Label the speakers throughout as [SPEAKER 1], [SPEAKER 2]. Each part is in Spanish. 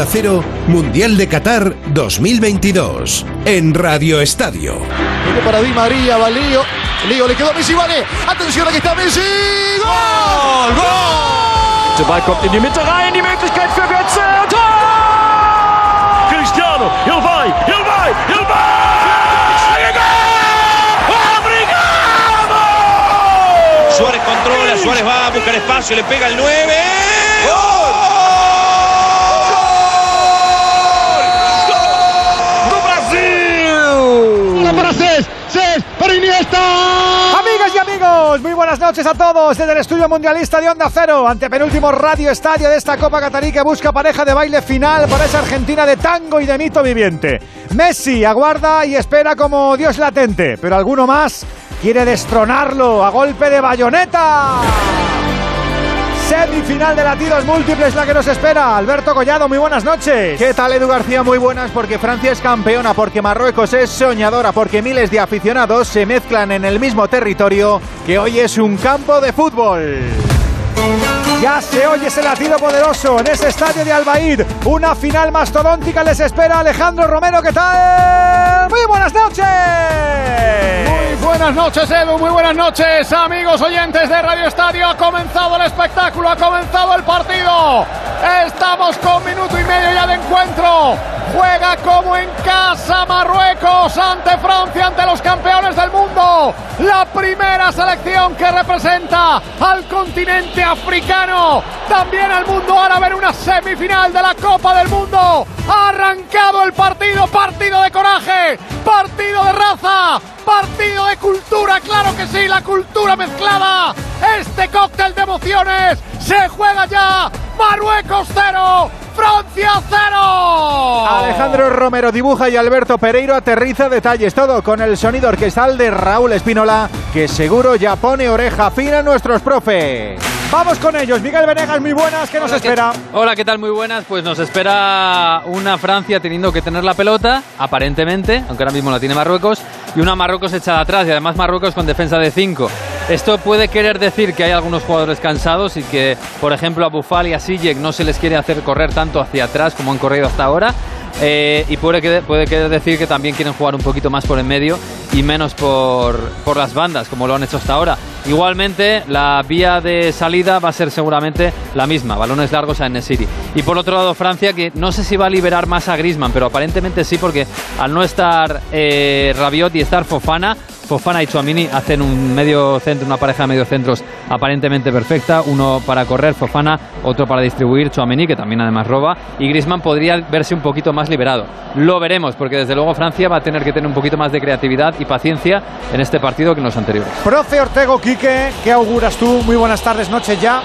[SPEAKER 1] Onda Cero, Mundial de Qatar 2022, en Radio Estadio.
[SPEAKER 2] Viene para Di María, va Lío. Lío le quedó a Messi, vale. Atención, aquí está Messi. ¡Gol! ¡Gol!
[SPEAKER 3] De Ball kommt in die Mitte rein, die Möglichkeit für Götze. Tor! Cristiano, weit, heel weit, heel
[SPEAKER 4] Suárez controla, Suárez va a buscar espacio, le pega el 9.
[SPEAKER 5] Amigas y amigos, muy buenas noches a todos desde el estudio mundialista de Onda Cero, ante penúltimo radio estadio de esta Copa Catarí que busca pareja de baile final para esa Argentina de tango y de mito viviente. Messi aguarda y espera como Dios latente, pero alguno más quiere destronarlo a golpe de bayoneta. Semifinal de latidos múltiples la que nos espera. Alberto Collado, muy buenas noches.
[SPEAKER 6] ¿Qué tal Edu García? Muy buenas porque Francia es campeona, porque Marruecos es soñadora, porque miles de aficionados se mezclan en el mismo territorio que hoy es un campo de fútbol.
[SPEAKER 5] Ya se oye ese latido poderoso en ese estadio de Albaid. Una final mastodóntica les espera Alejandro Romero. ¿Qué tal? Muy buenas noches.
[SPEAKER 7] Muy buenas noches, Edu. Muy buenas noches, amigos oyentes de Radio Estadio. Ha comenzado el espectáculo, ha comenzado el partido. Estamos con minuto y medio ya de encuentro. Juega como en casa Marruecos ante Francia, ante los campeones del mundo. La primera selección que representa al continente africano, también al mundo árabe en una semifinal de la Copa del Mundo. Ha arrancado el partido, partido de coraje, partido de raza, partido de cultura, claro que sí, la cultura mezclada. Este cóctel de emociones se juega ya. Marruecos cero, Francia cero.
[SPEAKER 6] Alejandro Romero dibuja y Alberto Pereiro aterriza detalles. Todo con el sonido orquestal de Raúl Espínola, que seguro ya pone oreja fina a nuestros profes.
[SPEAKER 5] Vamos con ellos. Miguel Venegas, muy buenas. ¿Qué nos espera?
[SPEAKER 8] Hola, ¿qué tal? Muy buenas. Pues nos espera una Francia teniendo que tener la pelota, aparentemente, aunque ahora mismo la tiene Marruecos, y una Marruecos echada atrás, y además Marruecos con defensa de 5. Esto puede querer decir que hay algunos jugadores cansados y que, por ejemplo, a Bufal y a Sijek no se les quiere hacer correr tanto hacia atrás como han corrido hasta ahora. Eh, y puede, puede querer decir que también quieren jugar un poquito más por en medio y menos por, por las bandas, como lo han hecho hasta ahora. Igualmente, la vía de salida va a ser seguramente la misma, balones largos a Nesiri. Y por otro lado, Francia, que no sé si va a liberar más a Griezmann, pero aparentemente sí, porque al no estar eh, Rabiot y estar Fofana, Fofana y Chouamini hacen un medio centro, una pareja de medio centros aparentemente perfecta, uno para correr, Fofana, otro para distribuir, Chouamini, que también además roba, y Griezmann podría verse un poquito más liberado. Lo veremos, porque desde luego Francia va a tener que tener un poquito más de creatividad y paciencia en este partido que en los anteriores.
[SPEAKER 5] Profe Ortego Quique, ¿qué auguras tú? Muy buenas tardes, noches ya.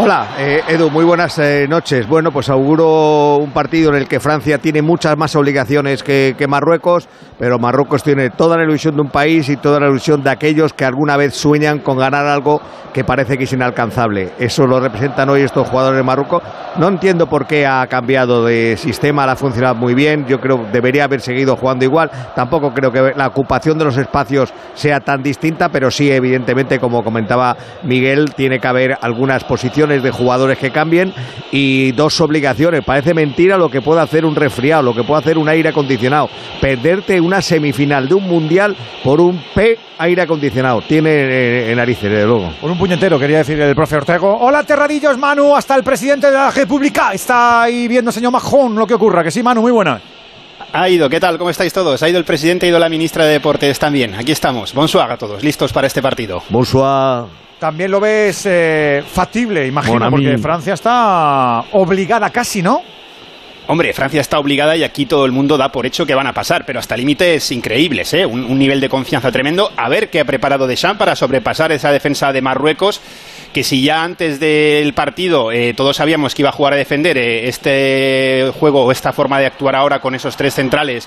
[SPEAKER 9] Hola, eh, Edu, muy buenas eh, noches. Bueno, pues auguro un partido en el que Francia tiene muchas más obligaciones que, que Marruecos, pero Marruecos tiene toda la ilusión de un país y toda la ilusión de aquellos que alguna vez sueñan con ganar algo que parece que es inalcanzable. Eso lo representan hoy estos jugadores de Marruecos. No entiendo por qué ha cambiado de sistema, le ha funcionado muy bien. Yo creo que debería haber seguido jugando igual. Tampoco creo que la ocupación de los espacios sea tan distinta, pero sí, evidentemente, como comentaba Miguel, tiene que haber algunas posiciones de jugadores que cambien y dos obligaciones. Parece mentira lo que puede hacer un resfriado, lo que puede hacer un aire acondicionado. Perderte una semifinal de un mundial por un P aire acondicionado. Tiene eh, narices, desde luego.
[SPEAKER 5] Por un puñetero, quería decir el profe Ortego. Hola, Terradillos, Manu, hasta el presidente de la República. Está ahí viendo, señor Majón, lo que ocurra. Que sí, Manu, muy buena.
[SPEAKER 10] Ha ido, ¿qué tal? ¿Cómo estáis todos? Ha ido el presidente, ha ido la ministra de Deportes también. Aquí estamos. Bonsoir a todos, listos para este partido.
[SPEAKER 9] Bonsoir.
[SPEAKER 5] También lo ves eh, factible, imagino, porque Francia está obligada casi, ¿no?
[SPEAKER 10] Hombre, Francia está obligada y aquí todo el mundo da por hecho que van a pasar, pero hasta límites increíbles, ¿eh? Un, nivel de confianza tremendo. A ver qué ha preparado Deschamps para sobrepasar esa defensa de Marruecos, que si ya antes del partido eh, todos sabíamos que iba a jugar a defender eh, este juego o esta forma de actuar ahora con esos tres centrales,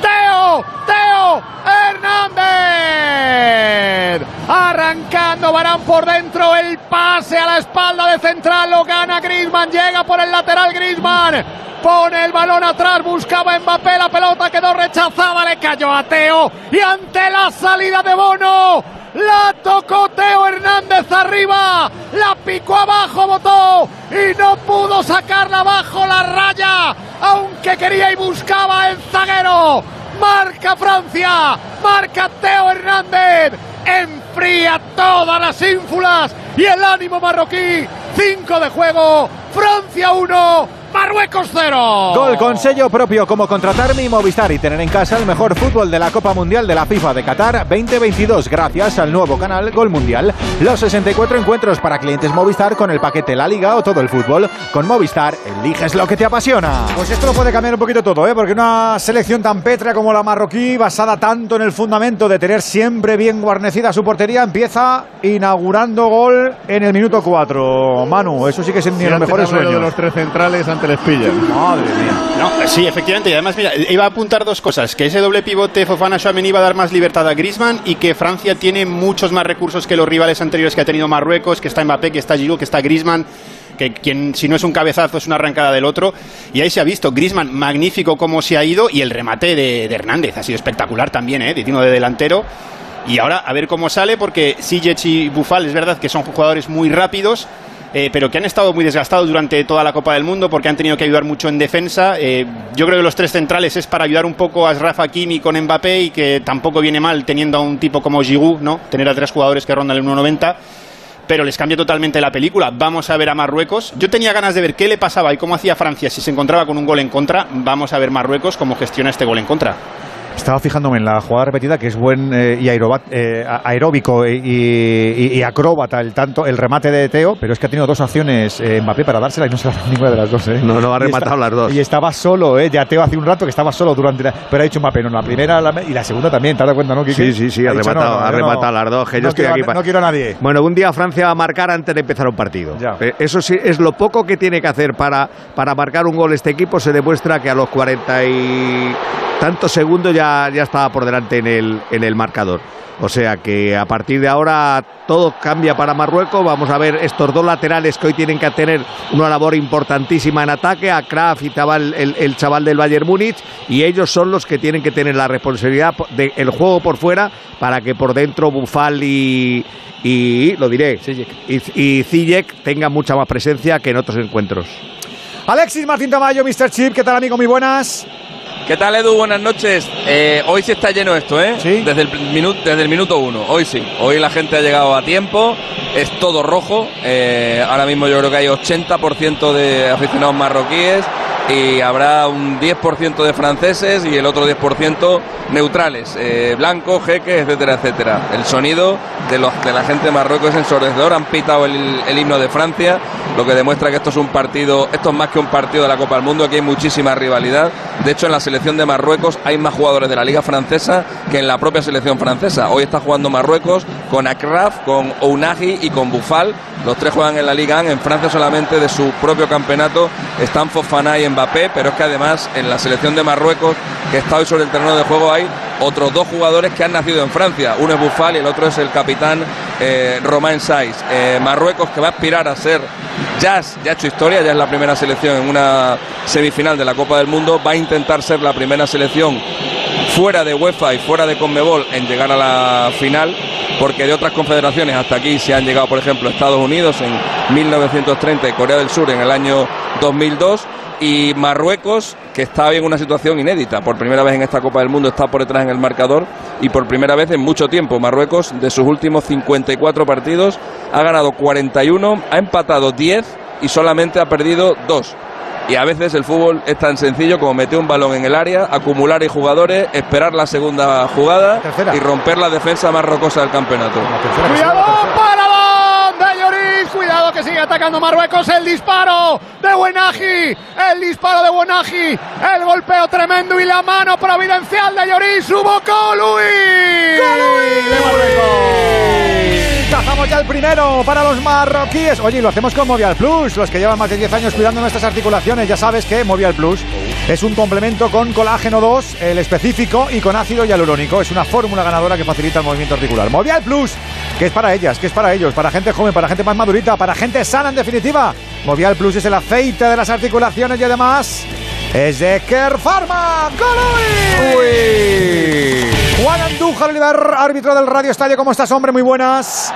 [SPEAKER 7] Teo, Teo Hernández. Arrancando Barán por dentro, el pase a la espalda de central, lo gana Griezmann, llega por el lateral Griezmann. Pone el balón atrás, buscaba Mbappé, la pelota quedó rechazada, le cayó a Teo y ante la salida de Bono, la tocó Teo Hernández arriba, la picó abajo, botó y no pudo sacarla abajo la raya, aunque quería y buscaba el zaguero. Marca Francia, marca Teo Hernández, enfría todas las ínfulas y el ánimo marroquí. 5 de juego, Francia 1, Marruecos 0.
[SPEAKER 6] Gol con sello propio como contratar mi Movistar y tener en casa el mejor fútbol de la Copa Mundial de la FIFA de Qatar 2022 gracias al nuevo canal Gol Mundial. Los 64 encuentros para clientes Movistar con el paquete La Liga o todo el fútbol. Con Movistar eliges lo que te apasiona.
[SPEAKER 5] Pues esto lo puede cambiar un poquito todo, ¿eh? porque una selección tan pétrea como la marroquí, basada tanto en el fundamento de tener siempre bien guarnecida su portería, empieza inaugurando gol en el minuto 4. Manu, eso sí que es en los mejores
[SPEAKER 11] de los tres centrales ante les pillan.
[SPEAKER 5] Madre mía.
[SPEAKER 10] No, sí, efectivamente. Y además, mira, iba a apuntar dos cosas. Que ese doble pivote Fofana Chouameni iba a dar más libertad a Griezmann y que Francia tiene muchos más recursos que los rivales anteriores que ha tenido Marruecos, que está Mbappé, que está Giroud, que está Griezmann que quien si no es un cabezazo es una arrancada del otro y ahí se ha visto Griezmann magnífico como se ha ido y el remate de, de Hernández ha sido espectacular también, ¿eh? digno de delantero y ahora a ver cómo sale porque Sijic y Bufal es verdad que son jugadores muy rápidos eh, pero que han estado muy desgastados durante toda la Copa del Mundo porque han tenido que ayudar mucho en defensa. Eh, yo creo que los tres centrales es para ayudar un poco a Rafa Hakimi con Mbappé y que tampoco viene mal teniendo a un tipo como Giroud, ¿no? Tener a tres jugadores que rondan el 1.90 pero les cambia totalmente la película. Vamos a ver a Marruecos. Yo tenía ganas de ver qué le pasaba y cómo hacía Francia si se encontraba con un gol en contra. Vamos a ver Marruecos cómo gestiona este gol en contra.
[SPEAKER 5] Estaba fijándome en la jugada repetida, que es buen eh, y eh, aeróbico y, y- y acróbata el tanto el remate de Teo, pero es que ha tenido dos acciones eh, Mbappé para dársela y no se la ha dado ninguna de las dos. ¿eh?
[SPEAKER 9] No, no ha rematado las dos.
[SPEAKER 5] Y estaba solo, ¿eh? ya Teo hace un rato que estaba solo durante la, Pero ha dicho Mbappé, no, la primera la- y la segunda también, ¿te has dado cuenta, no, Quique?
[SPEAKER 9] Sí, sí, sí, ha rematado,
[SPEAKER 5] no, no,
[SPEAKER 9] ha
[SPEAKER 5] no-
[SPEAKER 9] rematado las dos. Que yo
[SPEAKER 5] no
[SPEAKER 9] estoy
[SPEAKER 5] quiero a-
[SPEAKER 9] aquí para-
[SPEAKER 5] no quiero a nadie.
[SPEAKER 9] Bueno, un día Francia va a marcar antes de empezar un partido.
[SPEAKER 5] Ya.
[SPEAKER 9] Eso sí, es lo poco que tiene que hacer para, para marcar un gol este equipo. Se demuestra que a los 40 y tantos segundos ya, ya estaba por delante en el, en el marcador. O sea que a partir de ahora todo cambia para Marruecos. Vamos a ver estos dos laterales que hoy tienen que tener una labor importantísima en ataque. A Kraft y Tabal, el, el chaval del Bayern Múnich. Y ellos son los que tienen que tener la responsabilidad del juego por fuera para que por dentro Bufal y, y lo diré, y, y tengan mucha más presencia que en otros encuentros.
[SPEAKER 5] Alexis Martín Tamayo, Mr. Chip, ¿qué tal amigo? Muy buenas.
[SPEAKER 12] ¿Qué tal, Edu? Buenas noches. Eh, hoy sí está lleno esto, ¿eh?
[SPEAKER 5] Sí.
[SPEAKER 12] Desde el, minuto, desde el minuto uno. Hoy sí. Hoy la gente ha llegado a tiempo. Es todo rojo. Eh, ahora mismo yo creo que hay 80% de aficionados marroquíes y habrá un 10% de franceses y el otro 10% neutrales, eh, blancos, jeques, etcétera, etcétera. El sonido de, los, de la gente de Marruecos es ensordecedor, han pitado el, el himno de Francia, lo que demuestra que esto es un partido, esto es más que un partido de la Copa del Mundo, aquí hay muchísima rivalidad. De hecho, en la selección de Marruecos hay más jugadores de la Liga Francesa que en la propia selección francesa. Hoy está jugando Marruecos con Akraf, con Ounahi y con Bufal. Los tres juegan en la Liga 1. En Francia solamente de su propio campeonato están Fofana y Pero es que además en la selección de Marruecos, que está hoy sobre el terreno de juego, hay otros dos jugadores que han nacido en Francia. Uno es Bufal y el otro es el capitán eh, Romain Saiz. Eh, Marruecos que va a aspirar a ser ya, ya ha hecho historia, ya es la primera selección en una semifinal de la Copa del Mundo, va a intentar ser la primera selección fuera de UEFA y fuera de Conmebol en llegar a la final, porque de otras confederaciones hasta aquí se han llegado, por ejemplo, Estados Unidos en 1930 y Corea del Sur en el año 2002 y Marruecos, que está hoy en una situación inédita. Por primera vez en esta Copa del Mundo está por detrás en el marcador y por primera vez en mucho tiempo. Marruecos, de sus últimos 54 partidos, ha ganado 41, ha empatado 10 y solamente ha perdido 2. Y a veces el fútbol es tan sencillo como meter un balón en el área, acumular y jugadores, esperar la segunda jugada y romper la defensa más rocosa del campeonato.
[SPEAKER 7] Cuidado que sigue atacando Marruecos. El disparo de Buenaji. El disparo de Buenaji. El golpeo tremendo y la mano providencial de Lloris. Hubo Colui. de Marruecos.
[SPEAKER 5] Cazamos ya el primero para los marroquíes. Oye, lo hacemos con Movial Plus. Los que llevan más de 10 años cuidando nuestras articulaciones, ya sabes que Movial Plus es un complemento con colágeno 2, el específico, y con ácido hialurónico. Es una fórmula ganadora que facilita el movimiento articular. Movial Plus, que es para ellas, que es para ellos, para gente joven, para gente más madurita, para gente sana en definitiva. Movial Plus es el aceite de las articulaciones y además es de Care Pharma. ¡Uy! Juan Andújar, Oliver, árbitro del Radio Estadio. ¿Cómo estás, hombre? Muy buenas.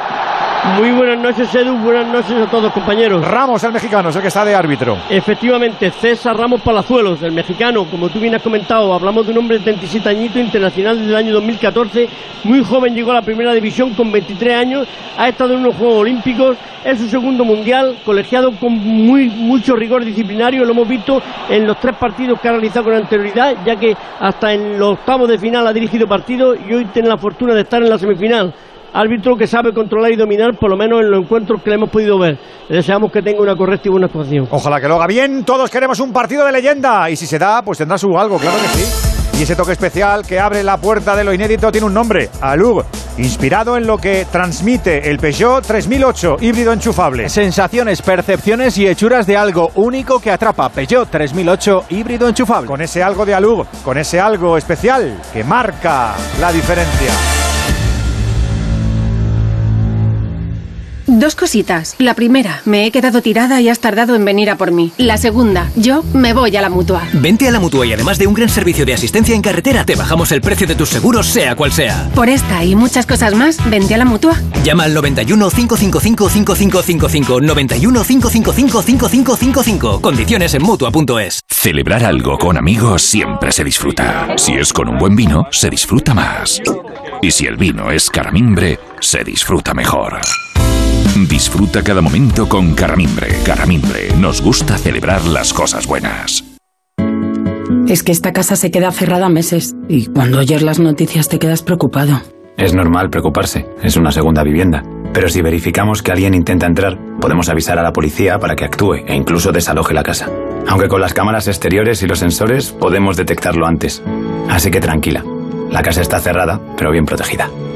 [SPEAKER 13] Muy buenas noches, Edu. Buenas noches a todos, compañeros.
[SPEAKER 5] Ramos, el mexicano, es el que está de árbitro.
[SPEAKER 13] Efectivamente, César Ramos Palazuelos, el mexicano. Como tú bien has comentado, hablamos de un hombre de 37 añitos, internacional desde el año 2014. Muy joven llegó a la primera división con 23 años. Ha estado en unos Juegos Olímpicos. Es su segundo mundial, colegiado con muy, mucho rigor disciplinario. Lo hemos visto en los tres partidos que ha realizado con anterioridad, ya que hasta en los octavos de final ha dirigido partidos y hoy tiene la fortuna de estar en la semifinal árbitro que sabe controlar y dominar, por lo menos en los encuentros que le hemos podido ver. Le deseamos que tenga una correcta y buena actuación.
[SPEAKER 5] Ojalá que lo haga bien. Todos queremos un partido de leyenda. Y si se da, pues tendrá su algo, claro que sí. Y ese toque especial que abre la puerta de lo inédito tiene un nombre, Alug, inspirado en lo que transmite el Peugeot 3008 híbrido enchufable.
[SPEAKER 6] Sensaciones, percepciones y hechuras de algo único que atrapa Peugeot 3008 híbrido enchufable.
[SPEAKER 5] Con ese algo de Alug, con ese algo especial que marca la diferencia.
[SPEAKER 14] Dos cositas. La primera, me he quedado tirada y has tardado en venir a por mí. La segunda, yo me voy a la mutua.
[SPEAKER 15] Vente a la mutua y además de un gran servicio de asistencia en carretera, te bajamos el precio de tus seguros, sea cual sea.
[SPEAKER 14] Por esta y muchas cosas más, vente a la mutua.
[SPEAKER 15] Llama al 91 555 5555. 91 555 5555. Condiciones en mutua.es.
[SPEAKER 16] Celebrar algo con amigos siempre se disfruta. Si es con un buen vino, se disfruta más. Y si el vino es caramimbre, se disfruta mejor. Disfruta cada momento con Caramimbre. Caramimbre, nos gusta celebrar las cosas buenas.
[SPEAKER 17] Es que esta casa se queda cerrada meses y cuando oyes las noticias te quedas preocupado.
[SPEAKER 18] Es normal preocuparse, es una segunda vivienda. Pero si verificamos que alguien intenta entrar, podemos avisar a la policía para que actúe e incluso desaloje la casa. Aunque con las cámaras exteriores y los sensores podemos detectarlo antes. Así que tranquila, la casa está cerrada, pero bien protegida.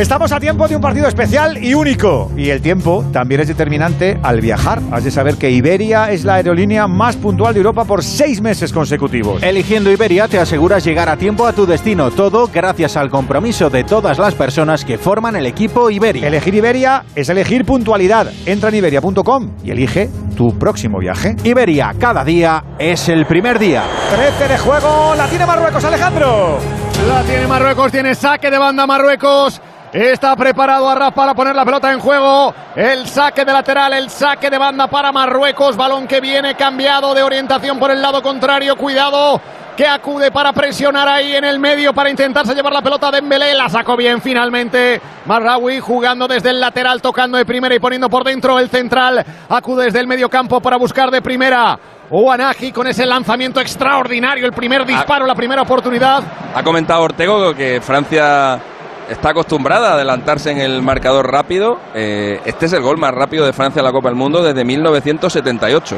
[SPEAKER 5] Estamos a tiempo de un partido especial y único. Y el tiempo también es determinante al viajar. Has de saber que Iberia es la aerolínea más puntual de Europa por seis meses consecutivos.
[SPEAKER 6] Eligiendo Iberia te aseguras llegar a tiempo a tu destino. Todo gracias al compromiso de todas las personas que forman el equipo Iberia.
[SPEAKER 5] Elegir Iberia es elegir puntualidad. Entra en iberia.com y elige tu próximo viaje.
[SPEAKER 6] Iberia, cada día es el primer día.
[SPEAKER 5] 13 de juego, la tiene Marruecos, Alejandro.
[SPEAKER 7] La tiene Marruecos, tiene saque de banda Marruecos. Está preparado Arraf para poner la pelota en juego. El saque de lateral, el saque de banda para Marruecos. Balón que viene cambiado de orientación por el lado contrario. Cuidado que acude para presionar ahí en el medio para intentarse llevar la pelota de Dembélé. La sacó bien finalmente. Marraoui jugando desde el lateral, tocando de primera y poniendo por dentro el central. Acude desde el medio campo para buscar de primera. Oanagi con ese lanzamiento extraordinario, el primer disparo, la primera oportunidad.
[SPEAKER 12] Ha comentado Ortego que Francia está acostumbrada a adelantarse en el marcador rápido. Eh, este es el gol más rápido de Francia en la Copa del Mundo desde 1978.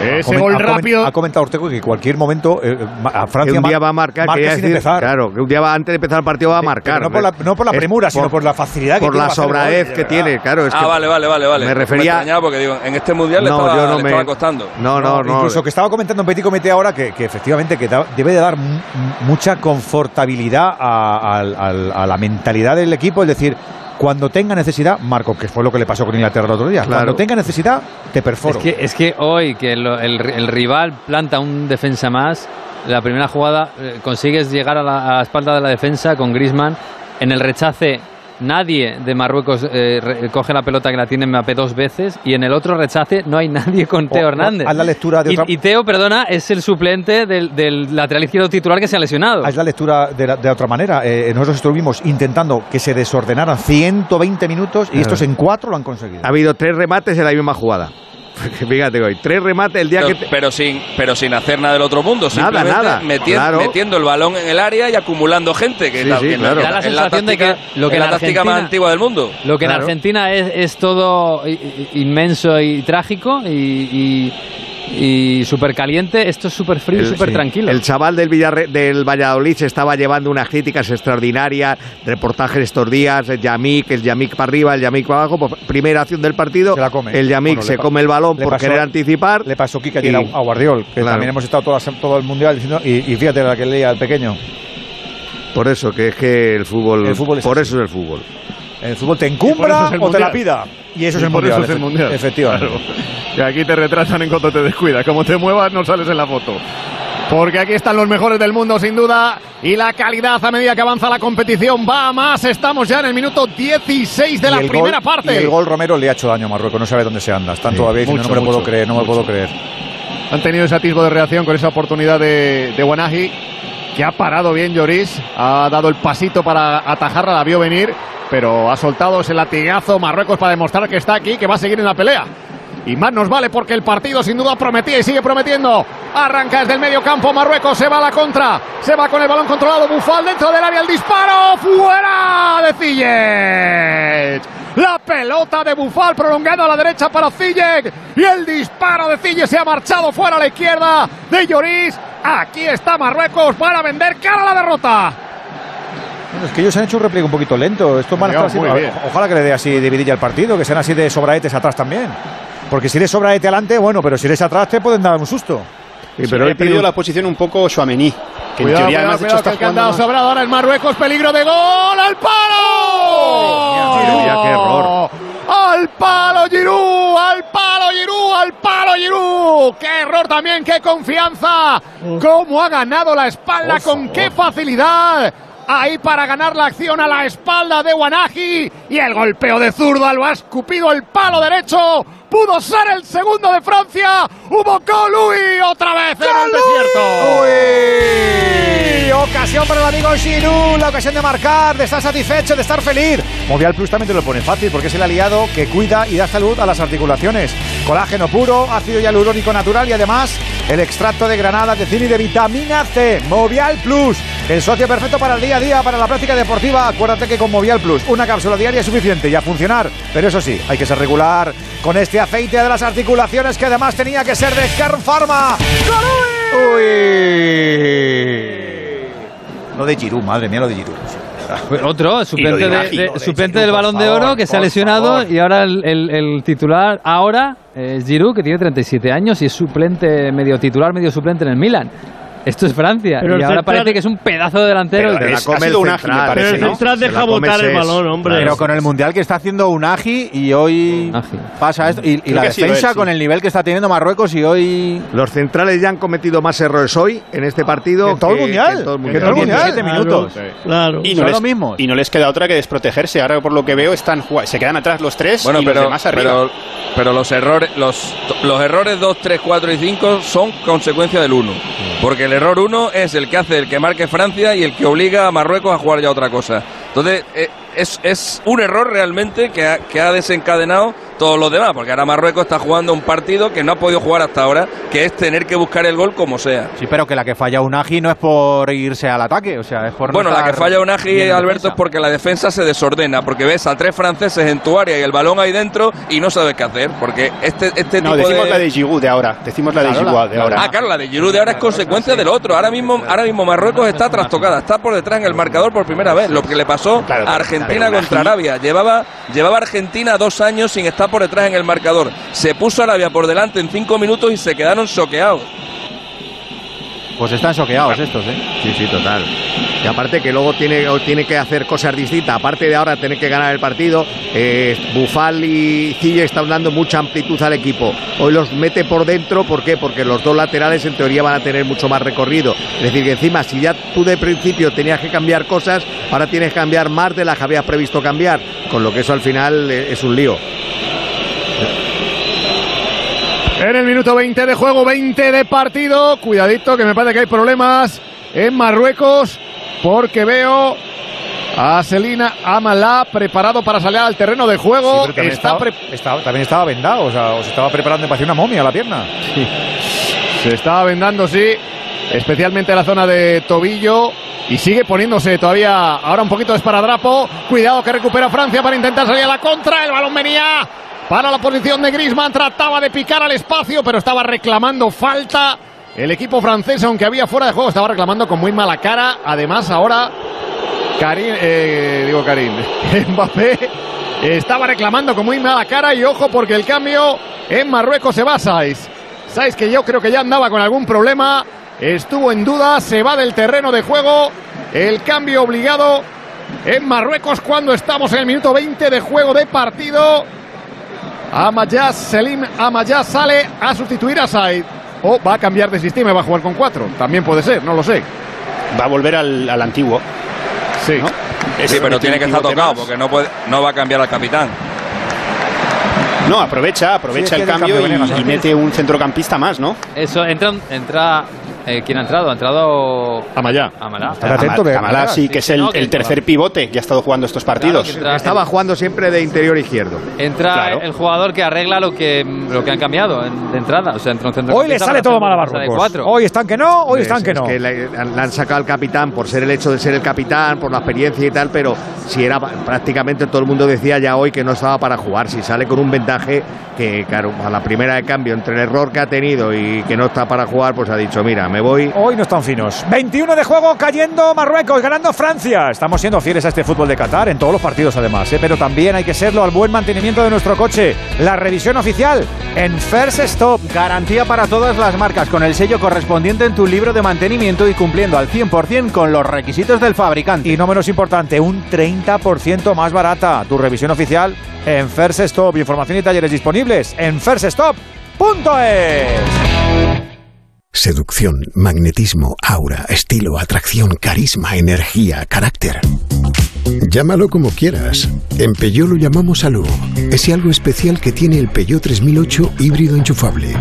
[SPEAKER 7] Ese gol rápido.
[SPEAKER 5] Ha comentado Ortego que en cualquier momento eh, a Francia
[SPEAKER 9] que un día va a marcar,
[SPEAKER 5] marca sin
[SPEAKER 9] decir,
[SPEAKER 5] empezar.
[SPEAKER 9] claro, que un día va, antes de empezar el partido va a marcar.
[SPEAKER 5] no por la, no por la
[SPEAKER 9] Es
[SPEAKER 5] premura, sino por la facilidad que
[SPEAKER 9] por
[SPEAKER 5] tiene
[SPEAKER 9] la
[SPEAKER 5] para hacer el
[SPEAKER 9] sobradez que tiene, claro. Es
[SPEAKER 12] ah,
[SPEAKER 9] que
[SPEAKER 12] vale, vale, vale, vale.
[SPEAKER 9] Me refería.
[SPEAKER 12] extrañaba porque digo, en este mundial le,
[SPEAKER 9] No,
[SPEAKER 12] estaba,
[SPEAKER 9] yo no
[SPEAKER 12] le
[SPEAKER 9] me-
[SPEAKER 12] estaba costando.
[SPEAKER 9] No, no, no.
[SPEAKER 5] Incluso que estaba comentando en Petit Comité ahora que, que efectivamente que da- debe de dar mu- mucha confortabilidad a la mentalidad del equipo, es decir, cuando tenga necesidad, Marco, que fue lo que le pasó con Inglaterra el otro día,
[SPEAKER 9] Claro.
[SPEAKER 5] cuando tenga necesidad, te perforo.
[SPEAKER 8] Es que, es que hoy que lo- el, el rival planta un defensa más, la primera jugada eh, consigues llegar a la, a la espalda de la defensa con Grisman. En el rechace nadie de Marruecos eh, coge la pelota que la tiene Mbappé dos veces y en el otro rechace no hay nadie con Teo Hernández.
[SPEAKER 5] haz la lectura de
[SPEAKER 8] y,
[SPEAKER 5] otra-
[SPEAKER 8] y Teo, perdona, es el suplente del, del lateral izquierdo titular que se ha lesionado.
[SPEAKER 5] Haz la lectura de, la- de otra manera. Eh, nosotros estuvimos intentando que se desordenaran 120 minutos y estos en cuatro lo han conseguido.
[SPEAKER 9] Ha habido tres remates en la misma jugada. Fíjate hoy, tres remates el día
[SPEAKER 12] pero,
[SPEAKER 9] que...
[SPEAKER 12] Pero sin, pero sin hacer nada del otro mundo,
[SPEAKER 9] Nada,
[SPEAKER 12] simplemente
[SPEAKER 9] nada,
[SPEAKER 12] meti-
[SPEAKER 9] claro.
[SPEAKER 12] metiendo el balón en el área y acumulando gente, que,
[SPEAKER 9] Sí,
[SPEAKER 12] la,
[SPEAKER 9] sí, claro.
[SPEAKER 8] Da la
[SPEAKER 12] es la
[SPEAKER 8] sensación de
[SPEAKER 12] táctica,
[SPEAKER 8] que lo que
[SPEAKER 12] la táctica más antigua del mundo.
[SPEAKER 8] Lo que en. Argentina es, es todo inmenso y trágico y, y, súper caliente, esto es súper frío y súper
[SPEAKER 9] sí.
[SPEAKER 8] tranquilo.
[SPEAKER 9] El chaval del, Villarre- del Valladolid se estaba llevando unas críticas extraordinarias, reportajes estos días, el Yamik, el Yamik para arriba, el Yamik para abajo, pues, primera acción del partido, el Yamik
[SPEAKER 5] Bueno,
[SPEAKER 9] se come el balón por
[SPEAKER 5] pasó-
[SPEAKER 9] querer anticipar.
[SPEAKER 5] Le pasó Kika
[SPEAKER 9] y-
[SPEAKER 5] a, Guardiol, que
[SPEAKER 9] Claro.
[SPEAKER 5] también hemos estado todo el mundial diciendo, y, y fíjate la que leía el pequeño.
[SPEAKER 9] Por eso, que es que el fútbol,
[SPEAKER 5] El fútbol es
[SPEAKER 9] por
[SPEAKER 5] así.
[SPEAKER 9] eso es el fútbol.
[SPEAKER 5] El fútbol te
[SPEAKER 7] Y
[SPEAKER 5] encumbra o te la pida. Y eso es
[SPEAKER 7] Y
[SPEAKER 5] el
[SPEAKER 7] por
[SPEAKER 5] mundial.
[SPEAKER 7] eso es el mundial.
[SPEAKER 5] Efectivamente.
[SPEAKER 7] Claro. Y aquí te retrasan en cuanto te descuidas. Como te muevas, no sales en la foto. Porque aquí están los mejores del mundo, sin duda. Y la calidad a medida que avanza la competición va a más. Estamos ya en el minuto 16 de
[SPEAKER 5] Y
[SPEAKER 7] la
[SPEAKER 5] el
[SPEAKER 7] primera
[SPEAKER 5] gol-
[SPEAKER 7] parte.
[SPEAKER 5] Y el gol Romero le ha hecho daño a Marruecos, no sabe dónde se anda. Están
[SPEAKER 7] Sí,
[SPEAKER 5] todavía diciendo,
[SPEAKER 7] mucho,
[SPEAKER 5] no me lo puedo
[SPEAKER 7] mucho,
[SPEAKER 5] creer, no me puedo creer.
[SPEAKER 7] Han tenido ese atisbo de reacción con esa oportunidad de, de Guanaji, que ha parado bien Lloris, ha dado el pasito para atajarla, la vio venir, pero ha soltado ese latigazo Marruecos para demostrar que está aquí, que va a seguir en la pelea. Y más nos vale porque el partido sin duda prometía y sigue prometiendo. Arranca desde el medio campo Marruecos, se va a la contra, se va con el balón controlado, Bufal dentro del área, el disparo, fuera de Ziyech. La pelota de Bufal prolongada a la derecha para Ziyech y el disparo de Ziyech se ha marchado fuera a la izquierda de Lloris. Aquí está Marruecos para vender cara a la derrota.
[SPEAKER 5] Bueno, es que ellos han hecho un repliegue un poquito lento. Estos van a estar así- Ojalá que le dé así dividilla al partido, que sean así de sobraetes atrás también. Porque si eres sobraete adelante, bueno, pero si eres atrás te pueden dar un susto.
[SPEAKER 10] Sí, pero he perdido la posición un poco Chouameni, que
[SPEAKER 7] Cuidado,
[SPEAKER 10] en teoría
[SPEAKER 7] cuidado,
[SPEAKER 10] además de hecho
[SPEAKER 7] cuidado,
[SPEAKER 10] está
[SPEAKER 7] que el
[SPEAKER 10] jugando
[SPEAKER 7] sobrado ahora el Marruecos, peligro de gol, al palo.
[SPEAKER 9] Qué error.
[SPEAKER 7] Al palo Giroud, al palo Giroud, al palo Giroud. Qué error también, qué confianza. Cómo ha ganado la espalda,
[SPEAKER 5] Por
[SPEAKER 7] con qué facilidad. Ahí para ganar la acción a la espalda de Wanaji. Y el golpeo de zurda lo ha escupido el palo derecho. Pudo ser el segundo de Francia. Hubo Colui otra vez en el desierto.
[SPEAKER 5] ¡Uy! Ocasión para el amigo Giroud, la ocasión de marcar, de estar satisfecho, de estar feliz. Movial Plus también te lo pone fácil porque es el aliado que cuida y da salud a las articulaciones. Colágeno puro, ácido hialurónico natural y además el extracto de granada, de zinc y de vitamina C. Movial Plus, el socio perfecto para el día a día, para la práctica deportiva. Acuérdate que con Movial Plus una cápsula diaria es suficiente y a funcionar. Pero eso sí, hay que ser regular con este aceite de las articulaciones que además tenía que ser de Kern Pharma. ¡Uy! Lo de Giroud, madre mía, lo de Giroud.
[SPEAKER 8] Otro, suplente,
[SPEAKER 5] de
[SPEAKER 8] de- de- suplente
[SPEAKER 5] Giroud,
[SPEAKER 8] del balón de
[SPEAKER 5] favor,
[SPEAKER 8] oro que se ha lesionado
[SPEAKER 5] favor.
[SPEAKER 8] y ahora el, el- el titular ahora es Giroud que tiene 37 años y es suplente, medio titular, medio suplente en el Milan. Esto es Francia
[SPEAKER 13] Pero
[SPEAKER 8] y
[SPEAKER 13] el
[SPEAKER 8] ahora
[SPEAKER 13] central-
[SPEAKER 8] parece que es un pedazo de delantero.
[SPEAKER 10] Pero es- un ágil, me
[SPEAKER 13] Pero
[SPEAKER 10] parece,
[SPEAKER 13] el
[SPEAKER 10] ¿no?
[SPEAKER 13] central deja botar el balón, hombre.
[SPEAKER 5] Pero con el mundial que está haciendo Unagi y hoy pasa esto. Y, la defensa
[SPEAKER 10] él, sí.
[SPEAKER 5] con el nivel que está teniendo Marruecos y hoy.
[SPEAKER 9] Los centrales ya han cometido más errores hoy en este partido
[SPEAKER 5] en todo el mundial,
[SPEAKER 9] que en todo el
[SPEAKER 5] que en todo el
[SPEAKER 9] mundial.
[SPEAKER 5] mundial. 17 minutos.
[SPEAKER 13] Claro.
[SPEAKER 10] Y no, les, y no les queda otra que desprotegerse. Ahora, por lo que veo, están se quedan atrás los tres
[SPEAKER 12] Bueno,
[SPEAKER 10] y
[SPEAKER 12] pero,
[SPEAKER 10] los demás arriba.
[SPEAKER 12] pero, pero los errores, los, los errores 2, 3, 4 y 5 son consecuencia del 1. Porque el error 1 es el que hace el que marque Francia y el que obliga a Marruecos a jugar ya otra cosa. Entonces, eh, es, es un error realmente que ha, que ha desencadenado todos los demás, porque ahora Marruecos está jugando un partido que no ha podido jugar hasta ahora, que es tener que buscar el gol como sea.
[SPEAKER 5] Sí, pero que la que falla Unagi no es por irse al ataque, o sea, es por. no
[SPEAKER 12] Bueno, la que falla Unagi, Alberto,
[SPEAKER 5] defensa.
[SPEAKER 12] es porque la defensa se desordena, porque ves a tres franceses en tu área y el balón ahí dentro y no sabes qué hacer, porque este, este
[SPEAKER 10] no,
[SPEAKER 12] tipo
[SPEAKER 10] decimos
[SPEAKER 12] de...
[SPEAKER 10] la de Giroud de ahora. Decimos la de Giroud de ahora.
[SPEAKER 12] Ah, claro, la de Giroud de ahora es consecuencia del otro. Ahora mismo, ahora mismo Marruecos está trastocada, está por detrás en el marcador por primera vez. Lo que le pasó
[SPEAKER 10] Claro,
[SPEAKER 12] a Argentina contra Arabia. Llevaba, llevaba Argentina dos años sin estar por detrás en el marcador. Se puso Arabia por delante en cinco minutos y se quedaron choqueados.
[SPEAKER 5] Pues están choqueados estos, ¿eh?
[SPEAKER 9] Sí, sí, total. Y aparte que luego tiene, tiene que hacer cosas distintas. Aparte de ahora tener que ganar el partido, eh, Bufal y Cille están dando mucha amplitud al equipo. Hoy los mete por dentro, ¿por qué? Porque los dos laterales en teoría van a tener mucho más recorrido. Es decir, que encima, si ya tú de principio tenías que cambiar cosas, ahora tienes que cambiar más de las que habías previsto cambiar. Con lo que eso al final eh, es un lío.
[SPEAKER 7] En el minuto 20 de juego, 20 de partido. Cuidadito, que me parece que hay problemas en Marruecos, porque veo a Selina Amala, preparado para salir al terreno de juego.
[SPEAKER 5] Sí, también,
[SPEAKER 7] Está
[SPEAKER 5] estaba, también estaba vendado, o sea, o se estaba preparando, me parecía una momia la pierna.
[SPEAKER 7] Se estaba vendando, sí, especialmente en la zona de tobillo. Y sigue poniéndose todavía ahora un poquito de esparadrapo. Cuidado que recupera Francia para intentar salir a la contra. El balón venía para la posición de Grisman. Trataba de picar al espacio, pero estaba reclamando falta. El equipo francés, aunque había fuera de juego, estaba reclamando con muy mala cara. Además, ahora Karim, eh, digo Karim, Mbappé estaba reclamando con muy mala cara y ojo porque el cambio en Marruecos se va Saiz. Saiz que yo creo que ya andaba con algún problema, estuvo en duda, se va del terreno de juego, el cambio obligado en Marruecos cuando estamos en el minuto 20 de juego de partido. Amayas, Selim Amayas sale a sustituir a Saiz. O va a cambiar de sistema y va a jugar con cuatro. También puede ser, no lo sé.
[SPEAKER 10] Va a volver al, al antiguo.
[SPEAKER 7] Sí.
[SPEAKER 12] Sí, pero tiene que estar tocado porque no, puede, no va a cambiar al capitán.
[SPEAKER 10] No, aprovecha, aprovecha el cambio y, y
[SPEAKER 19] ¿no?
[SPEAKER 10] mete un centrocampista más, ¿no?
[SPEAKER 8] Eso, entra, entra eh, ¿quién ha entrado? Ha entrado
[SPEAKER 7] Amayá.
[SPEAKER 8] Amalá.
[SPEAKER 10] Amalá sí, que es el,
[SPEAKER 8] que
[SPEAKER 10] tercer pivote que ha estado jugando estos partidos.
[SPEAKER 8] entra-
[SPEAKER 9] Estaba jugando siempre de interior izquierdo.
[SPEAKER 8] Entra
[SPEAKER 10] Claro.
[SPEAKER 8] el jugador que arregla lo que, lo que han cambiado en- de entrada. O sea, entra un centro
[SPEAKER 5] Hoy le sale todo mal a Marruecos. Hoy están que no, hoy
[SPEAKER 9] Es-
[SPEAKER 5] están que
[SPEAKER 9] es
[SPEAKER 5] no.
[SPEAKER 9] le, le han sacado al capitán por ser el hecho de ser el capitán, por la experiencia y tal, pero si era prácticamente todo el mundo decía ya hoy que no estaba para jugar. Si sale con un ventaje que, claro, a la primera de cambio, entre el error que ha tenido y que no está para jugar, pues ha dicho, mira, me voy.
[SPEAKER 5] Hoy no están finos. 21 de juego cayendo Marruecos, ganando Francia. Estamos siendo fieles a este fútbol de Qatar en todos los partidos además, ¿eh? pero también hay que serlo al buen mantenimiento de nuestro coche. La revisión oficial en First Stop.
[SPEAKER 6] Garantía para todas las marcas con el sello correspondiente en tu libro de mantenimiento y cumpliendo al 100% con los requisitos del fabricante.
[SPEAKER 5] Y no menos importante, un 30% más barata. Tu revisión oficial en First Stop. Información y talleres disponibles en firststop.es.
[SPEAKER 20] Seducción, magnetismo, aura, estilo, atracción, carisma, energía, carácter. Llámalo como quieras. En Peugeot lo llamamos Alú. Ese algo especial que tiene el Peugeot 3008 híbrido enchufable.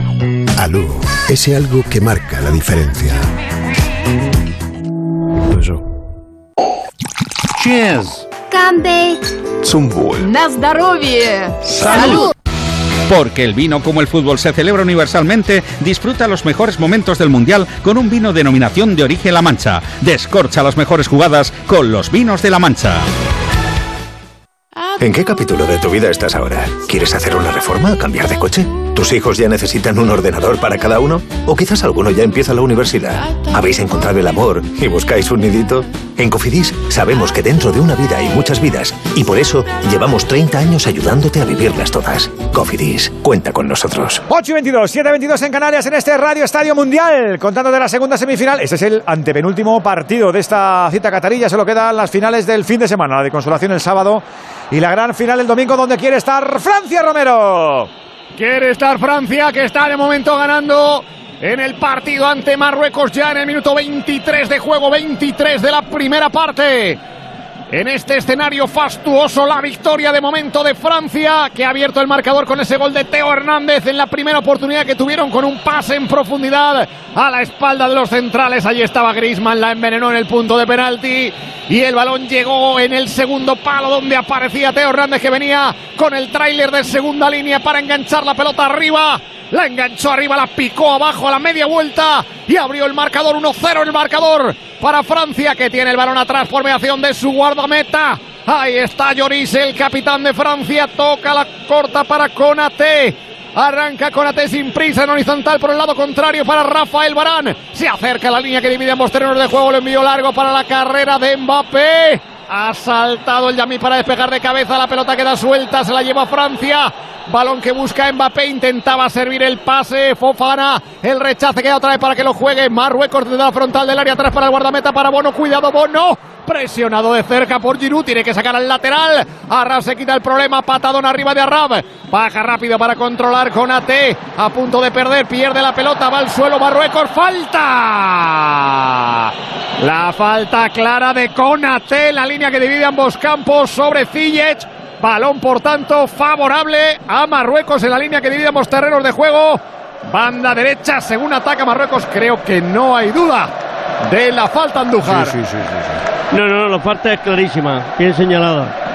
[SPEAKER 20] Alú, ese algo que marca la diferencia.
[SPEAKER 21] Cheers.
[SPEAKER 22] Камбей.
[SPEAKER 21] Zum Wohl.
[SPEAKER 22] На здоровье.
[SPEAKER 21] Salud. Porque el vino, como el fútbol, se celebra universalmente, disfruta los mejores momentos del Mundial con un vino denominación de origen La Mancha. Descorcha las mejores jugadas con los vinos de La Mancha.
[SPEAKER 20] ¿En qué capítulo de tu vida estás ahora? ¿Quieres hacer una reforma? ¿Cambiar de coche? ¿Tus hijos ya necesitan un ordenador para cada uno? ¿O quizás alguno ya empieza la universidad? ¿Habéis encontrado el amor y buscáis un nidito? En Cofidis sabemos que dentro de una vida hay muchas vidas y por eso llevamos 30 años ayudándote a vivirlas todas. Cofidis, cuenta con nosotros.
[SPEAKER 5] 8 y 22, 7 y 22 en Canarias en este Radio Estadio Mundial. Contando de la segunda semifinal. Este es el antepenúltimo partido de esta cita catarilla. Solo quedan las finales del fin de semana. La de consolación el sábado y la gran final el domingo donde quiere estar Francia Romero.
[SPEAKER 7] Quiere estar Francia, que está de momento ganando en el partido ante Marruecos ya en el minuto 23 de juego, 23 de la primera parte. En este escenario fastuoso, la victoria de momento de Francia, que ha abierto el marcador con ese gol de Teo Hernández en la primera oportunidad que tuvieron con un pase en profundidad a la espalda de los centrales. Allí estaba Griezmann, la envenenó en el punto de penalti y el balón llegó en el segundo palo donde aparecía Teo Hernández que venía con el tráiler de segunda línea para enganchar la pelota arriba. La enganchó arriba, la picó abajo a la media vuelta y abrió el marcador 1-0 el marcador para Francia que tiene el balón atrás por mediación de su guardameta. Ahí está Lloris, el capitán de Francia, toca la corta para Conate. Arranca Conate sin prisa en horizontal por el lado contrario para Rafael Barán. Se acerca a la línea que divide ambos terrenos de juego. Lo envió largo para la carrera de Mbappé. Ha saltado el Yamí para despejar de cabeza. La pelota queda suelta. Se la lleva Francia. Balón que busca Mbappé. Intentaba servir el pase. Fofana. El rechace queda otra vez para que lo juegue. Marruecos desde la frontal del área atrás para el guardameta para Bono. Cuidado, Bono. Presionado de cerca por Giroud. Tiene que sacar al lateral. Arrab se quita el problema. Patadón arriba de Arrab. Baja rápido para controlar con. A punto de perder. Pierde la pelota. Va al suelo Marruecos. Falta. La falta clara de Conate. La línea que divide ambos campos sobre Ziyech. Balón, por tanto, favorable a Marruecos en la línea que divide ambos terrenos de juego. Banda derecha, según ataca Marruecos, creo que no hay duda de la falta Andújar.
[SPEAKER 5] Sí, sí, sí.
[SPEAKER 13] No, no, la falta es clarísima, bien señalada.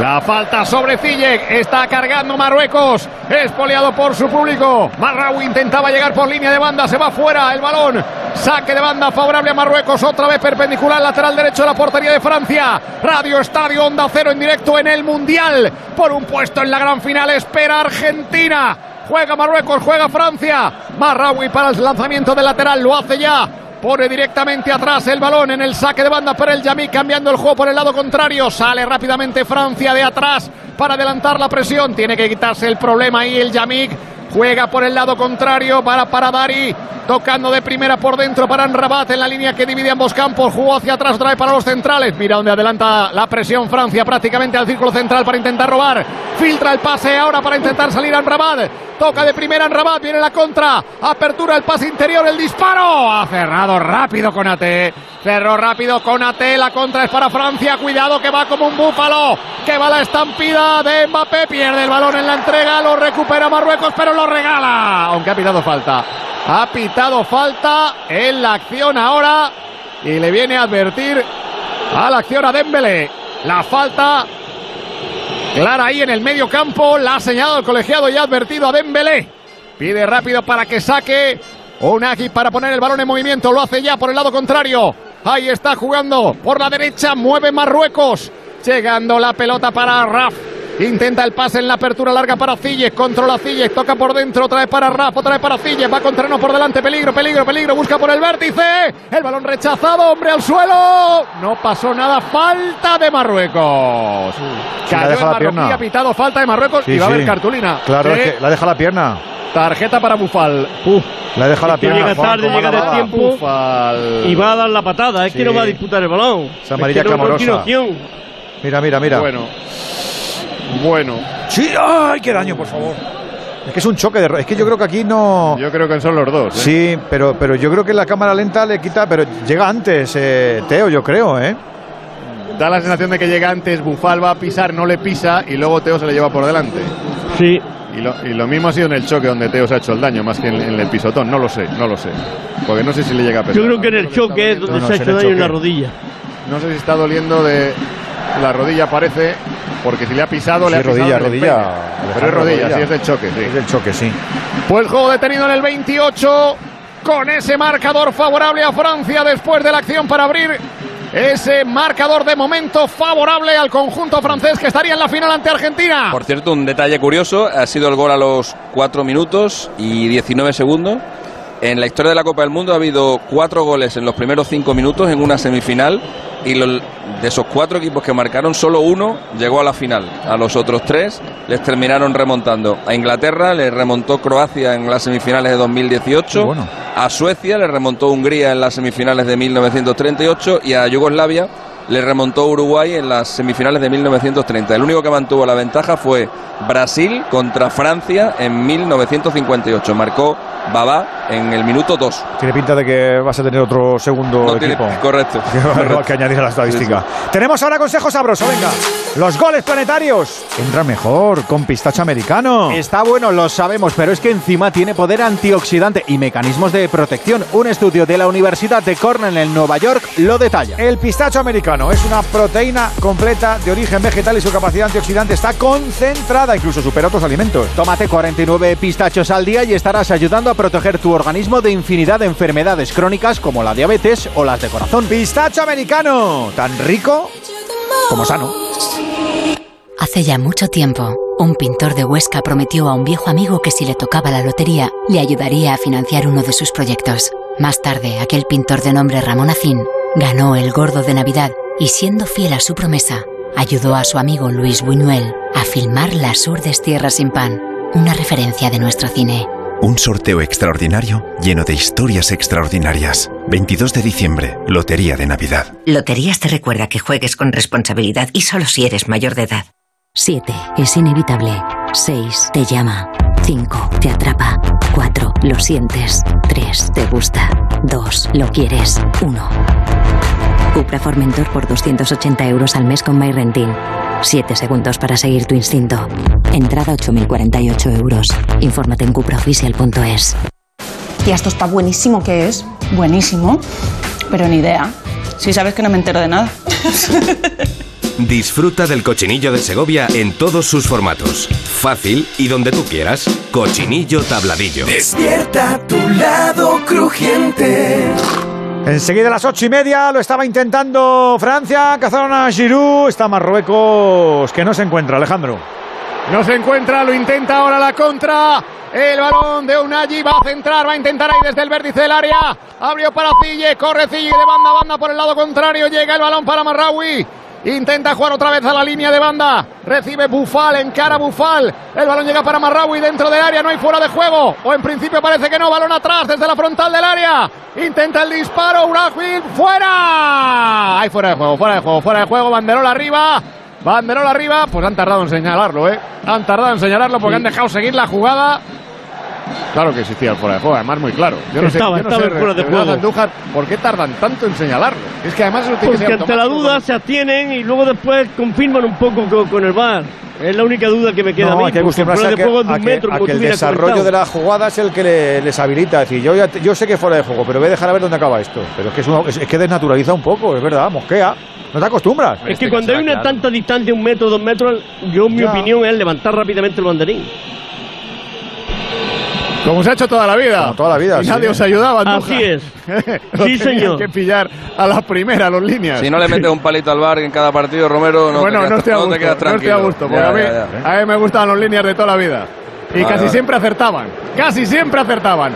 [SPEAKER 7] La falta sobre Ziyech. Está cargando Marruecos. Espoleado por su público. Marraoui intentaba llegar por línea de banda. Se va fuera el balón. Saque de banda favorable a Marruecos. Otra vez perpendicular lateral derecho de la portería de Francia. Radio Estadio Onda Cero en directo en el Mundial. Por un puesto en la gran final. Espera Argentina. Juega Marruecos, juega Francia. Marraoui para el lanzamiento del lateral. Lo hace ya. Pone directamente atrás el balón en el saque de banda para el Yamik, cambiando el juego por el lado contrario. Sale rápidamente Francia de atrás para adelantar la presión. Tiene que quitarse el problema ahí el Yamik. Juega por el lado contrario para Paradari. Tocando de primera por dentro para Rabat en la línea que divide ambos campos. Jugó hacia atrás otra vez para los centrales. Mira donde adelanta la presión Francia prácticamente al círculo central para intentar robar. Filtra el pase ahora para intentar salir a Rabat. Toca de primera en Rabat. Viene la contra. Apertura el pase interior. El disparo. Ha cerrado rápido con Ate. Cerró rápido con Ate. La contra es para Francia. Cuidado que va como un búfalo. Que va la estampida de Mbappé. Pierde el balón en la entrega. Lo recupera Marruecos, pero lo regala. Aunque ha pitado falta. Ha pitado falta en la acción ahora. Y le viene a advertir a la acción a Dembélé. La falta clara ahí en el medio campo. La ha señalado el colegiado y ha advertido a Dembélé. Pide rápido para que saque. Unagi para poner el balón en movimiento. Lo hace ya por el lado contrario. Ahí está jugando por la derecha. Mueve Marruecos. Llegando la pelota para Raf. Intenta el pase en la apertura larga para Cille. Controla Cille. Toca por dentro. Otra vez para Raf. Otra vez para Cille. Va con terreno por delante. Peligro, peligro, peligro. Busca por el vértice. El balón rechazado. Hombre al suelo. No pasó nada. Falta de Marruecos.
[SPEAKER 5] Sí, la
[SPEAKER 7] Cayó
[SPEAKER 5] deja
[SPEAKER 7] en
[SPEAKER 5] la pierna.
[SPEAKER 7] Ha pitado falta de Marruecos
[SPEAKER 5] Sí,
[SPEAKER 7] y va a haber cartulina.
[SPEAKER 5] Claro, es que la deja la pierna.
[SPEAKER 7] Tarjeta para Bufal.
[SPEAKER 5] La deja la pierna.
[SPEAKER 13] llega tarde, llega de tiempo
[SPEAKER 7] Bufal.
[SPEAKER 13] y va a dar la patada. Es
[SPEAKER 5] Sí.
[SPEAKER 13] que no va a disputar el balón.
[SPEAKER 5] Esa amarilla
[SPEAKER 13] es que no
[SPEAKER 5] clamorosa. Mira, mira, mira.
[SPEAKER 7] Bueno. Bueno.
[SPEAKER 5] Sí, ¡ay, qué daño, por favor! Es que es un choque de... ro- Es que yo creo que aquí no...
[SPEAKER 7] Yo creo que son los dos. ¿eh?
[SPEAKER 5] Sí, pero, pero yo creo que la cámara lenta le quita... Pero llega antes, eh, Teo, yo creo, ¿eh?
[SPEAKER 7] Da la sensación de que llega antes, Bufal va a pisar, no le pisa y luego Teo se le lleva por delante.
[SPEAKER 13] Sí.
[SPEAKER 7] Y lo, y lo mismo ha sido en el choque donde Teo se ha hecho el daño, más que en, en el pisotón. No lo sé, no lo sé. Porque no sé si le llega a pesar.
[SPEAKER 13] Yo creo que en el choque es donde
[SPEAKER 7] No, no,
[SPEAKER 13] se ha hecho
[SPEAKER 7] el
[SPEAKER 13] daño en la rodilla.
[SPEAKER 7] No sé si está doliendo de la rodilla, parece, porque si le ha pisado, le ha pisado
[SPEAKER 5] rodilla,
[SPEAKER 7] el
[SPEAKER 5] rodilla.
[SPEAKER 7] peine. Pero es rodilla,
[SPEAKER 5] rodilla.
[SPEAKER 7] sí, es del choque, sí.
[SPEAKER 5] Es del choque, sí.
[SPEAKER 7] Pues juego detenido en el 28 con ese marcador favorable a Francia después de la acción para abrir ese marcador de momento favorable al conjunto francés que estaría en la final ante Argentina.
[SPEAKER 12] Por cierto, un detalle curioso, ha sido el gol a los 4 minutos y 19 segundos. En la historia de la Copa del Mundo ha habido cuatro goles en los primeros cinco minutos en una semifinal y lo- de esos cuatro equipos que marcaron, solo uno llegó a la final. A los otros tres les terminaron remontando. A Inglaterra le remontó Croacia en las semifinales de 2018. A Suecia le remontó Hungría en las semifinales de 1938 y a Yugoslavia le remontó Uruguay en las semifinales de 1930. El único que mantuvo la ventaja fue Brasil contra Francia en 1958. Marcó Babá en el minuto 2.
[SPEAKER 5] Tiene pinta de que vas a tener otro segundo
[SPEAKER 12] No tiene-
[SPEAKER 5] equipo.
[SPEAKER 12] correcto.
[SPEAKER 5] Que añadir a la estadística. Tenemos ahora consejo sabroso, venga. Los goles planetarios. Entra mejor con pistacho americano.
[SPEAKER 6] Está bueno, lo sabemos, pero es que encima tiene poder antioxidante y mecanismos de protección. Un estudio de la Universidad de Cornell en Nueva York lo detalla.
[SPEAKER 5] El pistacho americano es una proteína completa de origen vegetal y su capacidad antioxidante está concentrada, incluso supera otros alimentos.
[SPEAKER 6] Tómate 49 pistachos al día y estarás ayudando a proteger tu organismo de infinidad de enfermedades crónicas como la diabetes o las de corazón.
[SPEAKER 5] Pistacho americano, tan rico como sano.
[SPEAKER 23] Hace ya mucho tiempo, un pintor de Huesca prometió a un viejo amigo que si le tocaba la lotería, le ayudaría a financiar uno de sus proyectos. Más tarde, aquel pintor de nombre Ramón Acín ganó el gordo de Navidad y siendo fiel a su promesa, ayudó a su amigo Luis Buñuel a filmar Las Urdes Tierras sin Pan, una referencia de nuestro cine.
[SPEAKER 24] Un sorteo extraordinario lleno de historias extraordinarias. 22 de diciembre, Lotería de Navidad.
[SPEAKER 25] Loterías te recuerda que juegues con responsabilidad y solo si eres mayor de edad.
[SPEAKER 23] 7. Es inevitable. 6. Te llama. 5. Te atrapa. 4. Lo sientes. 3. Te gusta. 2. Lo quieres. 1. Cupra Formentor por 280 euros al mes con MyRenting. 7 segundos para seguir tu instinto. Entrada 8.048 euros. Infórmate en cupraoficial.es.
[SPEAKER 26] Tía, esto está buenísimo, ¿qué es? Buenísimo, pero ni idea. Si sabes que no me entero de nada.
[SPEAKER 27] Disfruta del cochinillo de Segovia en todos sus formatos. Fácil y donde tú quieras. Cochinillo tabladillo.
[SPEAKER 28] Despierta tu lado crujiente.
[SPEAKER 5] Enseguida a las ocho y media lo estaba intentando Francia, cazaron a Giroud, está Marruecos que no se encuentra, Alejandro.
[SPEAKER 7] No se encuentra, lo intenta ahora la contra. El balón de Unagi va a centrar, va a intentar ahí desde el vértice del área. Abrió para Cille, corre Cille de banda a banda por el lado contrario. Llega el balón para Marraui. Intenta jugar otra vez a la línea de banda. Recibe Bufal, encara Bufal. El balón llega para Marraui dentro del área. No hay fuera de juego. O en principio parece que no. Balón atrás desde la frontal del área. Intenta el disparo. Uragil fuera. Hay fuera de juego, fuera de juego, fuera de juego. Banderola arriba. Banderola arriba. Pues han tardado en señalarlo, ¿eh? Han tardado en señalarlo porque han dejado seguir la jugada. Claro que existía el fuera de juego, además muy claro. Yo no
[SPEAKER 13] Estaba,
[SPEAKER 7] sé, yo no
[SPEAKER 13] estaba
[SPEAKER 7] sé,
[SPEAKER 13] el fuera de juego.
[SPEAKER 7] Andújar, ¿por qué tardan tanto en señalarlo? Es que además eso tiene que
[SPEAKER 13] Porque
[SPEAKER 7] ser
[SPEAKER 13] ante la duda se abstienen y luego después confirman un poco con, con el VAR. Es la única duda que me queda a mí.
[SPEAKER 5] que acostumbrarse
[SPEAKER 13] fuera de
[SPEAKER 5] que,
[SPEAKER 13] juego de un
[SPEAKER 5] que-
[SPEAKER 13] metro,
[SPEAKER 5] a que el desarrollo
[SPEAKER 13] comentado.
[SPEAKER 5] de la jugada es el que le- les habilita. Es decir, yo, ya yo sé que fuera de juego, pero voy a dejar a ver dónde acaba esto. Pero es que, es, una- es- es que desnaturaliza un poco, es verdad, mosquea. No te acostumbras.
[SPEAKER 13] Es que cuando hay una tanta distancia, un metro, dos metros, yo, mi
[SPEAKER 5] Ya.
[SPEAKER 13] opinión es levantar rápidamente el banderín.
[SPEAKER 7] Como se ha hecho toda la vida.
[SPEAKER 5] Como toda la vida,
[SPEAKER 7] Y
[SPEAKER 5] sí.
[SPEAKER 7] nadie os ayudaba, Andújar.
[SPEAKER 13] Así es.
[SPEAKER 7] Lo
[SPEAKER 13] Sí, señor.
[SPEAKER 7] que pillar a la primera, los líneas.
[SPEAKER 12] Si no le metes un palito al bar en cada partido, Romero, no,
[SPEAKER 7] bueno,
[SPEAKER 12] te, quedas,
[SPEAKER 7] no estoy a
[SPEAKER 12] no te
[SPEAKER 7] gusto,
[SPEAKER 12] quedas
[SPEAKER 7] no estoy
[SPEAKER 12] tranquilo.
[SPEAKER 7] a gusto, porque
[SPEAKER 12] Ya,
[SPEAKER 7] a, mí,
[SPEAKER 12] ya, ya.
[SPEAKER 7] a mí me gustaban los líneas de toda la vida. Y
[SPEAKER 12] Vale,
[SPEAKER 7] casi
[SPEAKER 12] vale.
[SPEAKER 7] siempre acertaban, casi siempre acertaban.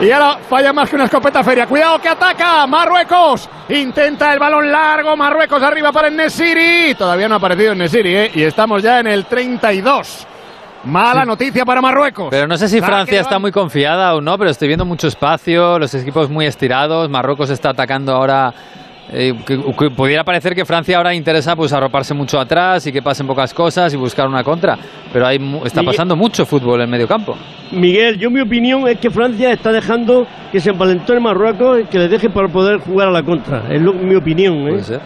[SPEAKER 7] Y ahora falla más que una escopeta feria. Cuidado que ataca Marruecos. Intenta el balón largo. Marruecos arriba para el Nesiri. Todavía no ha aparecido el Nesiri, ¿eh? Y estamos ya en el 32. Mala noticia para Marruecos.
[SPEAKER 8] Pero no sé si Francia está muy confiada o no, pero estoy viendo mucho espacio, los equipos muy estirados, Marruecos está atacando ahora. eh, que, que pudiera parecer que Francia ahora interesa pues arroparse mucho atrás y que pasen pocas cosas y buscar una contra, pero hay, está
[SPEAKER 13] Miguel-
[SPEAKER 8] pasando mucho fútbol en medio campo.
[SPEAKER 13] Miguel, yo mi opinión es que Francia está dejando que se empalentó en Marruecos y que le deje para poder jugar a la contra. Es lo- mi opinión. ¿eh?
[SPEAKER 8] Puede ser.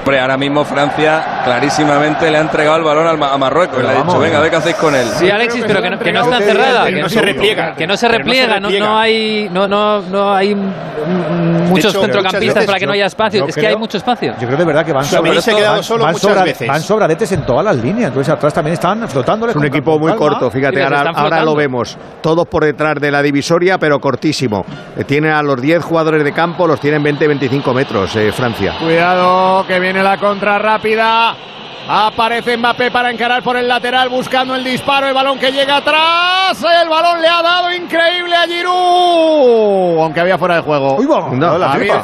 [SPEAKER 12] Hombre, ahora mismo Francia clarísimamente le ha entregado el balón a Marruecos. le ha dicho, venga, a ver qué hacéis con él.
[SPEAKER 8] Sí, Alexis, pero que no, que no está encerrada, que no se repliega, que no se repliega, no, no hay, no, no, no hay muchos
[SPEAKER 9] hecho,
[SPEAKER 8] centrocampistas para que no haya espacio. Es que hay mucho espacio.
[SPEAKER 5] Yo creo de verdad que van,
[SPEAKER 9] Sobre se
[SPEAKER 5] van-
[SPEAKER 9] solo
[SPEAKER 5] van
[SPEAKER 9] muchas
[SPEAKER 5] sobra-
[SPEAKER 9] veces.
[SPEAKER 5] van sobradetes en todas las líneas. Entonces atrás también están flotándoles.
[SPEAKER 9] Es un equipo muy
[SPEAKER 5] calma.
[SPEAKER 9] corto, fíjate,
[SPEAKER 8] Sí,
[SPEAKER 9] ahora, lo vemos. Todos por detrás de la divisoria, pero cortísimo. Eh, Tiene a los 10 jugadores de campo, los tienen 20-25 metros, eh, Francia.
[SPEAKER 7] Cuidado, que viene la contra rápida. Aparece Mbappé para encarar por el lateral buscando el disparo, el balón que llega atrás, el balón le ha dado increíble a Giroud, aunque había fuera de juego.
[SPEAKER 5] Uy, va,
[SPEAKER 9] No,
[SPEAKER 5] la
[SPEAKER 7] había-.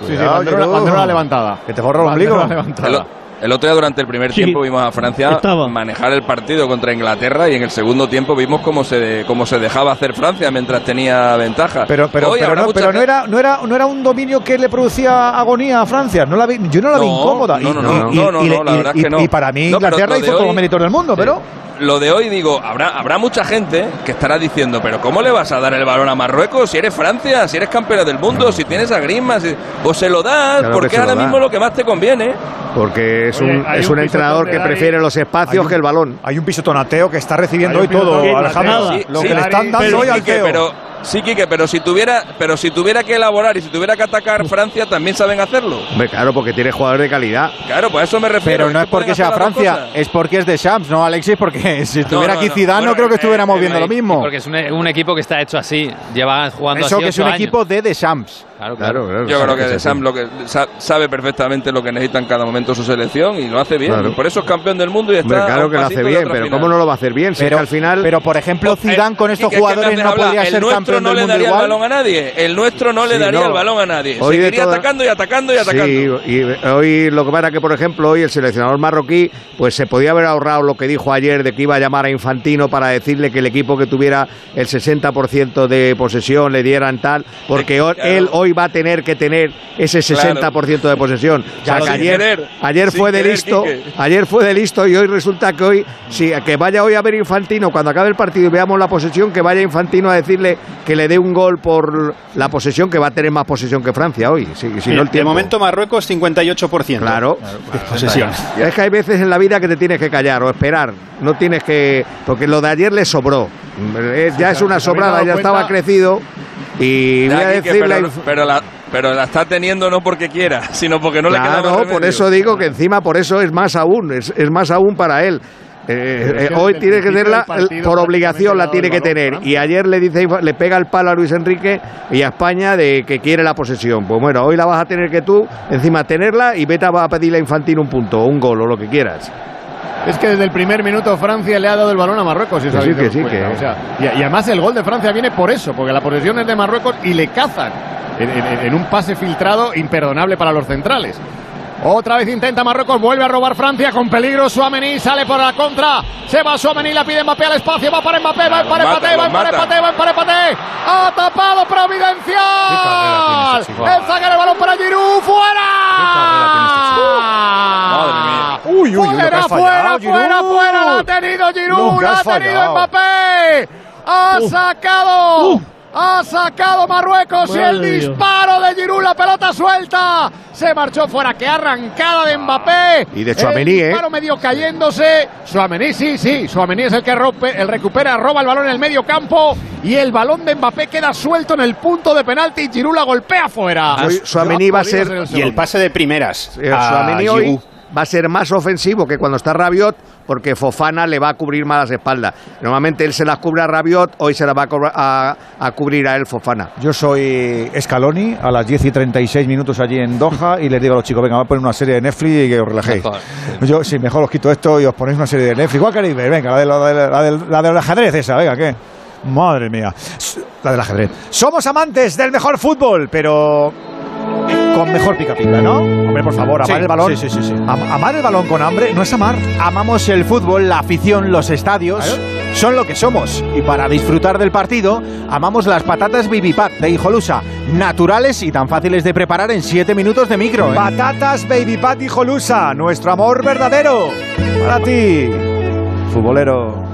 [SPEAKER 7] Sí, sí,
[SPEAKER 5] Giroud.
[SPEAKER 7] banderola levantada.
[SPEAKER 5] Que te jorra el ombligo.
[SPEAKER 7] Levantada.
[SPEAKER 12] El, el otro día durante el primer
[SPEAKER 13] Sí,
[SPEAKER 12] tiempo vimos a Francia
[SPEAKER 13] estaba.
[SPEAKER 12] manejar el partido contra Inglaterra y en el segundo tiempo vimos cómo se, cómo se dejaba hacer Francia mientras tenía ventaja.
[SPEAKER 5] Pero, pero,
[SPEAKER 12] Hoy
[SPEAKER 5] pero, no, pero no, era, no, era, no era un dominio que le producía agonía a Francia. No la vi- yo no la vi
[SPEAKER 12] No,
[SPEAKER 5] incómoda.
[SPEAKER 12] no,
[SPEAKER 5] Y-
[SPEAKER 12] no, no,
[SPEAKER 5] y-
[SPEAKER 12] no, no,
[SPEAKER 5] y-
[SPEAKER 12] no, la verdad es que no.
[SPEAKER 5] Y para mí Inglaterra hizo
[SPEAKER 12] hoy-
[SPEAKER 5] los méritos del mundo, pero...
[SPEAKER 12] Lo de hoy, digo, habrá, habrá mucha gente que estará diciendo, pero ¿cómo le vas a dar el balón a Marruecos si eres Francia, si eres campeona del mundo, si tienes a Griezmann? si- O se lo das,
[SPEAKER 9] Claro
[SPEAKER 12] porque ahora
[SPEAKER 9] da.
[SPEAKER 12] mismo lo que más te conviene.
[SPEAKER 9] Porque es
[SPEAKER 7] Oye,
[SPEAKER 9] un, es
[SPEAKER 7] un
[SPEAKER 9] un entrenador
[SPEAKER 7] pisotón
[SPEAKER 9] que prefiere los espacios
[SPEAKER 5] un-
[SPEAKER 9] que el balón.
[SPEAKER 5] Hay un pisotonateo que está recibiendo hoy todo,
[SPEAKER 7] pisotón-
[SPEAKER 5] Alejandro. Lo
[SPEAKER 12] Sí,
[SPEAKER 5] que le están dando
[SPEAKER 12] pero,
[SPEAKER 5] hoy al
[SPEAKER 12] pero, sí, Quique, pero si tuviera, pero si tuviera que elaborar y si tuviera que atacar Francia, también saben hacerlo.
[SPEAKER 9] Hombre, claro, porque tiene jugadores de calidad.
[SPEAKER 12] Claro, pues a eso me refiero.
[SPEAKER 6] Pero no es porque sea Francia, es porque es de Shams, ¿no, Alexis? Porque si estuviera
[SPEAKER 12] no,
[SPEAKER 6] aquí. Zidane no creo que
[SPEAKER 12] eh,
[SPEAKER 6] estuviéramos
[SPEAKER 12] eh,
[SPEAKER 6] viendo lo
[SPEAKER 12] ahí,
[SPEAKER 6] mismo.
[SPEAKER 8] Porque es un, un equipo que está hecho así, lleva jugando
[SPEAKER 6] Eso
[SPEAKER 8] así
[SPEAKER 6] que es un
[SPEAKER 8] años.
[SPEAKER 6] equipo de de Shams.
[SPEAKER 8] Claro, claro.
[SPEAKER 12] Yo creo que
[SPEAKER 9] es.
[SPEAKER 12] Sam lo que sa- sabe perfectamente lo que necesita en cada momento su selección y lo hace bien.
[SPEAKER 9] Claro.
[SPEAKER 12] Por eso es campeón del mundo y está
[SPEAKER 9] Hombre,
[SPEAKER 12] a
[SPEAKER 9] claro que lo hace bien, pero
[SPEAKER 12] final.
[SPEAKER 9] ¿cómo no lo va a hacer bien? Si es
[SPEAKER 6] Pero,
[SPEAKER 9] que al final.
[SPEAKER 6] pero por ejemplo, Zidane con estos
[SPEAKER 12] Quique, ¿qué me
[SPEAKER 6] jugadores no
[SPEAKER 12] hablar?
[SPEAKER 6] podría
[SPEAKER 12] el
[SPEAKER 6] ser
[SPEAKER 12] nuestro
[SPEAKER 6] campeón
[SPEAKER 12] no
[SPEAKER 6] del
[SPEAKER 12] le
[SPEAKER 6] mundo
[SPEAKER 12] daría
[SPEAKER 6] igual.
[SPEAKER 12] el balón a nadie. El nuestro no le
[SPEAKER 9] Sí,
[SPEAKER 12] daría
[SPEAKER 9] no.
[SPEAKER 12] el balón a nadie.
[SPEAKER 9] Hoy
[SPEAKER 12] Seguiría
[SPEAKER 9] toda-
[SPEAKER 12] atacando y atacando y atacando.
[SPEAKER 9] Sí, y hoy lo que pasa que, por ejemplo, hoy el seleccionador marroquí, pues se podía haber ahorrado lo que dijo ayer de que iba a llamar a Infantino para decirle que el equipo que tuviera el 60% de posesión le dieran tal, porque él hoy va a tener que tener ese 60% de posesión. O sea,
[SPEAKER 12] Claro,
[SPEAKER 9] que
[SPEAKER 12] sin
[SPEAKER 9] ayer,
[SPEAKER 12] querer,
[SPEAKER 9] ayer
[SPEAKER 12] sin
[SPEAKER 9] fue de
[SPEAKER 12] querer,
[SPEAKER 9] listo,
[SPEAKER 12] Quique.
[SPEAKER 9] ayer fue de listo y hoy resulta que hoy, sí, que vaya hoy a ver Infantino, cuando acabe el partido y veamos la posesión, que vaya Infantino a decirle que le dé un gol por la posesión, que va a tener más posesión que Francia hoy, si, si no el
[SPEAKER 10] de
[SPEAKER 9] tiempo.
[SPEAKER 10] momento Marruecos 58%.
[SPEAKER 9] Claro.
[SPEAKER 10] posesión.
[SPEAKER 9] Es que hay veces en la vida que te tienes que callar o esperar. No tienes que. Porque lo de ayer le sobró. Eh, Ya es una
[SPEAKER 7] ¿os habéis
[SPEAKER 9] sobrada, ya estaba crecido. Y voy a a
[SPEAKER 12] pero, la, pero la está teniendo no porque quiera, sino porque no le queda
[SPEAKER 9] Claro, por eso digo que encima por eso es más aún, es, es más aún para él. Eh, eh, hoy tiene que tenerla, por obligación la tiene que tener. Y ayer le dice, le pega el palo a Luis Enrique y a España de que quiere la posesión. Pues bueno, hoy la vas a tener que tú, encima tenerla y vete a pedirle a Infantino un punto, o un gol o lo que quieras.
[SPEAKER 7] Es que desde el primer minuto Francia le ha dado el balón a Marruecos. si os
[SPEAKER 9] Que sí,
[SPEAKER 7] habéis dado
[SPEAKER 9] que sí,
[SPEAKER 7] cuenta.
[SPEAKER 9] que-
[SPEAKER 7] O sea, y, y además el gol de Francia viene por eso, porque la posesión es de Marruecos y le cazan en, en- en un pase filtrado imperdonable para los centrales. Otra vez intenta Marruecos, vuelve a robar Francia con peligro. Suamení sale por la contra. Se va Suamení, la pide Mbappé al espacio. Va para Mbappé, va para Mbappé, va para. Mbappé, va para Mbappé. Ha tapado Providencial.
[SPEAKER 12] este.
[SPEAKER 7] El saque el balón para Giroud. ¡Fuera!
[SPEAKER 12] Madre mía.
[SPEAKER 5] Uy, uy,
[SPEAKER 7] fuera, fuera, fuera, fuera, la ha tenido Giroud, la ha tenido. Mbappé. Ha sacado, ha sacado Marruecos y el
[SPEAKER 13] Dios.
[SPEAKER 7] disparo de Giroud, la pelota suelta. Se marchó fuera, qué arrancada de Mbappé.
[SPEAKER 9] Y de
[SPEAKER 7] El
[SPEAKER 9] ¿eh?
[SPEAKER 7] disparo medio cayéndose. Suamení, sí, sí, Suamení es el que rompe, el recupera, roba el balón en el medio campo y el balón de Mbappé queda suelto en el punto de penalti y Giroud la golpea fuera.
[SPEAKER 9] Hoy Tchouaméni va a ser-
[SPEAKER 10] Y el pase de primeras.
[SPEAKER 9] Hoy
[SPEAKER 10] Giroud.
[SPEAKER 9] va a ser más ofensivo que cuando está Rabiot porque Fofana le va a cubrir más las espaldas. Normalmente él se las cubre a Rabiot, hoy se las va a, a- a cubrir a él Fofana.
[SPEAKER 5] Yo soy Scaloni a las 10 y 36 minutos allí en Doha y les digo a los chicos, venga, vamos a poner una serie de Netflix y que os relajéis.
[SPEAKER 8] Mejor,
[SPEAKER 5] Yo, sí, mejor os quito esto y os ponéis una serie de Netflix. ¿Cuál queréis ver? Venga, la, de, la, de- la del- la del ajedrez esa, venga, ¿qué? Madre mía. La del ajedrez. Somos amantes del mejor fútbol, pero con mejor pica pica, ¿no? Hombre, por favor, amar
[SPEAKER 6] Sí,
[SPEAKER 5] el balón.
[SPEAKER 6] sí, sí, sí, sí.
[SPEAKER 5] Am- amar el balón con hambre no es amar.
[SPEAKER 6] Amamos el fútbol, la afición, los estadios. Son lo que somos. Y para disfrutar del partido, amamos las patatas Bibipat de Hijolusa. Naturales y tan fáciles de preparar en 7 minutos de micro. ¿eh?
[SPEAKER 5] Patatas Baby Pat y Jolusa, nuestro amor verdadero. Para ti, futbolero.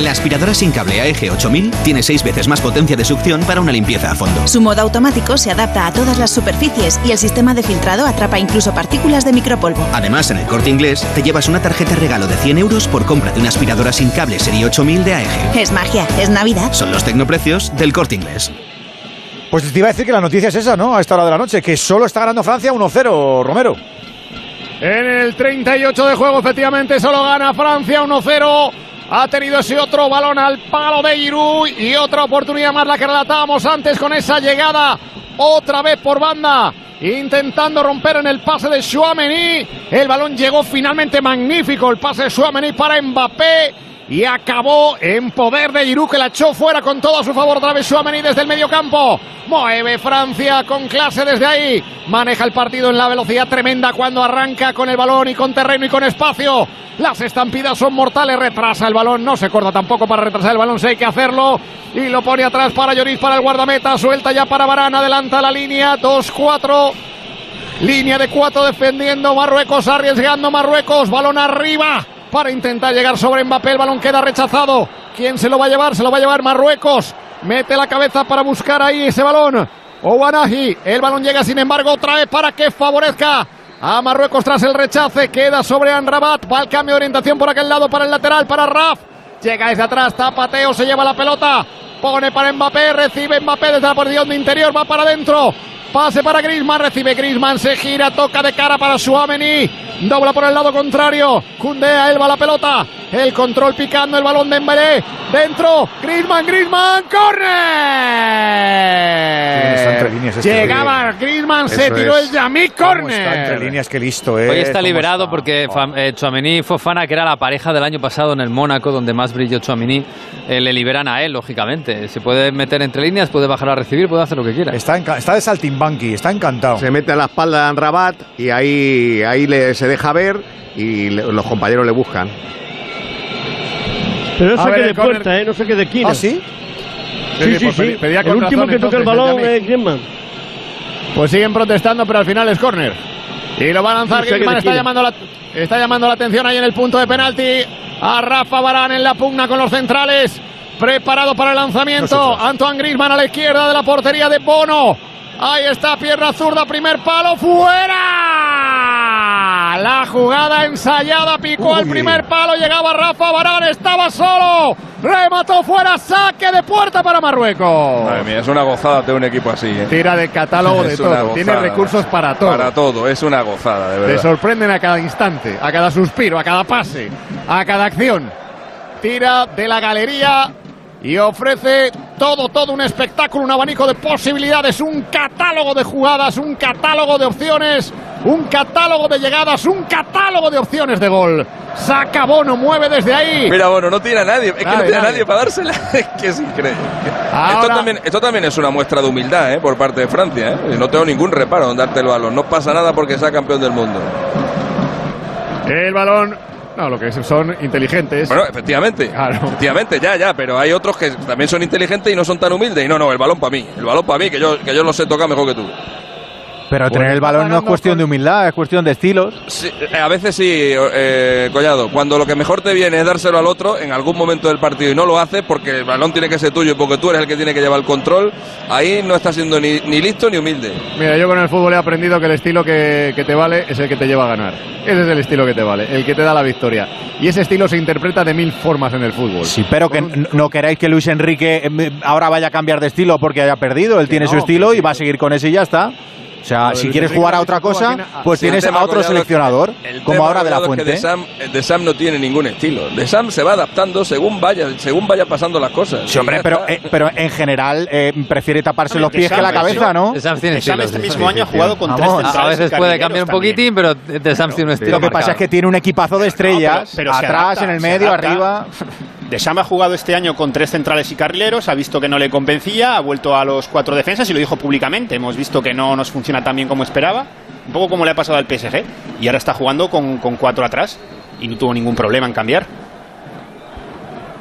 [SPEAKER 15] La aspiradora sin cable AEG 8000 tiene 6 veces más potencia de succión para una limpieza a fondo.
[SPEAKER 29] Su modo automático se adapta a todas las superficies y el sistema de filtrado atrapa incluso partículas de micropolvo.
[SPEAKER 15] Además, en el corte inglés te llevas una tarjeta regalo de 100 euros por compra de una aspiradora sin cable serie 8000 de AEG.
[SPEAKER 29] Es magia, es Navidad.
[SPEAKER 15] Son los tecnoprecios del corte inglés.
[SPEAKER 5] Pues te iba a decir que la noticia es esa, ¿no? A esta hora de la noche, que solo está ganando Francia 1-0, Romero.
[SPEAKER 7] En el 38 de juego, efectivamente, solo gana Francia 1-0. Ha tenido ese otro balón al palo de Giroud y otra oportunidad más la que relatábamos antes con esa llegada otra vez por banda. Intentando romper en el pase de Chouameni. El balón llegó finalmente magnífico. El pase de Chouameni para Mbappé. Y acabó en poder de Giroud que la echó fuera con todo a su favor otra vez Chouameni desde el medio campo. Mueve Francia con clase desde ahí. Maneja el partido en la velocidad tremenda cuando arranca con el balón y con terreno y con espacio. Las estampidas son mortales. Retrasa el balón. No se corta tampoco para retrasar el balón. Si hay que hacerlo. Y lo pone atrás para Lloris, para el guardameta. Suelta ya para Barán. Adelanta la línea. 2-4. Línea de cuatro defendiendo Marruecos, arriesgando Marruecos, balón arriba para intentar llegar sobre Mbappé, el balón queda rechazado. ¿Quién se lo va a llevar? Se lo va a llevar Marruecos. Mete la cabeza para buscar ahí ese balón. Owanahi, el balón llega sin embargo otra vez para que favorezca a Marruecos tras el rechace. Queda sobre Anrabat, va el cambio de orientación por aquel lado para el lateral, para Raf. Llega desde atrás, tapateo, se lleva la pelota. Pone para Mbappé, recibe Mbappé desde la posición de interior, va para adentro. Pase para Grisman, recibe Grisman, se gira, toca de cara para Suameni. Dobla por el lado contrario. Cundea, él va la pelota. El control picando el balón de Embelé. Dentro, Grisman, Grisman, corre.
[SPEAKER 5] Está entre líneas este
[SPEAKER 7] Llegaba. Grisman, se tiró
[SPEAKER 5] es.
[SPEAKER 7] el Yamí
[SPEAKER 5] ¿Cómo Está entre
[SPEAKER 7] corner.
[SPEAKER 5] líneas, que listo, ¿eh?
[SPEAKER 8] Hoy está
[SPEAKER 5] ¿Cómo
[SPEAKER 8] liberado
[SPEAKER 5] está?
[SPEAKER 8] porque Fa- eh, Tchouaméni y Fofana, que era la pareja del año pasado en el Mónaco, donde más brilló Tchouaméni, eh, le liberan a él, lógicamente. Se puede meter entre líneas, puede bajar a recibir, puede hacer lo que quiera.
[SPEAKER 5] Está, está de saltimbanqui, está encantado.
[SPEAKER 9] Se mete a la espalda de Anrabat y ahí, ahí le, se deja ver y le- los compañeros le buscan.
[SPEAKER 13] Pero no
[SPEAKER 7] el
[SPEAKER 13] de puerta, ¿eh? No sé qué de esquina.
[SPEAKER 5] ¿Ah, sí?
[SPEAKER 13] Sí, sí,
[SPEAKER 7] pues
[SPEAKER 13] sí.
[SPEAKER 7] pedía
[SPEAKER 13] El último
[SPEAKER 7] razón,
[SPEAKER 13] que toca el balón es Griezmann.
[SPEAKER 7] Pues siguen protestando, pero al final es córner. Y lo va a lanzar
[SPEAKER 13] No
[SPEAKER 7] Griezmann, está llamando, la, está llamando la atención ahí en el punto de penalti. A Rafa Barán en la pugna con los centrales. Preparado para el lanzamiento. Antoine Griezmann a la izquierda de la portería de Bono. Ahí está, pierna zurda, primer palo, fuera. La jugada ensayada, picó el primer palo, llegaba Rafa Barán, estaba solo. Remató fuera, saque de puerta para Marruecos.
[SPEAKER 12] Madre mía, es una gozada de un equipo así. ¿eh?
[SPEAKER 30] Tira de catálogo de todo. Tiene recursos para todo.
[SPEAKER 12] Para todo, es una gozada, de
[SPEAKER 30] Te
[SPEAKER 12] verdad.
[SPEAKER 30] sorprenden a cada instante, a cada suspiro, a cada pase, a cada acción.
[SPEAKER 7] Tira de la galería y ofrece todo, todo un espectáculo, un abanico de posibilidades, un catálogo de jugadas, un catálogo de opciones, un catálogo de llegadas, un catálogo de opciones de gol. Saca Bono, mueve desde ahí.
[SPEAKER 12] Mira, bueno, no tiene a nadie. Es que no
[SPEAKER 7] Nadie,
[SPEAKER 12] tiene a
[SPEAKER 7] nadie.
[SPEAKER 12] para dársela. Es que es increíble. Esto también, esto también es una muestra de humildad ¿eh? por parte de Francia. ¿eh? Y No tengo ningún reparo en darte el balón. No pasa nada porque sea campeón del mundo.
[SPEAKER 30] El balón. No, lo que son inteligentes.
[SPEAKER 12] Bueno, efectivamente. Efectivamente, ya, ya. Pero hay otros que también son inteligentes y no son tan humildes. Y no, no, el balón para mí. El balón para mí, que yo, que yo lo sé tocar mejor que tú.
[SPEAKER 6] Pero tener el balón no es cuestión de humildad, es cuestión de estilos.
[SPEAKER 12] Sí, eh, a veces sí, eh, Collado. Cuando lo que mejor te viene es dárselo al otro en algún momento del partido y no lo haces porque el balón tiene que ser tuyo y porque tú eres el que tiene que llevar el control, ahí no estás siendo ni, ni listo ni humilde.
[SPEAKER 30] Mira, yo con el fútbol he aprendido que el estilo que, que te vale es el que te lleva a ganar. Ese es el estilo que te vale, el que te da la victoria. Y ese estilo se interpreta de mil formas en el fútbol.
[SPEAKER 6] Sí, pero que no queráis que Luis Enrique eh, ahora vaya a cambiar de estilo porque haya perdido. Él tiene su
[SPEAKER 12] no,
[SPEAKER 6] estilo y va a seguir con ese y ya está. O sea,
[SPEAKER 12] Lo
[SPEAKER 6] si quieres jugar a otra cosa, pues
[SPEAKER 12] el
[SPEAKER 6] tienes a otro seleccionador,
[SPEAKER 12] El
[SPEAKER 6] como ahora de la
[SPEAKER 12] Collado, es que
[SPEAKER 6] Fuente.
[SPEAKER 12] De Sam, de Sam no tiene ningún estilo. De Sam se va adaptando según vaya, según vaya pasando las cosas.
[SPEAKER 6] Sí, hombre, pero, eh, pero en general eh, prefiere taparse los pies que la
[SPEAKER 12] Sam,
[SPEAKER 6] cabeza, ¿no?
[SPEAKER 8] De Sam tiene
[SPEAKER 10] De Sam
[SPEAKER 8] estilo,
[SPEAKER 10] este mismo año ha jugado con tres
[SPEAKER 8] A veces puede cambiar un poquitín, pero de Sam tiene un estilo
[SPEAKER 6] Lo que pasa es que tiene un equipazo de estrellas, atrás, en el medio, arriba.
[SPEAKER 10] De Sam ha jugado este año con tres centrales y carrileros, ha visto que no le convencía, ha vuelto a los cuatro defensas y lo dijo públicamente. Hemos visto que no nos funciona tan bien como esperaba, un poco como le ha pasado al PSG, y ahora está jugando con, con cuatro atrás y no tuvo ningún problema en cambiar.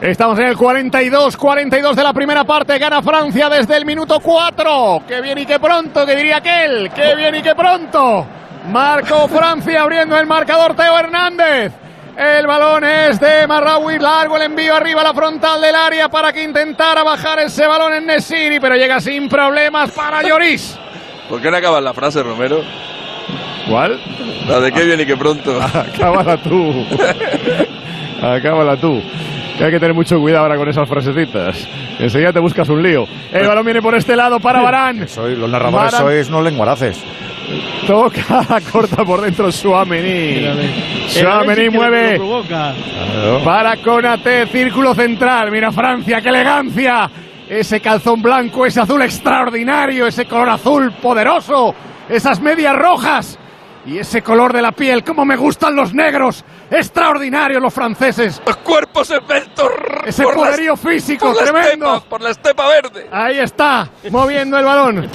[SPEAKER 7] Estamos en el 42, 42 de la primera parte. Gana Francia desde el minuto 4. Qué bien y qué pronto, que diría aquel. Qué bien y qué pronto. Marco Francia abriendo el marcador Teo Hernández. El balón es de Marraoui, largo el envío arriba a la frontal del área para que intentara bajar ese balón en Nesiri, pero llega sin problemas para Lloris.
[SPEAKER 12] ¿Por qué no acabas la frase, Romero?
[SPEAKER 30] ¿Cuál?
[SPEAKER 12] La de qué bien y qué pronto.
[SPEAKER 30] Acábala tú. Acábala tú. Que hay que tener mucho cuidado ahora con esas frasecitas. Enseguida te buscas un lío. El balón viene por este lado para Barán.
[SPEAKER 5] Soy, los narradores
[SPEAKER 30] Varane.
[SPEAKER 5] sois no lenguaraces.
[SPEAKER 7] Toca, corta por dentro Suamení. Suamení mueve para Conate, círculo central. Mira Francia, qué elegancia. Ese calzón blanco, ese azul extraordinario, ese color azul poderoso, esas medias rojas y ese color de la piel. ¡Cómo me gustan los negros! Extraordinarios los franceses.
[SPEAKER 12] Los cuerpos esbeltos.
[SPEAKER 7] Ese poderío físico
[SPEAKER 12] por la
[SPEAKER 7] tremendo.
[SPEAKER 12] estepa, por la estepa verde.
[SPEAKER 7] Ahí está, moviendo el balón.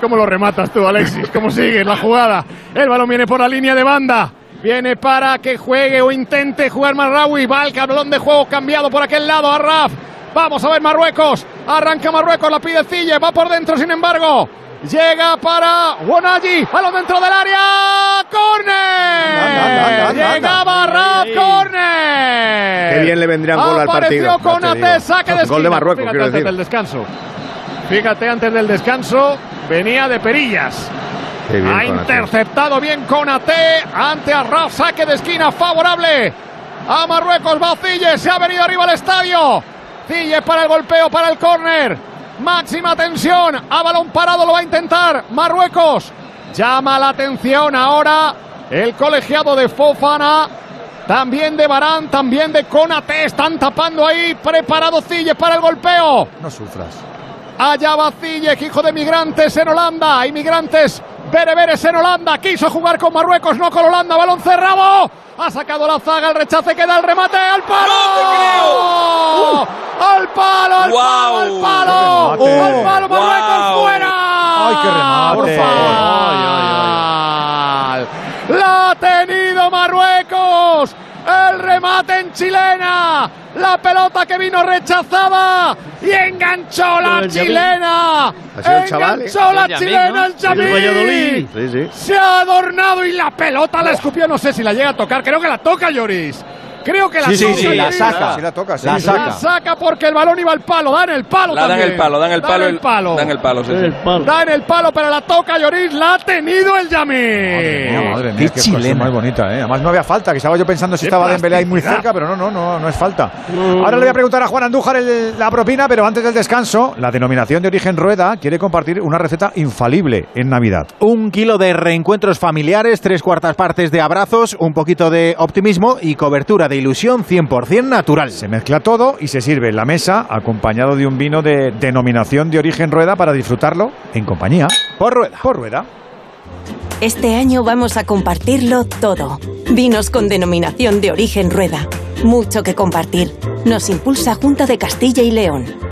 [SPEAKER 7] ¿Cómo lo rematas tú, Alexis? ¿Cómo sigue la jugada? El balón viene por la línea de banda. Viene para que juegue o intente jugar Marraoui. Va el cablón de juego cambiado por aquel lado a Raf. Vamos a ver Marruecos. Arranca Marruecos, la pide Cille. Va por dentro, sin embargo. Llega para Wonaji. Balón dentro del área. ¡Corner! Llegaba Raf, corner.
[SPEAKER 9] Qué bien le vendría un gol al
[SPEAKER 7] Apareció
[SPEAKER 9] partido. ya te
[SPEAKER 7] Konate,
[SPEAKER 9] digo.
[SPEAKER 7] saque de esquina.
[SPEAKER 9] Gol de Marruecos, quiero
[SPEAKER 7] antes
[SPEAKER 9] decir.
[SPEAKER 7] del descanso. Fíjate antes del descanso, venía de perillas.
[SPEAKER 9] Qué bien,
[SPEAKER 7] ha interceptado bien Conate ante Arraf, saque de esquina favorable a Marruecos. Va Cille, se ha venido arriba al estadio. Cille para el golpeo, para el córner. Máxima tensión, a balón parado lo va a intentar Marruecos. Llama la atención ahora el colegiado de Fofana. También de Barán, también de Conate. Están tapando ahí. Preparado Cille para el golpeo.
[SPEAKER 5] No sufras.
[SPEAKER 7] Allá va Cille, hijo de migrantes en Holanda. Inmigrantes bereberes en Holanda. Quiso jugar con Marruecos, no con Holanda. Balón cerrado. Ha sacado la zaga, el rechace queda el remate. ¡Al palo! ¡Al palo! ¡Al palo! ¡Al palo!
[SPEAKER 5] ¡Qué remate!
[SPEAKER 7] ¡Al palo! ¡Marruecos fuera!
[SPEAKER 5] ¡Ay, qué remate!
[SPEAKER 7] Por favor. ¡La ha tenido Marruecos! Remate en chilena. La pelota que vino rechazada. Y enganchó la chilena.
[SPEAKER 9] Ha sido el chaval, ¿eh?
[SPEAKER 7] Enganchó la chilena el.
[SPEAKER 9] Sí, sí.
[SPEAKER 7] Se ha adornado y la pelota la escupió. No sé si la llega a tocar. Creo que la toca Lloris. Creo que la
[SPEAKER 6] Sí, sí,
[SPEAKER 7] toca.
[SPEAKER 6] sí, la
[SPEAKER 7] Lloris.
[SPEAKER 6] saca.
[SPEAKER 5] Sí, la toca, sí,
[SPEAKER 6] La saca.
[SPEAKER 7] La saca porque el balón iba al palo. Da en el palo
[SPEAKER 12] La dan el palo, dan el
[SPEAKER 7] Da
[SPEAKER 12] palo.
[SPEAKER 7] en el palo.
[SPEAKER 12] Dan el palo, sí, sí.
[SPEAKER 13] El palo.
[SPEAKER 7] Da en el palo, pero la toca Lloris. La ha tenido el Yamil.
[SPEAKER 5] Madre mía, madre mía,
[SPEAKER 6] Qué
[SPEAKER 5] qué más bonita, ¿eh? Además no había falta, que estaba yo pensando si estaba Dembélé ahí muy cerca, pero no, no, no, no es falta. Ahora le voy a preguntar a Juan Andújar el- la propina, pero antes del descanso, la denominación de origen Rueda quiere compartir una receta infalible en Navidad.
[SPEAKER 6] Un kilo de reencuentros familiares, tres cuartas partes de abrazos, un poquito de optimismo y cobertura de ilusión 100% natural.
[SPEAKER 5] Se mezcla todo y se sirve en la mesa acompañado de un vino de denominación de origen Rueda para disfrutarlo en compañía.
[SPEAKER 6] Por rueda.
[SPEAKER 5] Por Rueda.
[SPEAKER 31] Este año vamos a compartirlo todo. Vinos con denominación de origen rueda. Mucho que compartir. Nos impulsa Junta de Castilla y León.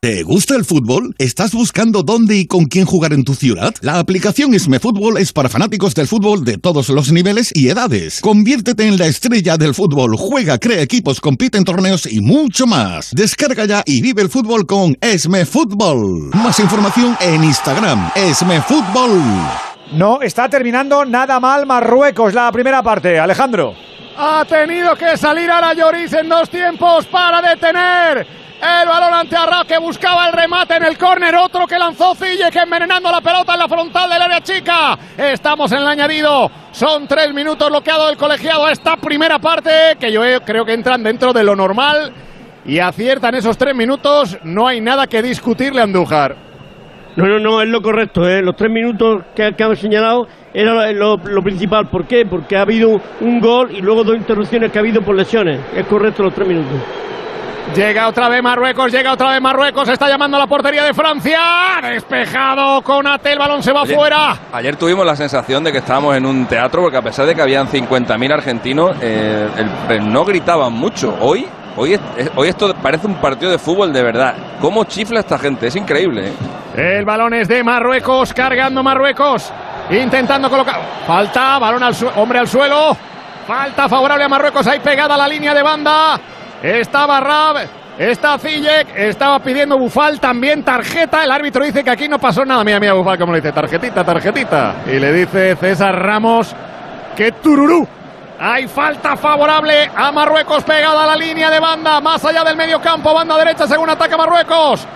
[SPEAKER 32] ¿Te gusta el fútbol? ¿Estás buscando dónde y con quién jugar en tu ciudad? La aplicación Esme Fútbol es para fanáticos del fútbol de todos los niveles y edades. Conviértete en la estrella del fútbol, juega, crea equipos, compite en torneos y mucho más. Descarga ya y vive el fútbol con Esme Fútbol. Más información en Instagram, Esme Fútbol.
[SPEAKER 5] No está terminando nada mal Marruecos la primera parte. Alejandro.
[SPEAKER 7] Ha tenido que salir ahora Lloris en dos tiempos para detener el balón ante Arraf que buscaba el remate en el córner. Otro que lanzó Cille que envenenando la pelota en la frontal del área chica. Estamos en el añadido. Son tres minutos lo que ha dado el colegiado a esta primera parte que yo creo que entran dentro de lo normal y aciertan esos tres minutos. No hay nada que discutirle a Andújar.
[SPEAKER 13] No, no, no, es lo correcto. ¿eh? Los tres minutos que, que han señalado era lo, lo principal. ¿Por qué? Porque ha habido un gol y luego dos interrupciones que ha habido por lesiones. Es correcto los tres minutos.
[SPEAKER 7] Llega otra vez Marruecos, llega otra vez Marruecos, está llamando a la portería de Francia. Despejado con Ate, el balón se va
[SPEAKER 12] Oye,
[SPEAKER 7] fuera.
[SPEAKER 12] Ayer tuvimos la sensación de que estábamos en un teatro porque a pesar de que habían 50.000 argentinos, eh, el- el- no gritaban mucho. Hoy, hoy, hoy esto parece un partido de fútbol de verdad. ¿Cómo chifla esta gente? Es increíble. ¿eh?
[SPEAKER 7] El balón es de Marruecos, cargando Marruecos, intentando colocar. Falta, balón al suelo, hombre al suelo. Falta favorable a Marruecos, ahí pegada la línea de banda. Está Barrab, está Ziyech, estaba pidiendo Bufal también tarjeta. El árbitro dice que aquí no pasó nada. Mira, mira Bufal como le dice, tarjetita, tarjetita. Y le dice César Ramos que tururú. Hay falta favorable a Marruecos pegada a la línea de banda, más allá del medio campo, banda derecha según ataca Marruecos.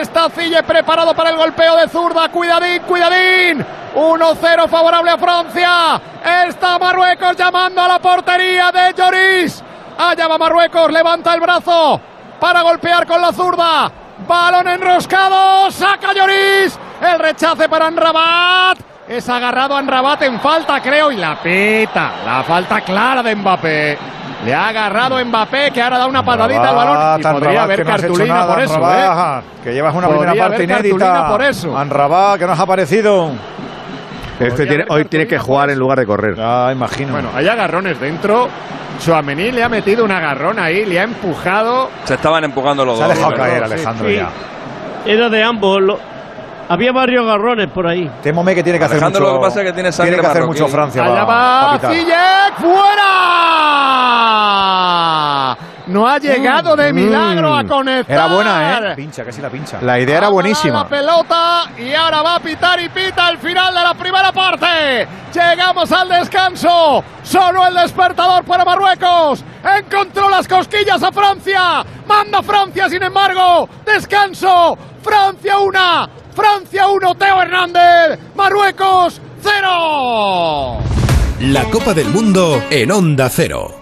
[SPEAKER 7] Está Cille preparado para el golpeo de zurda. Cuidadín, cuidadín. 1-0 favorable a Francia. Está Marruecos llamando a la portería de Lloris. Allá va Marruecos, levanta el brazo para golpear con la zurda. Balón enroscado, saca Lloris. El rechace para Anrabat. Es agarrado Anrabat en falta, creo, y la pita. La falta clara de Mbappé. Le ha agarrado Mbappé, que ahora da una patadita al balón. Y podría haber cartulina
[SPEAKER 5] nada,
[SPEAKER 7] por eso,
[SPEAKER 5] Anrabat,
[SPEAKER 7] ¿eh?
[SPEAKER 5] Que llevas una
[SPEAKER 7] Podría
[SPEAKER 5] primera parte inédita.
[SPEAKER 7] por eso.
[SPEAKER 5] Anrabat, que no has aparecido.
[SPEAKER 9] Este tiene- hoy tiene que jugar en lugar de correr.
[SPEAKER 5] Ah, imagino.
[SPEAKER 7] Bueno, hay agarrones dentro. Suamení le ha metido un agarrón ahí, le ha empujado.
[SPEAKER 12] Se estaban empujando los
[SPEAKER 5] Se ha
[SPEAKER 12] dos.
[SPEAKER 5] dejado caer Alejandro
[SPEAKER 13] Sí.
[SPEAKER 5] ya.
[SPEAKER 13] Era de ambos. lo- Había varios garrones por ahí.
[SPEAKER 5] Témome que tiene que hacer
[SPEAKER 12] Alejandro,
[SPEAKER 5] mucho.
[SPEAKER 12] lo que pasa es que tiene sangre
[SPEAKER 5] que hacer mucho Francia.
[SPEAKER 7] Allá va. Ziyech, fuera. No ha llegado de
[SPEAKER 5] Mm,
[SPEAKER 7] milagro a
[SPEAKER 5] mm.
[SPEAKER 7] conectar.
[SPEAKER 5] Era buena, ¿eh? Pincha, casi la pincha.
[SPEAKER 6] La idea era buenísima.
[SPEAKER 7] La pelota y ahora va a pitar y pita el final de la primera parte. Llegamos al descanso. Solo el despertador para Marruecos. Encontró las cosquillas a Francia. Manda Francia, sin embargo. Descanso. Francia 1. Francia 1. Teo Hernández. Marruecos 0.
[SPEAKER 1] La Copa del Mundo en Onda Cero.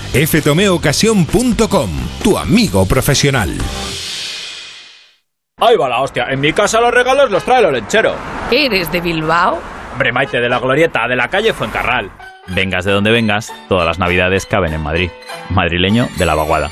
[SPEAKER 1] ftomeocasión.com, tu amigo profesional.
[SPEAKER 33] Ahí va la hostia. En mi casa los regalos los trae el lechero.
[SPEAKER 34] ¿Eres de Bilbao?
[SPEAKER 33] Hombre, Maite, de la glorieta, de la calle Fuencarral. Vengas de donde vengas, todas las navidades caben en Madrid. Madrileño de la vaguada.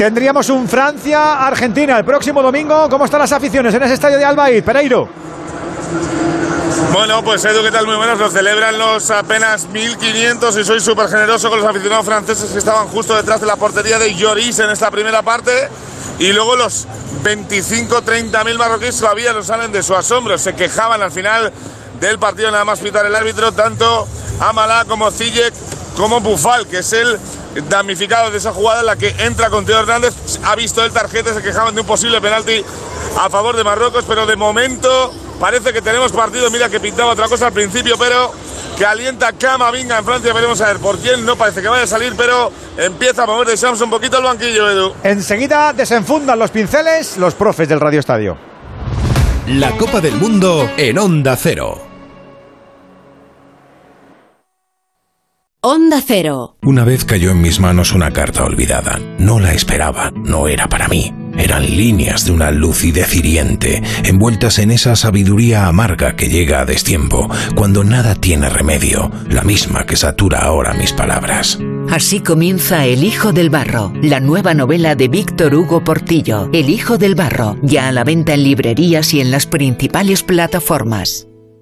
[SPEAKER 5] Tendríamos un Francia-Argentina el próximo domingo. ¿Cómo están las aficiones en ese estadio de Albaid? Pereiro.
[SPEAKER 35] Bueno, pues Edu, ¿qué tal? Muy buenos. Lo celebran los apenas 1.500 y soy súper generoso con los aficionados franceses que estaban justo detrás de la portería de Lloris en esta primera parte. Y luego los 25-30.000 marroquíes todavía no salen de su asombro. Se quejaban al final del partido, nada más pitar el árbitro, tanto Amala como Ziyech como Bufal, que es el damnificado de esa jugada en la que entra con Teo Hernández. Ha visto el tarjeta, se quejaban de un posible penalti a favor de Marruecos, pero de momento parece que tenemos partido. Mira que pintaba otra cosa al principio, pero que alienta Camavinga en Francia. Veremos a ver por quién. No parece que vaya a salir, pero empieza a mover de Shams un poquito el banquillo, Edu.
[SPEAKER 5] Enseguida desenfundan los pinceles los profes del Radio Estadio.
[SPEAKER 1] La Copa del Mundo en Onda Cero.
[SPEAKER 36] Onda Cero.
[SPEAKER 1] Una vez cayó en mis manos una carta olvidada. No la esperaba, no era para mí. Eran líneas de una lucidez hiriente, envueltas en esa sabiduría amarga que llega a destiempo, cuando nada tiene remedio, la misma que satura ahora mis palabras.
[SPEAKER 37] Así comienza El Hijo del Barro, la nueva novela de Víctor Hugo Portillo. El Hijo del Barro, ya a la venta en librerías y en las principales plataformas.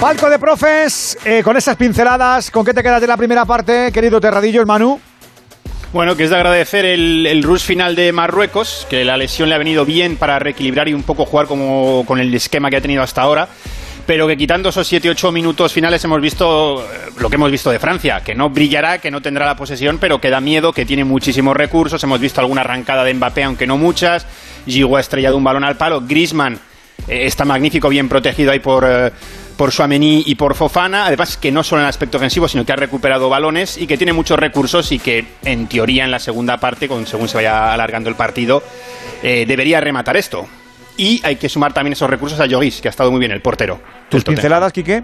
[SPEAKER 5] Palco de profes, eh, con esas pinceladas, ¿con qué te quedas de la primera parte, querido Terradillo, el Manu?
[SPEAKER 38] Bueno, que es de agradecer el, el rush final de Marruecos, que la lesión le ha venido bien para reequilibrar y un poco jugar como con el esquema que ha tenido hasta ahora pero que quitando esos 7-8 minutos finales hemos visto eh, lo que hemos visto de Francia, que no brillará, que no tendrá la posesión, pero que da miedo, que tiene muchísimos recursos. Hemos visto alguna arrancada de Mbappé, aunque no muchas. Giroud ha estrellado un balón al palo. Griezmann eh, está magnífico, bien protegido ahí por, por Suamení y por Fofana. Además, que no solo en el aspecto ofensivo, sino que ha recuperado balones y que tiene muchos recursos y que, en teoría, en la segunda parte, con, según se vaya alargando el partido, eh, debería rematar esto. Y hay que sumar también esos recursos a Lloris, que ha estado muy bien el portero.
[SPEAKER 5] ¿Tus pinceladas, Quique?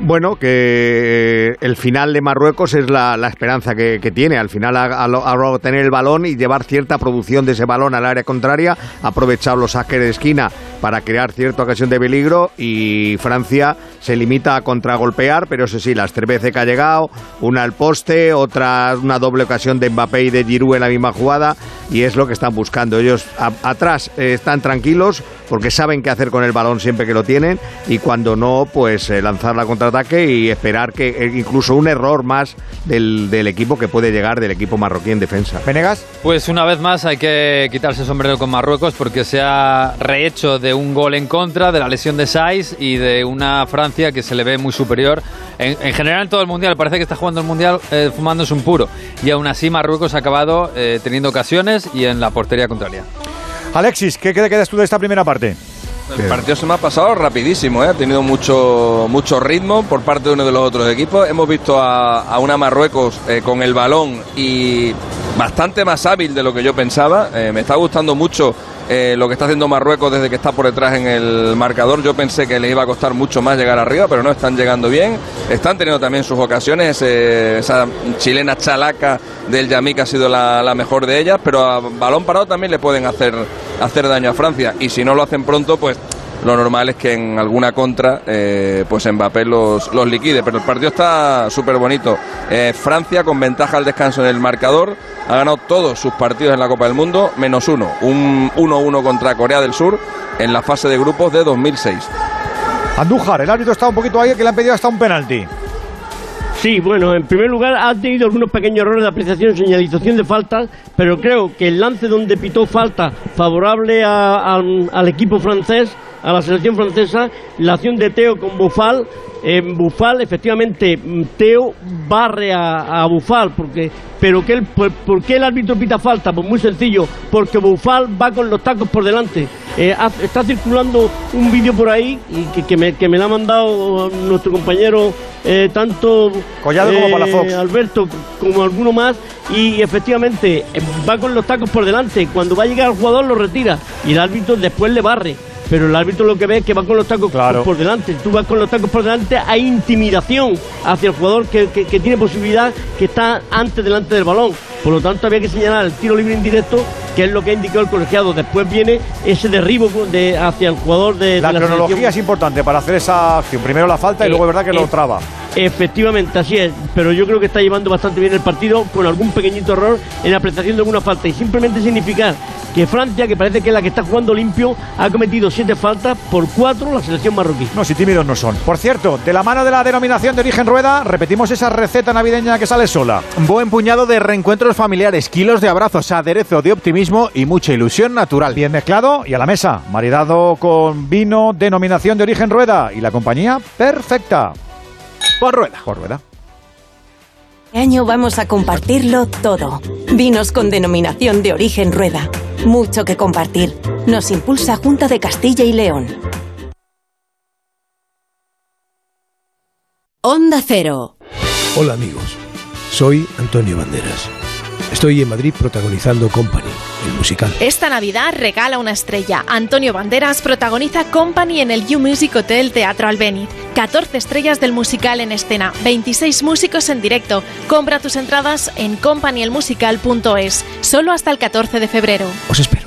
[SPEAKER 9] Bueno, que el final de Marruecos es la, la esperanza que, que, tiene. Al final, a, tener el balón y llevar cierta producción de ese balón al área contraria, aprovechar los saques de esquina para crear cierta ocasión de peligro y Francia se limita a contragolpear, pero eso sí, las tres veces que ha llegado, una al poste, otra una doble ocasión de Mbappé y de Giroud en la misma jugada y es lo que están buscando. Ellos a, atrás eh, están tranquilos porque saben qué hacer con el balón siempre que lo tienen y cuando no, pues eh, lanzar la contraataque y esperar que eh, incluso un error más del, del, equipo que puede llegar del equipo marroquí en defensa.
[SPEAKER 5] ¿Venegas?
[SPEAKER 8] Pues una vez más hay que quitarse el sombrero con Marruecos porque se ha rehecho de un gol en contra, de la lesión de Saiz y de una Francia que se le ve muy superior. En, en general en todo el Mundial, parece que está jugando el Mundial eh, fumándose un puro. Y aún así Marruecos ha acabado eh, teniendo ocasiones y en la portería contraria.
[SPEAKER 5] Alexis, ¿qué quedas tú de esta primera parte?
[SPEAKER 12] El partido se me ha pasado rapidísimo, ¿eh? ha tenido mucho, mucho ritmo por parte de uno de los otros equipos. Hemos visto a, a una Marruecos eh, con el balón y bastante más hábil de lo que yo pensaba. Eh, me está gustando mucho eh, lo que está haciendo Marruecos desde que está por detrás en el marcador. Yo pensé que les iba a costar mucho más llegar arriba, pero no están llegando bien. Están teniendo también sus ocasiones. Eh, esa chilena chalaca del Yamik ha sido la, la, mejor de ellas, pero a balón parado también le pueden hacer, hacer daño a Francia. Y si no lo hacen pronto, pues lo normal es que en alguna contra eh, pues Mbappé los, los liquide. Pero el partido está súper bonito. Eh, Francia con ventaja al descanso en el marcador ha ganado todos sus partidos en la Copa del Mundo, menos uno. Un 1-1 contra Corea del Sur en la fase de grupos de 2006.
[SPEAKER 5] Andújar, el árbitro está un poquito ahí que le han pedido hasta un penalti.
[SPEAKER 13] Sí, bueno, en primer lugar ha tenido algunos pequeños errores de apreciación y señalización de faltas, pero creo que el lance donde pitó falta favorable a, a, al equipo francés, a la selección francesa, la acción de Teo con Bufal, en Bufal, efectivamente, Teo barre a, a Bufal, porque, pero que el, por, ¿por, qué el árbitro pita falta? Pues muy sencillo, porque Bufal va con los tacos por delante. Eh, está circulando un vídeo por ahí que, que, me, que, me, lo ha mandado nuestro compañero eh, tanto
[SPEAKER 5] Collado como Palafox.
[SPEAKER 13] Alberto como alguno más y efectivamente va con los tacos por delante. Cuando va a llegar el jugador lo retira y el árbitro después le barre pero el árbitro lo que ve es que va con los tacos
[SPEAKER 5] claro.
[SPEAKER 13] por delante. Tú vas con los tacos por delante, hay intimidación hacia el jugador que, que, que, tiene posibilidad, que está antes delante del balón. Por lo tanto, había que señalar el tiro libre indirecto, que es lo que ha indicado el colegiado. Después viene ese derribo de, hacia el jugador de
[SPEAKER 5] la,
[SPEAKER 13] de
[SPEAKER 5] la cronología es importante para hacer esa acción. Primero la falta y eh, luego es verdad que eh, lo traba.
[SPEAKER 13] Efectivamente, así es. Pero yo creo que está llevando bastante bien el partido con algún pequeñito error en la apreciación de alguna falta. Y simplemente significar que Francia, que parece que es la que está jugando limpio, ha cometido siete faltas por cuatro la selección marroquí.
[SPEAKER 5] No, si tímidos no son. Por cierto, de la mano de la denominación de origen rueda, repetimos esa receta navideña que sale sola.
[SPEAKER 6] Buen puñado de reencuentros familiares, kilos de abrazos, aderezo de optimismo y mucha ilusión natural.
[SPEAKER 5] Bien mezclado y a la mesa, maridado con vino, denominación de origen rueda y la compañía perfecta.
[SPEAKER 6] Por rueda.
[SPEAKER 5] Por rueda.
[SPEAKER 39] Este año vamos a compartirlo todo. Vinos con denominación de origen rueda. Mucho que compartir. Nos impulsa Junta de Castilla y León.
[SPEAKER 36] Onda Cero.
[SPEAKER 40] Hola amigos, soy Antonio Banderas. Estoy en Madrid protagonizando Company, el musical.
[SPEAKER 41] Esta Navidad regala una estrella. Antonio Banderas protagoniza Company en el You Music Hotel Teatro Albéniz. 14 estrellas del musical en escena, 26 músicos en directo. Compra tus entradas en companyelmusical.es, solo hasta el 14 de febrero.
[SPEAKER 40] Os espero.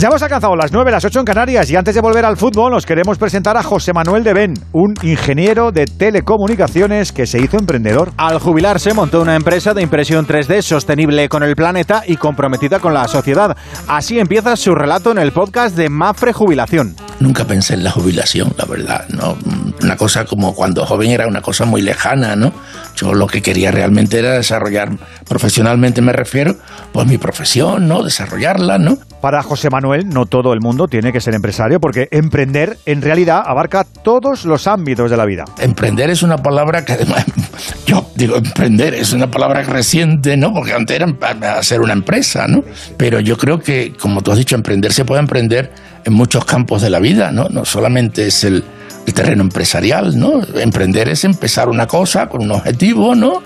[SPEAKER 5] Ya hemos alcanzado las 9, las 8 en Canarias y antes de volver al fútbol nos queremos presentar a José Manuel de Ben, un ingeniero de telecomunicaciones que se hizo emprendedor.
[SPEAKER 6] Al jubilarse montó una empresa de impresión 3D sostenible con el planeta y comprometida con la sociedad. Así empieza su relato en el podcast de Mafre Jubilación.
[SPEAKER 42] Nunca pensé en la jubilación, la verdad, ¿no? Una cosa como cuando joven era una cosa muy lejana, ¿no? Yo lo que quería realmente era desarrollar, profesionalmente me refiero, pues mi profesión, ¿no? Desarrollarla, ¿no?
[SPEAKER 5] Para José Manuel, no todo el mundo tiene que ser empresario porque emprender en realidad abarca todos los ámbitos de la vida.
[SPEAKER 42] Emprender es una palabra que además, yo digo emprender, es una palabra reciente, ¿no? Porque antes era hacer una empresa, ¿no? Pero yo creo que, como tú has dicho, emprender se puede emprender en muchos campos de la vida, ¿no? No solamente es el, terreno empresarial, ¿no? Emprender es empezar una cosa con un objetivo, ¿no?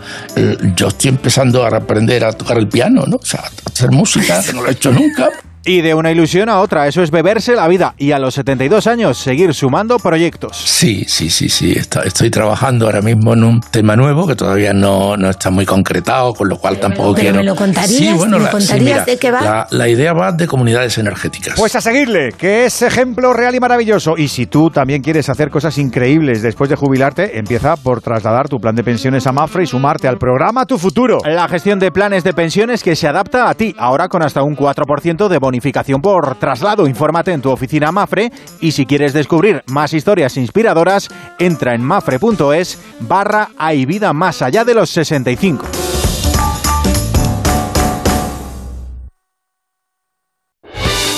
[SPEAKER 42] Yo estoy empezando a aprender a tocar el piano, ¿no? O sea, a hacer música, que no lo he hecho nunca.
[SPEAKER 6] Y de una ilusión a otra, eso es beberse la vida y a los 72 años seguir sumando proyectos.
[SPEAKER 42] Sí, sí, sí, sí. Está- Estoy trabajando ahora mismo en un tema nuevo que todavía no, no está muy concretado, con lo cual tampoco
[SPEAKER 18] pero
[SPEAKER 42] quiero.
[SPEAKER 18] me lo contarías,
[SPEAKER 42] Sí, bueno,
[SPEAKER 18] ¿me
[SPEAKER 42] la, sí,
[SPEAKER 18] contarías
[SPEAKER 42] mira,
[SPEAKER 18] de qué va?
[SPEAKER 42] La, la idea va de comunidades energéticas.
[SPEAKER 5] Pues a seguirle, que es ejemplo real y maravilloso. Y si tú también quieres hacer cosas increíbles después de jubilarte, empieza por trasladar tu plan de pensiones a Mafre y sumarte al programa Tu Futuro.
[SPEAKER 6] La gestión de planes de pensiones que se adapta a ti, ahora con hasta un 4% de bonificación por traslado. Infórmate en tu oficina Mafre y si quieres descubrir más historias inspiradoras, entra en mafre.es barra hay vida más allá de los 65.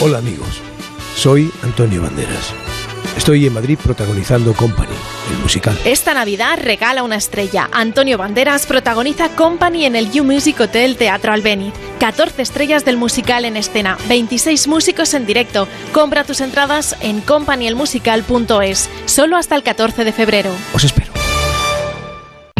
[SPEAKER 40] Hola amigos, soy Antonio Banderas. Estoy en Madrid protagonizando Company, el musical.
[SPEAKER 41] Esta Navidad regala una estrella. Antonio Banderas protagoniza Company en el You Music Hotel Teatro Albéniz. 14 estrellas del musical en escena, 26 músicos en directo. Compra tus entradas en companyelmusical.es, solo hasta el 14 de febrero.
[SPEAKER 40] Os espero.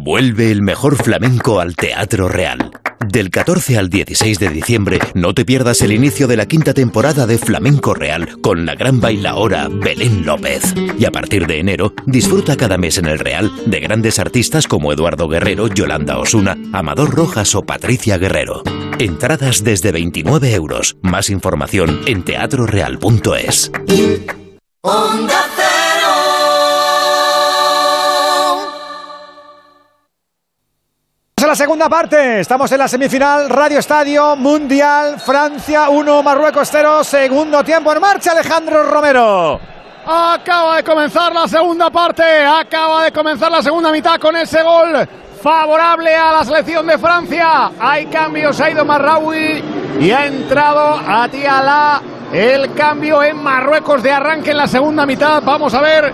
[SPEAKER 16] Vuelve el mejor flamenco al Teatro Real. Del 14 al 16 de diciembre, no te pierdas el inicio de la quinta temporada de Flamenco Real con la gran bailaora Belén López. Y a partir de enero, disfruta cada mes en el Real de grandes artistas como Eduardo Guerrero, Yolanda Osuna, Amador Rojas o Patricia Guerrero. Entradas desde 29 euros. Más información en teatroreal.es.
[SPEAKER 43] Onda
[SPEAKER 5] la segunda parte. Estamos en la semifinal Radio Estadio Mundial Francia 1 Marruecos 0. Segundo tiempo en marcha Alejandro Romero.
[SPEAKER 44] Acaba de comenzar la segunda parte, acaba de comenzar la segunda mitad con ese gol
[SPEAKER 7] favorable a la selección de Francia. Hay cambios, ha ido Marraoui y ha entrado Atiala. El cambio en Marruecos de arranque en la segunda mitad. Vamos a ver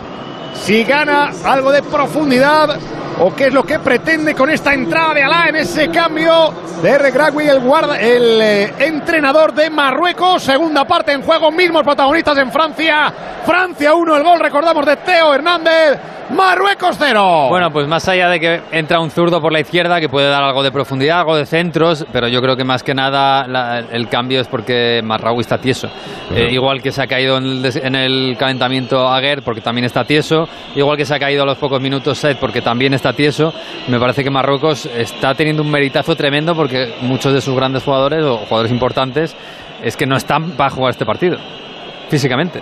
[SPEAKER 7] si gana algo de profundidad o qué es lo que pretende con esta entrada de Alá en ese cambio de Regragui, el, guarda, el eh, entrenador de Marruecos. Segunda parte en juego, mismos protagonistas en Francia. Francia 1, el gol, recordamos, de Teo Hernández. Marruecos 0.
[SPEAKER 8] Bueno, pues más allá de que entra un zurdo por la izquierda que puede dar algo de profundidad, algo de centros, pero yo creo que más que nada la, el cambio es porque Marraoui está tieso. Eh, igual que se ha caído en el, en el calentamiento Aguer porque también está tieso, igual que se ha caído a los pocos minutos Set porque también tieso, me parece que Marruecos está teniendo un meritazo tremendo porque muchos de sus grandes jugadores o jugadores importantes es que no están para jugar este partido, físicamente.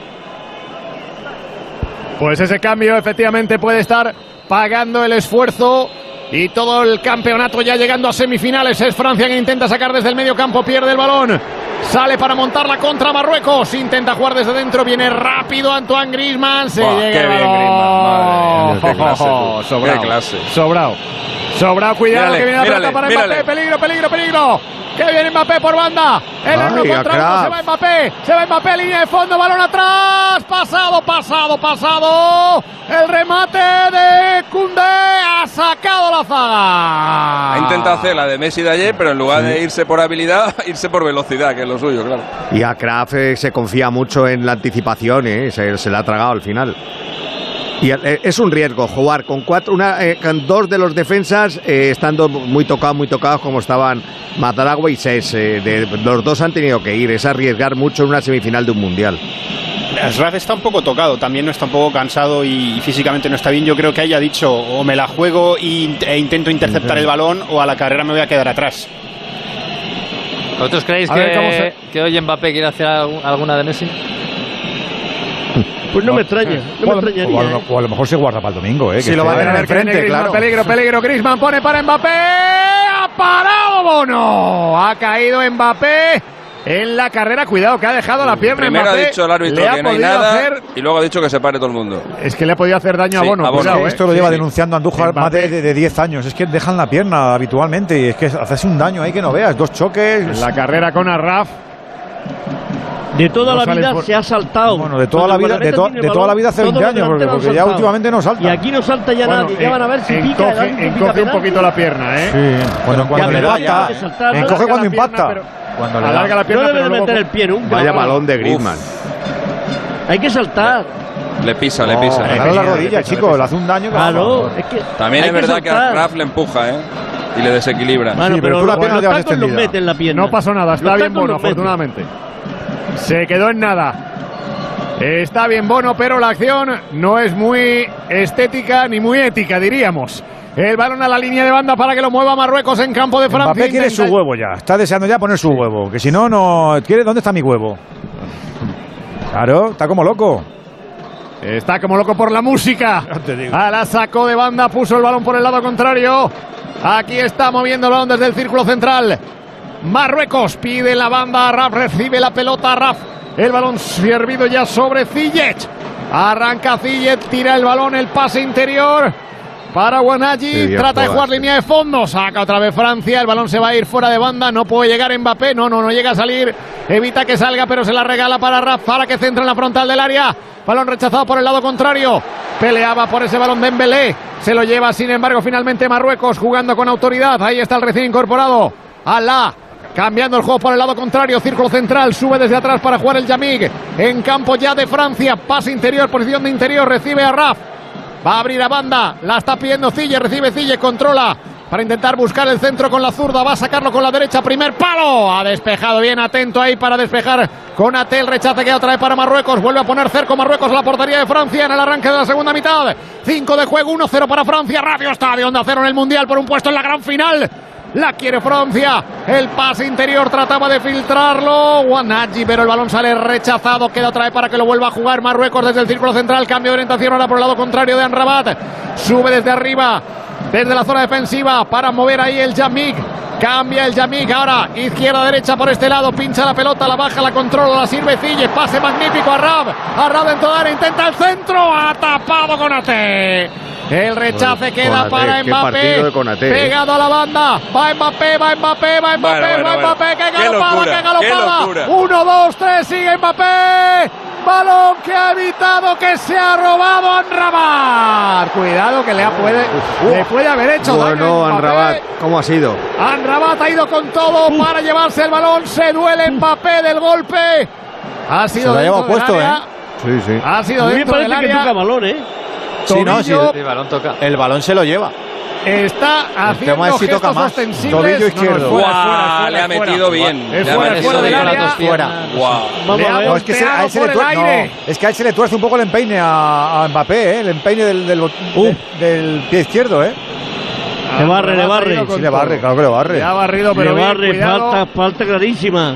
[SPEAKER 7] Pues ese cambio efectivamente puede estar pagando el esfuerzo y todo el campeonato ya llegando a semifinales. Es Francia que intenta sacar desde el medio campo, pierde el balón. Sale para montarla contra Marruecos. Intenta jugar desde dentro. Viene rápido Antoine Grisman. Se
[SPEAKER 12] Buah,
[SPEAKER 7] llega
[SPEAKER 12] qué
[SPEAKER 7] el
[SPEAKER 12] bien. Griezmann, madre mía, qué clase, tú.
[SPEAKER 7] sobrao.
[SPEAKER 12] Qué clase.
[SPEAKER 7] Sobrao. Sobrao, cuidado
[SPEAKER 12] Mírale,
[SPEAKER 7] que viene la pelota para
[SPEAKER 12] mírale.
[SPEAKER 7] Mbappé. Peligro, peligro, peligro. Que viene Mbappé por banda. El
[SPEAKER 9] Ay,
[SPEAKER 7] uno contra uno. Se va Mbappé. Se va Mbappé. Línea de fondo. Balón atrás. Pasado, pasado, pasado. El remate de Koundé. Ha sacado la zaga.
[SPEAKER 12] Ha intentado hacer la de Messi de ayer, pero en lugar de irse por habilidad, irse por velocidad, que es lo suyo, claro.
[SPEAKER 9] Y a Kraft eh, se confía mucho en la anticipación, eh, se, se la ha tragado al final. Y eh, es un riesgo jugar con cuatro, una, eh, con dos de los defensas eh, estando muy tocados, muy tocados como estaban Mataragua y Ses. eh, de- los dos han tenido que ir, es arriesgar mucho en una semifinal de un mundial.
[SPEAKER 10] Asraf está un poco tocado, también no está un poco cansado y físicamente no está bien. Yo creo que haya dicho o me la juego y- e intento interceptar el balón o a la carrera me voy a quedar atrás.
[SPEAKER 8] ¿Vosotros creéis que,
[SPEAKER 7] se-
[SPEAKER 8] que hoy Mbappé quiere hacer alguna de Messi?
[SPEAKER 13] Pues no me extraña, no me
[SPEAKER 7] O a, lo-
[SPEAKER 13] extrañaría.
[SPEAKER 7] o a lo- o a lo mejor se guarda para el domingo, ¿eh?
[SPEAKER 5] Si lo va a tener enfrente,
[SPEAKER 7] Griezmann,
[SPEAKER 5] claro.
[SPEAKER 7] Peligro, peligro. Griezmann pone para Mbappé. Ha parado Bono. Ha caído Mbappé en la carrera. Cuidado que ha dejado la pierna
[SPEAKER 12] Primero ha
[SPEAKER 7] Mbappé.
[SPEAKER 12] dicho el árbitro
[SPEAKER 7] Le ha
[SPEAKER 12] que no hay
[SPEAKER 7] podido
[SPEAKER 12] nada
[SPEAKER 7] hacer-
[SPEAKER 12] y luego ha dicho que se pare todo el mundo.
[SPEAKER 7] Es que le ha podido hacer daño a Bono.
[SPEAKER 12] a Bono.
[SPEAKER 7] cuidado,
[SPEAKER 5] Es que
[SPEAKER 7] ¿eh?
[SPEAKER 5] esto lo lleva
[SPEAKER 12] Sí,
[SPEAKER 5] denunciando Andújar más de, de- de 10 años. Es que dejan la pierna habitualmente y es que haces un daño ahí que no veas. Dos choques.
[SPEAKER 7] En la carrera con Arraf.
[SPEAKER 13] De toda
[SPEAKER 7] No
[SPEAKER 13] la vida
[SPEAKER 7] por-
[SPEAKER 13] se ha saltado.
[SPEAKER 5] Bueno, de toda
[SPEAKER 13] Cuando
[SPEAKER 5] la vida, de, to- de toda la vida hace
[SPEAKER 13] todos
[SPEAKER 5] 20
[SPEAKER 13] los
[SPEAKER 5] años, porque, porque ya últimamente no salta.
[SPEAKER 13] Y aquí no salta ya
[SPEAKER 7] Bueno,
[SPEAKER 13] nadie. Ya van a ver si pica. el
[SPEAKER 7] encoge,
[SPEAKER 13] pica
[SPEAKER 7] encoge un poquito la pierna, ¿eh?
[SPEAKER 5] Sí, cuando, cuando
[SPEAKER 13] Ya,
[SPEAKER 5] le
[SPEAKER 13] pero
[SPEAKER 5] impacta,
[SPEAKER 13] hay que saltar,
[SPEAKER 5] encoge cuando
[SPEAKER 7] la pierna,
[SPEAKER 5] impacta.
[SPEAKER 7] pero-
[SPEAKER 5] Cuando le
[SPEAKER 7] Alarga
[SPEAKER 5] da.
[SPEAKER 7] la pierna,
[SPEAKER 13] No debe de
[SPEAKER 7] luego-
[SPEAKER 13] meter el pie nunca.
[SPEAKER 9] Vaya balón de Griezmann.
[SPEAKER 13] Hay que saltar.
[SPEAKER 12] Le pisa, le pisa.
[SPEAKER 5] agarra la rodilla, chico, le hace un daño.
[SPEAKER 13] Claro,
[SPEAKER 5] vamos.
[SPEAKER 13] es que.
[SPEAKER 12] También es verdad que, a Raf le empuja, ¿eh? Y le desequilibra.
[SPEAKER 13] Bueno,
[SPEAKER 5] Sí, pero
[SPEAKER 13] pero,
[SPEAKER 5] tú la
[SPEAKER 13] los-
[SPEAKER 5] pierna
[SPEAKER 13] los los
[SPEAKER 5] extendida.
[SPEAKER 13] mete en la pierna.
[SPEAKER 7] No pasó nada, está
[SPEAKER 13] Los
[SPEAKER 7] bien
[SPEAKER 13] los mete.
[SPEAKER 7] afortunadamente. Se quedó en nada. Está bien Bono, pero la acción no es muy estética ni muy ética, diríamos. El balón a la línea de banda para que lo mueva Marruecos en campo de Francia.
[SPEAKER 5] Mbappé quiere su huevo ya. Está deseando ya poner su huevo. Que si no, no. ¿Quiere, ¿Dónde está mi huevo? Claro, está como loco.
[SPEAKER 7] Está como loco por la música. A la sacó de banda, puso el balón por el lado contrario. Aquí está moviendo el balón desde el círculo central. Marruecos pide la banda, Raf recibe la pelota, Raf. El balón servido ya sobre Ziyech. Arranca Ziyech, tira el balón, el pase interior. Para
[SPEAKER 9] bien
[SPEAKER 7] trata de jugar línea de fondo, saca otra vez Francia, el balón se va a ir fuera de banda, no puede llegar Mbappé, no, no, no llega a salir, evita que salga, pero se la regala para Raf, para que centra en la frontal del área, balón rechazado por el lado contrario, peleaba por ese balón de Embelé, se lo lleva sin embargo finalmente Marruecos jugando con autoridad, ahí está el recién incorporado, Alá, Cambiando el juego por el lado contrario, círculo central, sube desde atrás para jugar el Yamig. En campo ya de Francia, pase interior, posición de interior, recibe a Raf. Va a abrir a banda, la está pidiendo Cille, recibe Cille, controla para intentar buscar el centro con la zurda, va a sacarlo con la derecha, primer palo, ha despejado bien, atento ahí para despejar con Atel, rechace que otra vez para Marruecos, vuelve a poner cerco Marruecos a la portería de Francia en el arranque de la segunda mitad, 5 de juego, 1-0 para Francia, Radio Estadio, Onda Cero en el Mundial por un puesto en la gran final, la quiere Francia. El pase interior trataba de filtrarlo. Wanaji, pero el balón sale rechazado. Queda otra vez para que lo vuelva a jugar Marruecos desde el círculo central. Cambio de orientación ahora por el lado contrario de Anrabat. Sube desde arriba, desde la zona defensiva para mover ahí el Yamik. Cambia el Yamik ahora, izquierda, derecha por este lado, pincha la pelota, la baja, la controla, la sirve Cille, pase magnífico a Rab, a Rab dentro de área, intenta el centro, ha tapado con Ate. El rechace queda para Mbappé.
[SPEAKER 9] ¿eh?
[SPEAKER 7] Pegado a la banda. Va Mbappé, va Mbappé, va Mbappé, va
[SPEAKER 12] bueno.
[SPEAKER 7] Mbappé. ¡Qué
[SPEAKER 12] Qué
[SPEAKER 7] galopada,
[SPEAKER 12] locura,
[SPEAKER 7] qué galopada! Uno, dos, tres, sigue Mbappé. Balón que ha evitado que se ha robado Anrabat. Cuidado que le, ha puede, le puede haber hecho daño.
[SPEAKER 9] Anrabat, ¿cómo ha sido?
[SPEAKER 7] Anrabat ha ido con todo para llevarse el balón. Se duele Mbappé del golpe. Ha sido
[SPEAKER 5] Se lo ha llevado
[SPEAKER 7] dentro del
[SPEAKER 5] puesto,
[SPEAKER 7] área.
[SPEAKER 5] ¿eh?
[SPEAKER 9] Sí, sí.
[SPEAKER 7] Ha sido dentro del
[SPEAKER 13] que
[SPEAKER 7] área.
[SPEAKER 13] toca balón, ¿eh?
[SPEAKER 5] Sí, no, sí,
[SPEAKER 8] balón toca.
[SPEAKER 5] el balón se lo lleva.
[SPEAKER 7] Está
[SPEAKER 5] tema
[SPEAKER 7] haciendo
[SPEAKER 5] es si toca
[SPEAKER 7] gestos
[SPEAKER 5] más.
[SPEAKER 7] ostensibles.
[SPEAKER 5] Tobillo
[SPEAKER 7] No, no, es
[SPEAKER 5] izquierdo.
[SPEAKER 7] fuera, es
[SPEAKER 12] Guau,
[SPEAKER 7] fuera, es fuera,
[SPEAKER 12] le ha metido bien.
[SPEAKER 7] Es
[SPEAKER 12] Le ha metido
[SPEAKER 7] fuera del
[SPEAKER 12] bien.
[SPEAKER 7] área.
[SPEAKER 5] Fuera. No, es que se, a él se le no, es que a él se le tuerce un poco el empeine a, a Mbappé, ¿eh? el empeine del, del,
[SPEAKER 7] Uh.
[SPEAKER 5] de- del pie izquierdo. ¿eh?
[SPEAKER 13] Le barre, le
[SPEAKER 7] ha
[SPEAKER 13] barre.
[SPEAKER 5] Sí, le barre, claro que le barre.
[SPEAKER 7] Le ha barrido, pero
[SPEAKER 13] Le
[SPEAKER 7] bien,
[SPEAKER 13] barre,
[SPEAKER 7] cuidado.
[SPEAKER 13] falta, falta clarísima.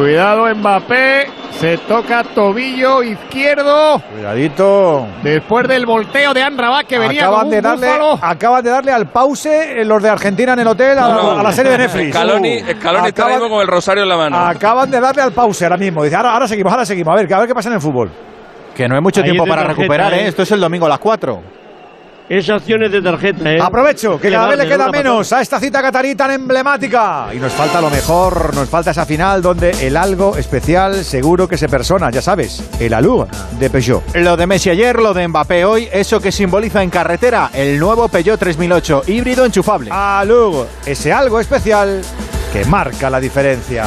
[SPEAKER 7] Cuidado Mbappé, se toca tobillo izquierdo
[SPEAKER 5] Cuidadito.
[SPEAKER 7] después del volteo de Anrabat que venía
[SPEAKER 5] Acaban
[SPEAKER 7] como
[SPEAKER 5] de, darle,
[SPEAKER 7] búfalo.
[SPEAKER 5] acaban de darle al pause eh, los de Argentina en el hotel a,
[SPEAKER 12] No, no.
[SPEAKER 5] a la serie de Netflix.
[SPEAKER 12] Scaloni,
[SPEAKER 5] Uh.
[SPEAKER 12] Scaloni está mismo con el rosario en la mano.
[SPEAKER 5] Acaban de darle al pause ahora mismo. Dice, ahora, ahora seguimos, ahora seguimos. A ver, a ver qué pasa en el fútbol. Que no hay mucho
[SPEAKER 13] Ahí
[SPEAKER 5] tiempo para
[SPEAKER 13] tarjeta,
[SPEAKER 5] recuperar,
[SPEAKER 13] ¿eh?
[SPEAKER 5] ¿eh? Esto es el domingo a las 4.
[SPEAKER 13] Esa acción es de tarjeta, ¿eh?
[SPEAKER 5] Aprovecho, que cada vez le queda menos a esta cita catarí tan emblemática. Y nos falta lo mejor, nos falta esa final donde el algo especial seguro que se persona, ya sabes, el alug de Peugeot. Lo de Messi ayer, lo de Mbappé hoy, eso que simboliza en carretera el nuevo Peugeot 3008 híbrido enchufable. Alug, ese algo especial que marca la diferencia.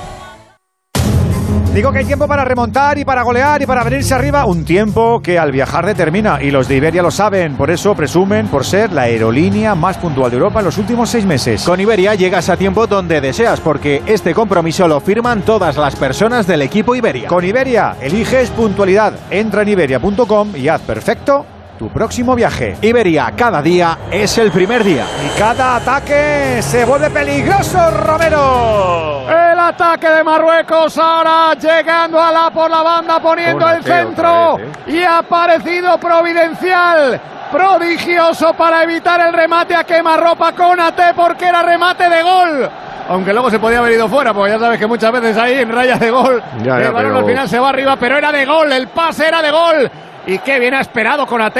[SPEAKER 5] Digo que hay tiempo para remontar y para golear y para venirse arriba. Un tiempo que al viajar determina. Y los de Iberia lo saben. Por eso presumen por ser la aerolínea más puntual de Europa en los últimos seis meses. Con Iberia llegas a tiempo donde deseas, porque este compromiso lo firman todas las personas del equipo Iberia. Con Iberia eliges puntualidad. Entra en iberia.com y haz perfecto tu próximo viaje. Iberia, cada día es el primer día. Y cada ataque se vuelve peligroso, Romero.
[SPEAKER 7] El ataque de Marruecos ahora llegando a la por la banda poniendo el centro y ha aparecido providencial. Prodigioso para evitar el remate a quemarropa con AT porque era remate de gol. Aunque luego se podía haber ido fuera, porque ya sabes que muchas veces ahí en rayas de gol
[SPEAKER 9] Ya, ya,
[SPEAKER 7] el balón
[SPEAKER 9] pero-
[SPEAKER 7] al final se va arriba, pero era de gol, el pase era de gol. Y qué bien ha esperado con AT.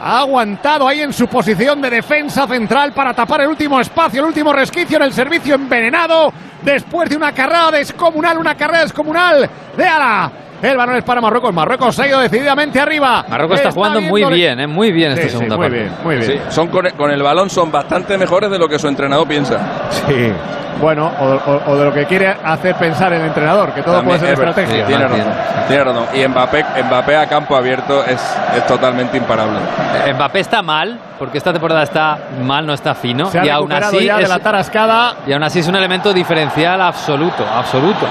[SPEAKER 7] Ha aguantado ahí en su posición de defensa central para tapar el último espacio, el último resquicio en el servicio envenenado. Después de una carrera descomunal, una carrera descomunal de Ala. El balón es para Marruecos. Marruecos ha ido decididamente arriba.
[SPEAKER 8] Marruecos está jugando muy bien, ¿eh? muy bien esta
[SPEAKER 7] Sí, sí,
[SPEAKER 8] segunda
[SPEAKER 7] muy
[SPEAKER 8] parte.
[SPEAKER 7] bien, muy bien.
[SPEAKER 12] Sí, son con, con el balón son bastante mejores de lo que su entrenador piensa.
[SPEAKER 7] Sí. Bueno, o, o- o de lo que quiere hacer pensar el entrenador, que todo
[SPEAKER 12] También
[SPEAKER 7] puede ser
[SPEAKER 12] es
[SPEAKER 7] estrategia.
[SPEAKER 12] Sí, tiene razón. Tiene razón. Y Mbappé, Mbappé a campo abierto es, es totalmente imparable.
[SPEAKER 8] Eh, Mbappé está mal, porque esta temporada está mal, no está fino.
[SPEAKER 7] Se ha
[SPEAKER 8] y aún así
[SPEAKER 7] ya de
[SPEAKER 8] es,
[SPEAKER 7] la tarascada.
[SPEAKER 8] y aún así es un elemento diferencial absoluto, absoluto.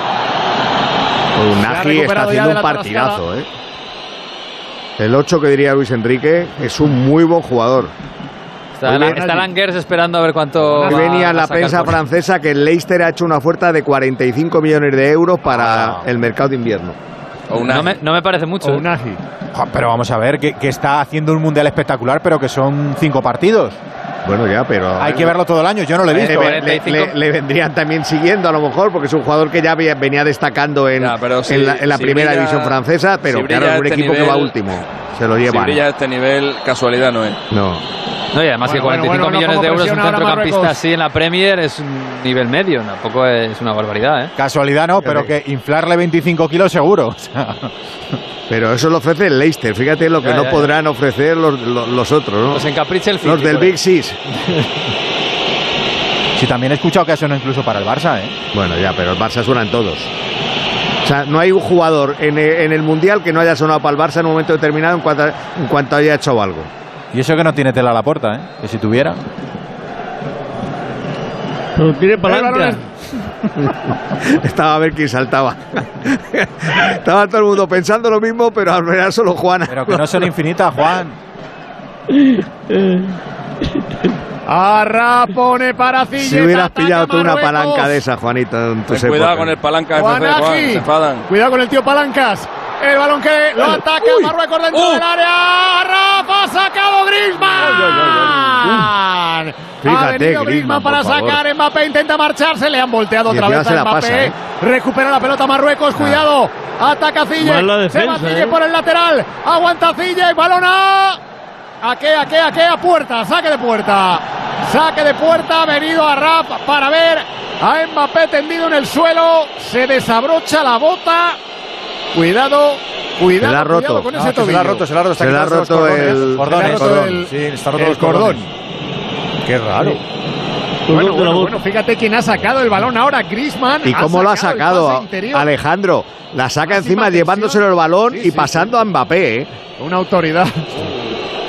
[SPEAKER 9] Unagi está haciendo un partidazo, ¿eh? El 8 que diría Luis Enrique es un muy buen jugador.
[SPEAKER 8] Está, la- Langers esperando a ver cuánto.
[SPEAKER 9] Hoy venía la prensa
[SPEAKER 8] por-
[SPEAKER 9] francesa que el Leicester ha hecho una oferta de 45 millones de euros para el mercado de invierno.
[SPEAKER 8] No me, no me parece mucho. ¿eh?
[SPEAKER 5] Jo, Pero vamos a ver, que, que está haciendo un mundial espectacular, pero que son cinco partidos.
[SPEAKER 9] Bueno, ya, pero.
[SPEAKER 5] Hay que verlo todo el año, yo no lo he visto.
[SPEAKER 9] Le, le- le- le vendrían también siguiendo a lo mejor, porque es un jugador que ya venía destacando en,
[SPEAKER 12] pero si-
[SPEAKER 9] en la, en la
[SPEAKER 12] si
[SPEAKER 9] primera
[SPEAKER 12] brilla-
[SPEAKER 9] división francesa, pero
[SPEAKER 12] si
[SPEAKER 9] claro, es un
[SPEAKER 12] este
[SPEAKER 9] equipo que va último. Se lo
[SPEAKER 12] Si
[SPEAKER 9] llevan.
[SPEAKER 12] brilla a este nivel, casualidad no es.
[SPEAKER 9] No.
[SPEAKER 8] No, y además
[SPEAKER 7] Bueno,
[SPEAKER 8] que 45
[SPEAKER 7] bueno, bueno,
[SPEAKER 8] millones
[SPEAKER 7] ¿cómo
[SPEAKER 8] de euros un centrocampista así en la Premier es un nivel medio, tampoco es una barbaridad, ¿eh?
[SPEAKER 6] Casualidad no, pero que inflarle 25 kilos seguro. O sea,
[SPEAKER 9] Pero eso lo ofrece el Leicester. Fíjate lo que
[SPEAKER 8] Ya,
[SPEAKER 9] no
[SPEAKER 8] ya, ya.
[SPEAKER 9] podrán ofrecer los, los, los otros, ¿no?
[SPEAKER 8] Los encapricha el
[SPEAKER 9] Los del. Big Six.
[SPEAKER 6] sí, también he escuchado que eso no incluso para el Barça, ¿eh?
[SPEAKER 9] Bueno, ya, pero el Barça suenan todos. O sea, no hay un jugador en el, en el Mundial que no haya sonado para el Barça en un momento determinado en cuanto, en cuanto haya hecho algo.
[SPEAKER 6] Y eso que no tiene tela a la puerta, ¿eh? Que si tuviera.
[SPEAKER 13] Pero tiene palanca.
[SPEAKER 9] Estaba a ver quién saltaba. Estaba todo el mundo pensando lo mismo, pero al final solo Juana.
[SPEAKER 6] Pero que no son infinitas, Juan.
[SPEAKER 7] Arra pone para Cille.
[SPEAKER 9] Si hubieras pillado tú una palanca de esa, Juanito, en tus
[SPEAKER 12] Ten cuidado con el palanca
[SPEAKER 7] Juan
[SPEAKER 12] Juan,
[SPEAKER 7] Aji.
[SPEAKER 12] se enfadan.
[SPEAKER 7] Cuidado con el tío Palancas. El balón que lo ataca Marruecos dentro
[SPEAKER 12] Uh.
[SPEAKER 7] del área. Rafa ha sacado Griezmann.
[SPEAKER 9] Fíjate,
[SPEAKER 7] ha venido
[SPEAKER 9] Griezmann,
[SPEAKER 7] para sacar. Mbappé intenta marcharse. Le han volteado
[SPEAKER 9] Y
[SPEAKER 7] otra vez a Mbappé.
[SPEAKER 9] pasa, ¿eh?
[SPEAKER 7] Recupera la pelota Marruecos. Cuidado. Ataca Cille.
[SPEAKER 13] La
[SPEAKER 7] Se
[SPEAKER 13] defensa,
[SPEAKER 7] va Cille
[SPEAKER 13] ¿eh?
[SPEAKER 7] por el lateral. Aguanta Cille. Balón a. ¿A qué, a qué, a qué? A puerta, saque de puerta. Saque de puerta, ha venido a Rap para ver a Mbappé tendido en el suelo. Se desabrocha la bota. Cuidado, cuidado,
[SPEAKER 9] Se la ha
[SPEAKER 7] cuidado
[SPEAKER 9] roto.
[SPEAKER 7] con
[SPEAKER 9] No,
[SPEAKER 7] ese
[SPEAKER 9] que se la ha roto, se la ha roto, Se le ha roto el-
[SPEAKER 6] Cordones,
[SPEAKER 9] se le ha roto
[SPEAKER 6] cordón.
[SPEAKER 9] el-
[SPEAKER 6] Sí, está roto
[SPEAKER 7] el cordón.
[SPEAKER 6] Qué raro.
[SPEAKER 7] Bueno, bueno, bueno, fíjate quién ha sacado el balón ahora, Griezmann.
[SPEAKER 9] ¿Y cómo lo ha sacado. Alejandro? La saca
[SPEAKER 7] Máxima
[SPEAKER 9] encima
[SPEAKER 7] tensión.
[SPEAKER 9] llevándoselo el balón y pasando a Mbappé, ¿eh?
[SPEAKER 7] Una autoridad.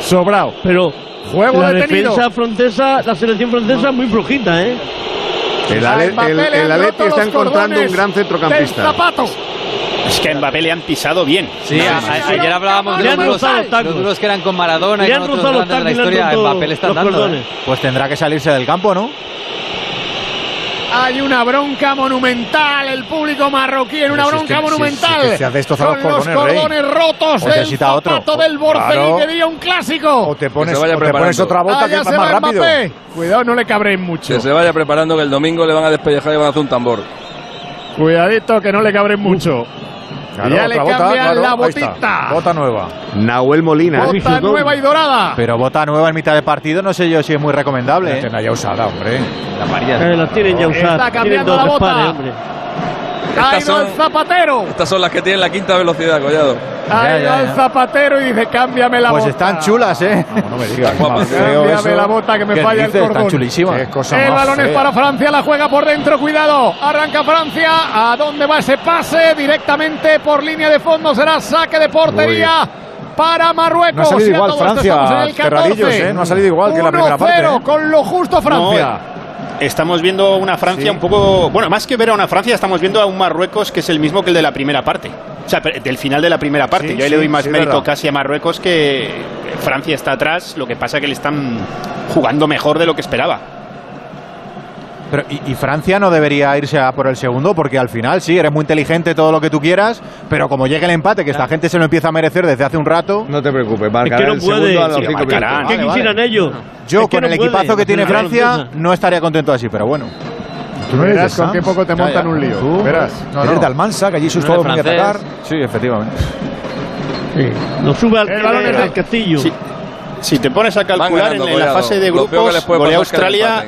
[SPEAKER 7] Sobrado.
[SPEAKER 13] Pero
[SPEAKER 7] Juego
[SPEAKER 13] la
[SPEAKER 7] detenido.
[SPEAKER 13] defensa francesa, la selección francesa muy flojita, ¿eh?
[SPEAKER 9] El, Ale-
[SPEAKER 7] Mbappé
[SPEAKER 9] el- el Atleti está encontrando un gran
[SPEAKER 7] Del
[SPEAKER 9] centrocampista.
[SPEAKER 7] zapato.
[SPEAKER 10] Es que a Mbappé le han pisado bien.
[SPEAKER 8] Sí, a- a- ayer hablábamos de los duros,
[SPEAKER 13] rozado los tacos.
[SPEAKER 8] los duros que eran con Maradona y con
[SPEAKER 13] han
[SPEAKER 8] otros
[SPEAKER 13] rozado los
[SPEAKER 8] grandes de la historia. Mbappé le están dando.
[SPEAKER 13] cordones.
[SPEAKER 8] ¿eh?
[SPEAKER 6] Pues tendrá que salirse del campo, ¿no?
[SPEAKER 7] Hay una bronca monumental, el público marroquí en una
[SPEAKER 6] si es
[SPEAKER 7] bronca
[SPEAKER 6] que- si-
[SPEAKER 7] monumental.
[SPEAKER 6] si- si hace esto a
[SPEAKER 7] con
[SPEAKER 6] los cordones,
[SPEAKER 7] cordones rotos
[SPEAKER 6] O
[SPEAKER 7] del
[SPEAKER 6] necesita otro.
[SPEAKER 7] zapato del Borcelí
[SPEAKER 6] Claro.
[SPEAKER 7] que dio un clásico.
[SPEAKER 6] O te pones,
[SPEAKER 12] se vaya
[SPEAKER 6] o te pones otra bota
[SPEAKER 7] Ah,
[SPEAKER 6] que es
[SPEAKER 7] se
[SPEAKER 6] más rápido.
[SPEAKER 7] Mbappé. Cuidado, no le cabréis mucho.
[SPEAKER 12] Que se vaya preparando que el domingo le van a despellejar y van a hacer un tambor.
[SPEAKER 7] Cuidadito que no le cabréis mucho.
[SPEAKER 6] Claro,
[SPEAKER 7] ya le
[SPEAKER 6] bota,
[SPEAKER 7] cambian
[SPEAKER 6] claro,
[SPEAKER 7] la
[SPEAKER 6] está.
[SPEAKER 7] botita.
[SPEAKER 6] Bota nueva.
[SPEAKER 9] Nahuel Molina.
[SPEAKER 7] Bota nueva y dorada.
[SPEAKER 6] Pero bota nueva en mitad de partido, no sé yo si es muy recomendable. ¿eh?
[SPEAKER 5] Tenga ya usada, hombre.
[SPEAKER 8] La María.
[SPEAKER 13] Eh, las tienen ya
[SPEAKER 7] Está
[SPEAKER 13] usadas. Tienen
[SPEAKER 7] cambiando la bota.
[SPEAKER 13] pares,
[SPEAKER 7] ido
[SPEAKER 12] son-
[SPEAKER 7] el zapatero.
[SPEAKER 12] Estas son las que tienen la quinta velocidad, Collado.
[SPEAKER 7] Ido
[SPEAKER 6] ya,
[SPEAKER 7] el zapatero y dice, cámbiame la
[SPEAKER 6] Pues
[SPEAKER 7] bota.
[SPEAKER 6] están chulas, ¿eh?
[SPEAKER 5] No, no me digas.
[SPEAKER 7] Cámbiame
[SPEAKER 5] eso.
[SPEAKER 7] la bota que me
[SPEAKER 6] ¿Qué
[SPEAKER 7] falla el cordón.
[SPEAKER 6] Están chulísimas.
[SPEAKER 5] Qué cosa
[SPEAKER 7] El balón es para Francia, la juega por dentro, cuidado. Arranca Francia. ¿A dónde va ese pase? Directamente por línea de fondo será saque de portería. Para Marruecos.
[SPEAKER 5] No ha salido igual Francia,
[SPEAKER 7] estamos en el 14.
[SPEAKER 5] Terradillos, ¿eh? No ha salido igual que la primera parte,
[SPEAKER 7] 1-0
[SPEAKER 5] ¿eh?
[SPEAKER 7] con lo justo Francia.
[SPEAKER 10] Estamos viendo una Francia
[SPEAKER 5] Sí.
[SPEAKER 10] un poco. Bueno, más que ver a una Francia, estamos viendo a un Marruecos que es el mismo que el de la primera parte. O sea, del final de la primera parte.
[SPEAKER 5] Sí,
[SPEAKER 10] Yo ahí
[SPEAKER 5] sí,
[SPEAKER 10] le doy más mérito
[SPEAKER 5] verdad.
[SPEAKER 10] casi a Marruecos que Francia está atrás. Lo que pasa que le están jugando mejor de lo que esperaba.
[SPEAKER 6] Pero, y, y Francia no debería irse a por el segundo porque al final sí, eres muy inteligente, todo lo que tú quieras, pero como llegue el empate, que esta gente se lo empieza a merecer desde hace un rato,
[SPEAKER 9] No te preocupes,
[SPEAKER 13] Es
[SPEAKER 9] marcará
[SPEAKER 13] que no
[SPEAKER 9] el
[SPEAKER 13] puede.
[SPEAKER 9] segundo a los
[SPEAKER 13] Sí,
[SPEAKER 9] cinco
[SPEAKER 10] marcarán.
[SPEAKER 13] ¿Qué
[SPEAKER 6] Vale,
[SPEAKER 13] quisieran
[SPEAKER 6] vale.
[SPEAKER 13] ellos?
[SPEAKER 6] yo
[SPEAKER 13] Es que
[SPEAKER 6] con
[SPEAKER 13] no
[SPEAKER 6] el
[SPEAKER 13] puede,
[SPEAKER 6] equipazo que tiene Francia no estaría contento así, pero bueno.
[SPEAKER 5] Tú no eres
[SPEAKER 7] Verás con qué poco te
[SPEAKER 6] Ya,
[SPEAKER 7] montan
[SPEAKER 6] ya.
[SPEAKER 7] un lío.
[SPEAKER 5] Tú
[SPEAKER 7] Verás.
[SPEAKER 5] No, eres de Almansa, que allí sus
[SPEAKER 8] No
[SPEAKER 5] todos muy a atacar.
[SPEAKER 6] Sí, efectivamente.
[SPEAKER 13] Sí. Lo sube al,
[SPEAKER 7] El balón es de-
[SPEAKER 13] al castillo.
[SPEAKER 10] Sí. Si te pones a calcular
[SPEAKER 12] ganando,
[SPEAKER 10] en, en la fase de grupos, golea
[SPEAKER 12] es
[SPEAKER 10] Australia.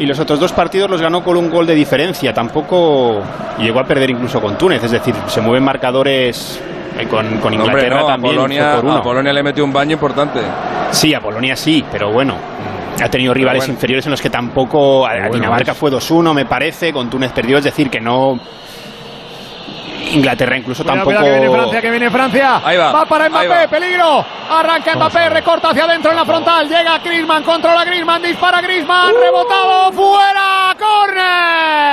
[SPEAKER 10] Y los otros dos partidos los ganó con un gol de diferencia. Tampoco llegó a perder incluso con Túnez. Es decir, se mueven marcadores eh, con, con
[SPEAKER 12] No, hombre,
[SPEAKER 10] Inglaterra
[SPEAKER 12] a
[SPEAKER 10] también.
[SPEAKER 12] Polonia,
[SPEAKER 10] por uno.
[SPEAKER 12] a Polonia le metió un baño importante.
[SPEAKER 10] Sí, a Polonia sí, pero bueno. Ha tenido rivales
[SPEAKER 12] bueno.
[SPEAKER 10] inferiores en los que tampoco. A, Dinamarca fue 2-1, me parece. Con Túnez perdió, es decir, que no. Inglaterra incluso
[SPEAKER 7] Cuidado,
[SPEAKER 10] tampoco.
[SPEAKER 7] cuidado, que viene Francia, que viene Francia.
[SPEAKER 12] Ahí va,
[SPEAKER 7] para
[SPEAKER 12] ahí
[SPEAKER 7] Mbappé,
[SPEAKER 12] va.
[SPEAKER 7] peligro. Arranca Mbappé, recorta hacia adentro en la frontal. Llega Griezmann, controla Griezmann, dispara Griezmann, rebotado, fuera,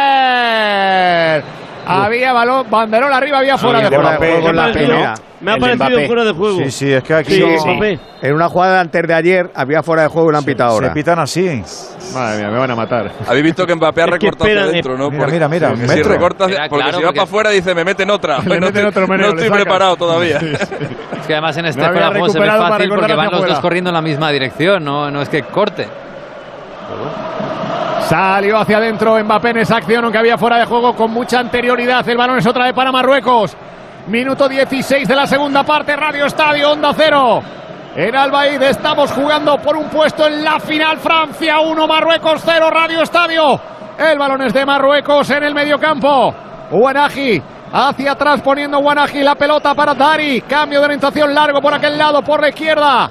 [SPEAKER 7] córner. Había balón, banderol arriba, había fuera de juego.
[SPEAKER 9] en la
[SPEAKER 13] Me ha parecido-
[SPEAKER 9] primera.
[SPEAKER 13] Me ha parecido fuera de juego.
[SPEAKER 6] Sí, sí, es que aquí
[SPEAKER 13] Sí,
[SPEAKER 6] no-.
[SPEAKER 9] En una jugada de antes de ayer había fuera de juego y lo han pitado ahora.
[SPEAKER 6] se pitan así.
[SPEAKER 7] Madre mía, me van a matar.
[SPEAKER 12] Habéis visto que Mbappé ha recortado adentro, ¿no?
[SPEAKER 6] mira,
[SPEAKER 12] Porque
[SPEAKER 6] mira, mira,
[SPEAKER 12] si
[SPEAKER 6] metro.
[SPEAKER 12] recorta hacia-
[SPEAKER 8] Era
[SPEAKER 12] porque
[SPEAKER 8] claro,
[SPEAKER 12] si va
[SPEAKER 8] porque-
[SPEAKER 12] para afuera dice, me meten otra. No
[SPEAKER 7] meten
[SPEAKER 12] estoy,
[SPEAKER 7] otro meneo,
[SPEAKER 12] no
[SPEAKER 7] le
[SPEAKER 12] estoy preparado todavía.
[SPEAKER 8] Es que además en este
[SPEAKER 7] No
[SPEAKER 8] fuera de juego se ve fácil porque van los dos corriendo en la misma dirección, no, no es que corte.
[SPEAKER 7] Salió hacia adentro Mbappé en esa acción, aunque había fuera de juego con mucha anterioridad. El balón es otra vez para Marruecos. Minuto 16 de la segunda parte, Radio Estadio, Onda Cero. en Albaid. Estamos jugando por un puesto en la final. Francia 1, Marruecos 0, Radio Estadio. El balón es de Marruecos en el mediocampo. Guanaji hacia atrás poniendo Guanaji la pelota para Dari. Cambio de orientación largo por aquel lado, por la izquierda.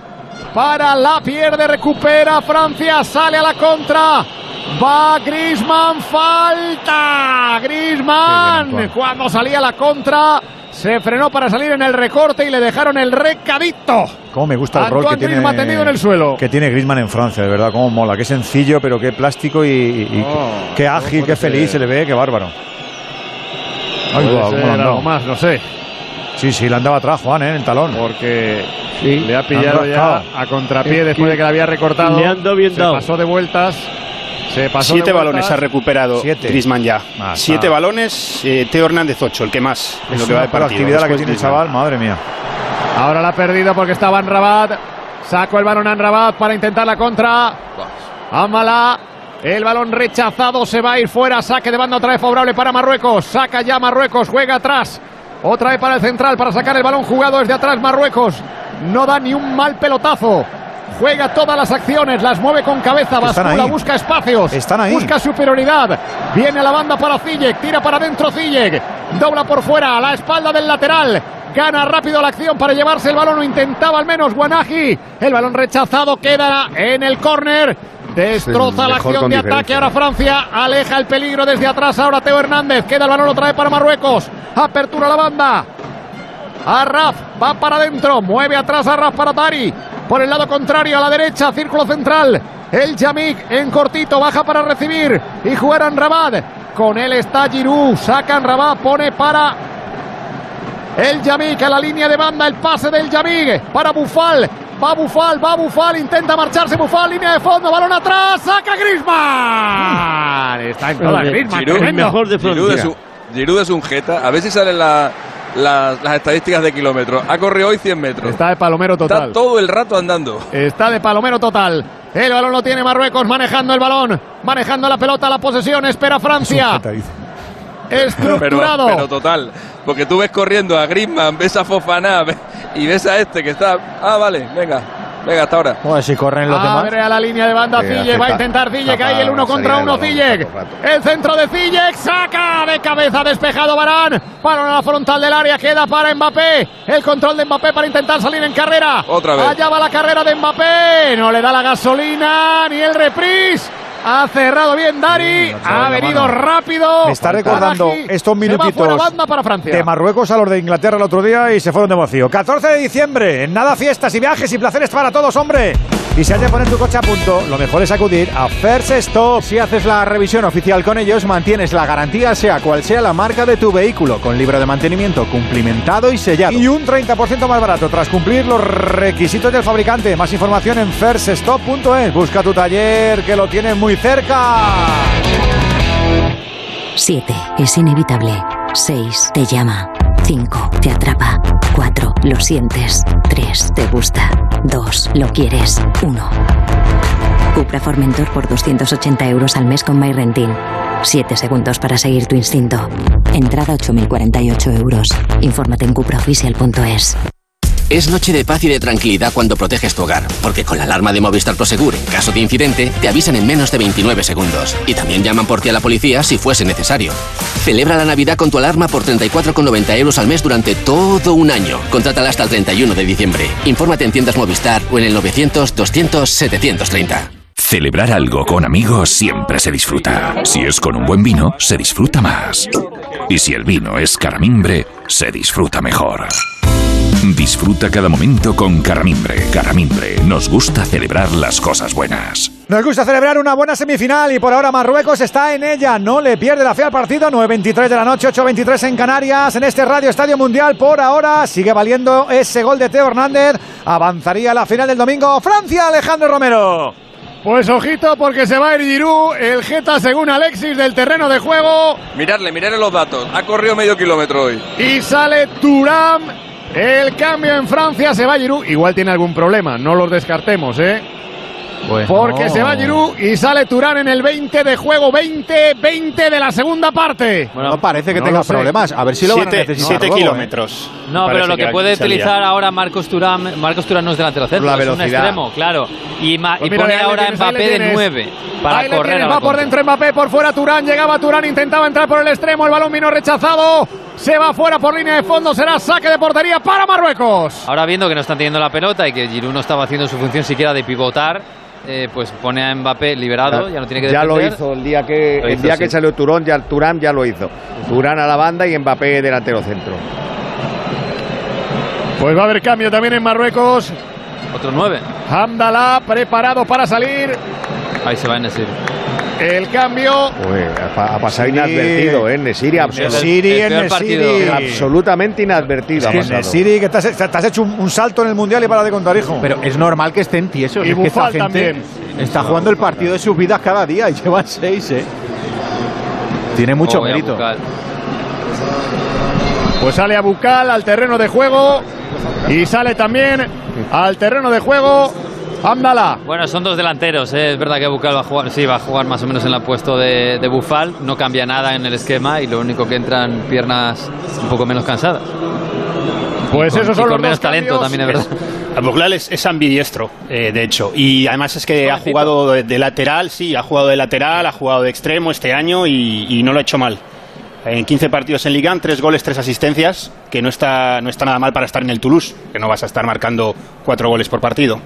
[SPEAKER 7] Para la pierde, recupera Francia, sale a la contra. Va Grisman, falta. Grisman, cuando salía la contra, se frenó para salir en el recorte y le dejaron el recadito.
[SPEAKER 5] Cómo me gusta el rol que tiene,
[SPEAKER 7] Griezmann tendido en el suelo.
[SPEAKER 5] que tiene Griezmann en Francia, de verdad, cómo mola. Qué sencillo, pero qué plástico y, y- y
[SPEAKER 7] Oh,
[SPEAKER 5] qué ágil, qué feliz se le ve, qué bárbaro. Ay,
[SPEAKER 7] algo más, no sé.
[SPEAKER 5] Sí, sí, le andaba atrás Juan, ¿eh? en el talón.
[SPEAKER 7] Porque le ha pillado ya a contrapié
[SPEAKER 5] Es
[SPEAKER 7] después de que la había recortado.
[SPEAKER 13] le han dado bien
[SPEAKER 7] se
[SPEAKER 13] dado.
[SPEAKER 7] pasó de vueltas. Se pasó
[SPEAKER 10] Siete balones ha recuperado
[SPEAKER 7] Siete.
[SPEAKER 10] Griezmann ya.
[SPEAKER 7] Ah,
[SPEAKER 10] Siete balones, eh, Teo Hernández 8, el que más en
[SPEAKER 5] Es
[SPEAKER 10] lo que va de partido.
[SPEAKER 5] actividad la que tiene el chaval, madre mía.
[SPEAKER 7] Ahora la ha perdido porque estaba en Rabat. Sacó el balón en Rabat para intentar la contra. Amala. El balón rechazado se va a ir fuera. Saque de banda otra vez favorable para Marruecos. Saca ya Marruecos. Juega atrás. Otra vez para el central para sacar el balón jugado desde atrás Marruecos. No da ni un mal pelotazo. Juega todas las acciones, las mueve con cabeza, bascula, busca espacios,
[SPEAKER 5] Están ahí.
[SPEAKER 7] busca superioridad. Viene a la banda para Ziyech, tira para adentro Ziyech, dobla por fuera a la espalda del lateral. Gana rápido la acción para llevarse el balón, o intentaba al menos Guanaji. El balón rechazado queda en el córner. Destroza
[SPEAKER 9] el
[SPEAKER 7] la acción de ataque. Ahora Francia aleja el peligro desde atrás. Ahora Teo Hernández. Queda el balón otra vez para Marruecos. Apertura la banda. Arraf va para adentro, mueve atrás Arraf para Dari. Por el lado contrario, a la derecha, círculo central. El Yamik en cortito, baja para recibir. Y jugarán Rabat. Con él está Giroud. Sacan Rabat, pone para el Yamik a la línea de banda. El pase del Yamik para Bufal. Va Bufal, va Bufal, intenta marcharse Bufal, línea de fondo, balón atrás, saca Griezmann. Está en toda Griezmann,
[SPEAKER 12] Giroud,
[SPEAKER 7] tremendo.
[SPEAKER 12] Giroud es un, Giroud es un jeta. A ver si salen la- la- las estadísticas de kilómetros. Ha corrido hoy 100 metros.
[SPEAKER 7] Está de palomero total.
[SPEAKER 12] Está todo el rato andando.
[SPEAKER 7] Está de palomero total. El balón lo tiene Marruecos manejando el balón, manejando la pelota, la posesión, espera Francia. Estructurado.
[SPEAKER 12] Pero, pero total. Porque tú ves corriendo a Griezmann, ves a Fofana ve- y ves a este que está. Ah, vale, venga. Venga, hasta ahora.
[SPEAKER 5] Joder, si corren los demás.
[SPEAKER 7] Abre a la línea de banda Ziyech, va a intentar
[SPEAKER 12] Tapa
[SPEAKER 7] ahí el uno contra uno Ziyech. El centro de Ziyech, saca de cabeza, despejado Barán. Balón a la frontal del área, queda para Mbappé. El control de Mbappé para intentar salir en carrera.
[SPEAKER 12] Otra vez.
[SPEAKER 7] Allá va la carrera de Mbappé. No le da la gasolina ni el reprise. Ha cerrado bien Dari, ha venido rápido.
[SPEAKER 5] Me está recordando estos minutitos
[SPEAKER 7] banda para Francia.
[SPEAKER 5] de Marruecos a los de Inglaterra el otro día y se fueron de vacío. 14 de diciembre, en nada fiestas y viajes y placeres para todos, hombre. Y si has de poner tu coche a punto, lo mejor es acudir a First Stop. Si haces la revisión oficial con ellos, mantienes la garantía sea cual sea la marca de tu vehículo, con libro de mantenimiento cumplimentado y sellado. Y un 30% más barato tras cumplir los requisitos del fabricante. Más información en firststop.es. Busca tu taller que lo tiene muy cerca.
[SPEAKER 23] 7. Es inevitable. 6. Te llama. 5. Te atrapa. 4. Lo sientes. 3. Te gusta. 2. Lo quieres. 1. Cupra Formentor por 280 euros al mes con MyRentin. 7 segundos para seguir tu instinto. Entrada 8.048 euros. Infórmate en cupraoficial.es.
[SPEAKER 45] Es noche de paz y de tranquilidad cuando proteges tu hogar, porque con la alarma de Movistar Prosegur en caso de incidente te avisan en menos de 29 segundos y también llaman por ti a la policía si fuese necesario. Celebra la Navidad con tu alarma por 34,90 euros al mes durante todo un año. Contrátala hasta el 31 de diciembre. Infórmate en tiendas Movistar o en el 900 200 730.
[SPEAKER 16] Celebrar algo con amigos siempre se disfruta. Si es con un buen vino, se disfruta más. Y si el vino es caramimbre, se disfruta mejor. Disfruta cada momento con Caramimbre. Caramimbre, nos gusta celebrar las cosas buenas.
[SPEAKER 5] Nos gusta celebrar una buena semifinal y por ahora Marruecos está en ella. No le pierde la fe al partido. 9.23 de la noche, 8.23 en Canarias. En este Radio Estadio Mundial por ahora sigue valiendo ese gol de Teo Hernández. Avanzaría a la final del domingo. Francia, Alejandro Romero.
[SPEAKER 7] Pues ojito porque se va a ir Giroud, el Geta según Alexis del terreno de juego
[SPEAKER 12] Mirarle, mirarle los datos. Ha corrido medio kilómetro hoy.
[SPEAKER 7] y sale Turam. El cambio en Francia se va Giroud. Igual tiene algún problema, no los descartemos, ¿eh?
[SPEAKER 5] Pues
[SPEAKER 7] porque
[SPEAKER 5] no.
[SPEAKER 7] se va Giroud y sale Turán en el 20 de juego, 20-20 de la segunda parte.
[SPEAKER 6] no parece que
[SPEAKER 5] no
[SPEAKER 6] tenga problemas. A ver si lo van a
[SPEAKER 10] Siete-
[SPEAKER 6] necesitar
[SPEAKER 10] siete
[SPEAKER 6] luego, ¿eh?
[SPEAKER 10] kilómetros.
[SPEAKER 8] No, pero lo que,
[SPEAKER 10] que
[SPEAKER 8] puede
[SPEAKER 10] aquí salía.
[SPEAKER 8] utilizar ahora Marcos Turán, Marcos Turán no es delantero centro,
[SPEAKER 46] La
[SPEAKER 8] es un
[SPEAKER 46] velocidad.
[SPEAKER 8] extremo, claro. Y, ma-
[SPEAKER 7] Pues
[SPEAKER 8] y
[SPEAKER 7] mira,
[SPEAKER 8] pone ahora Mbappé de
[SPEAKER 7] tienes.
[SPEAKER 8] 9 para
[SPEAKER 7] Ahí
[SPEAKER 8] correr
[SPEAKER 7] tienes,
[SPEAKER 8] a
[SPEAKER 7] va por
[SPEAKER 8] contra.
[SPEAKER 7] dentro Mbappé, por fuera Turán, llegaba Turán, intentaba entrar por el extremo, el balón vino rechazado, se va fuera por línea de fondo, será saque de portería para Marruecos.
[SPEAKER 8] Ahora viendo que no están teniendo la pelota y que Giroud no estaba haciendo su función siquiera de pivotar, eh, pues pone a Mbappé liberado, ya no tiene que
[SPEAKER 46] Ya lo hizo el día que
[SPEAKER 8] Lo
[SPEAKER 46] el
[SPEAKER 8] hizo,
[SPEAKER 46] día
[SPEAKER 8] sí.
[SPEAKER 46] que salió Turón, ya Turán ya lo hizo. Turán a la banda y Mbappé delantero centro.
[SPEAKER 7] Pues va a haber cambio también en Marruecos.
[SPEAKER 8] Otro 9.
[SPEAKER 7] Hamdallah preparado para salir.
[SPEAKER 8] Ahí se va Nesir.
[SPEAKER 7] El cambio.
[SPEAKER 46] Uy, ha, pa- ha pasado
[SPEAKER 5] Sí.
[SPEAKER 46] inadvertido, ¿eh? Nesiri,
[SPEAKER 5] Nesiri
[SPEAKER 8] el partido.
[SPEAKER 5] Nesiri.
[SPEAKER 46] absolutamente inadvertido. ha
[SPEAKER 5] Que. Nesiri, que te has, te has hecho un, un salto en el Mundial y para de contar, hijo.
[SPEAKER 6] Pero es normal que estén tiesos.
[SPEAKER 7] Y
[SPEAKER 6] es que esta gente
[SPEAKER 7] también.
[SPEAKER 6] está jugando el partido de sus vidas cada día y llevan seis, ¿eh? Tiene mucho
[SPEAKER 8] Oh,
[SPEAKER 6] mérito.
[SPEAKER 7] Pues sale a Bucal al terreno de juego. Y sale también al terreno de juego Hamdallah.
[SPEAKER 8] Bueno, son dos delanteros, ¿eh? es verdad que Bucal va a jugar, sí, va a jugar más o menos en el puesto de, de Bufal, no cambia nada en el esquema y lo único que entran piernas un poco menos cansadas.
[SPEAKER 7] Pues
[SPEAKER 8] y
[SPEAKER 7] son
[SPEAKER 8] con
[SPEAKER 7] los
[SPEAKER 8] menos talento
[SPEAKER 7] cambios.
[SPEAKER 8] también, es verdad.
[SPEAKER 10] Abuglal es, es ambidiestro, eh, de hecho. Y además es que ha jugado de, de lateral, sí, ha jugado de lateral, ha jugado de extremo este año y, y no lo ha hecho mal. En 15 partidos en Liga, 3 goles, 3 asistencias, que no está, no está nada mal para estar en el Toulouse, que no vas a estar marcando 4 goles por partido.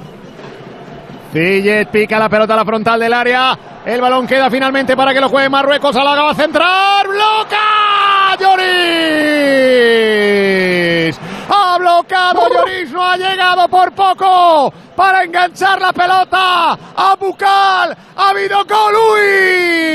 [SPEAKER 7] Fillet pica la pelota a la frontal del área. El balón queda finalmente para que lo juegue Marruecos. Alaga va a centrar. ¡Bloca! ¡Lloris! Ha bloqueado Lloris. No ha llegado por poco para enganchar la pelota. A Bucal. Ha habido Colui.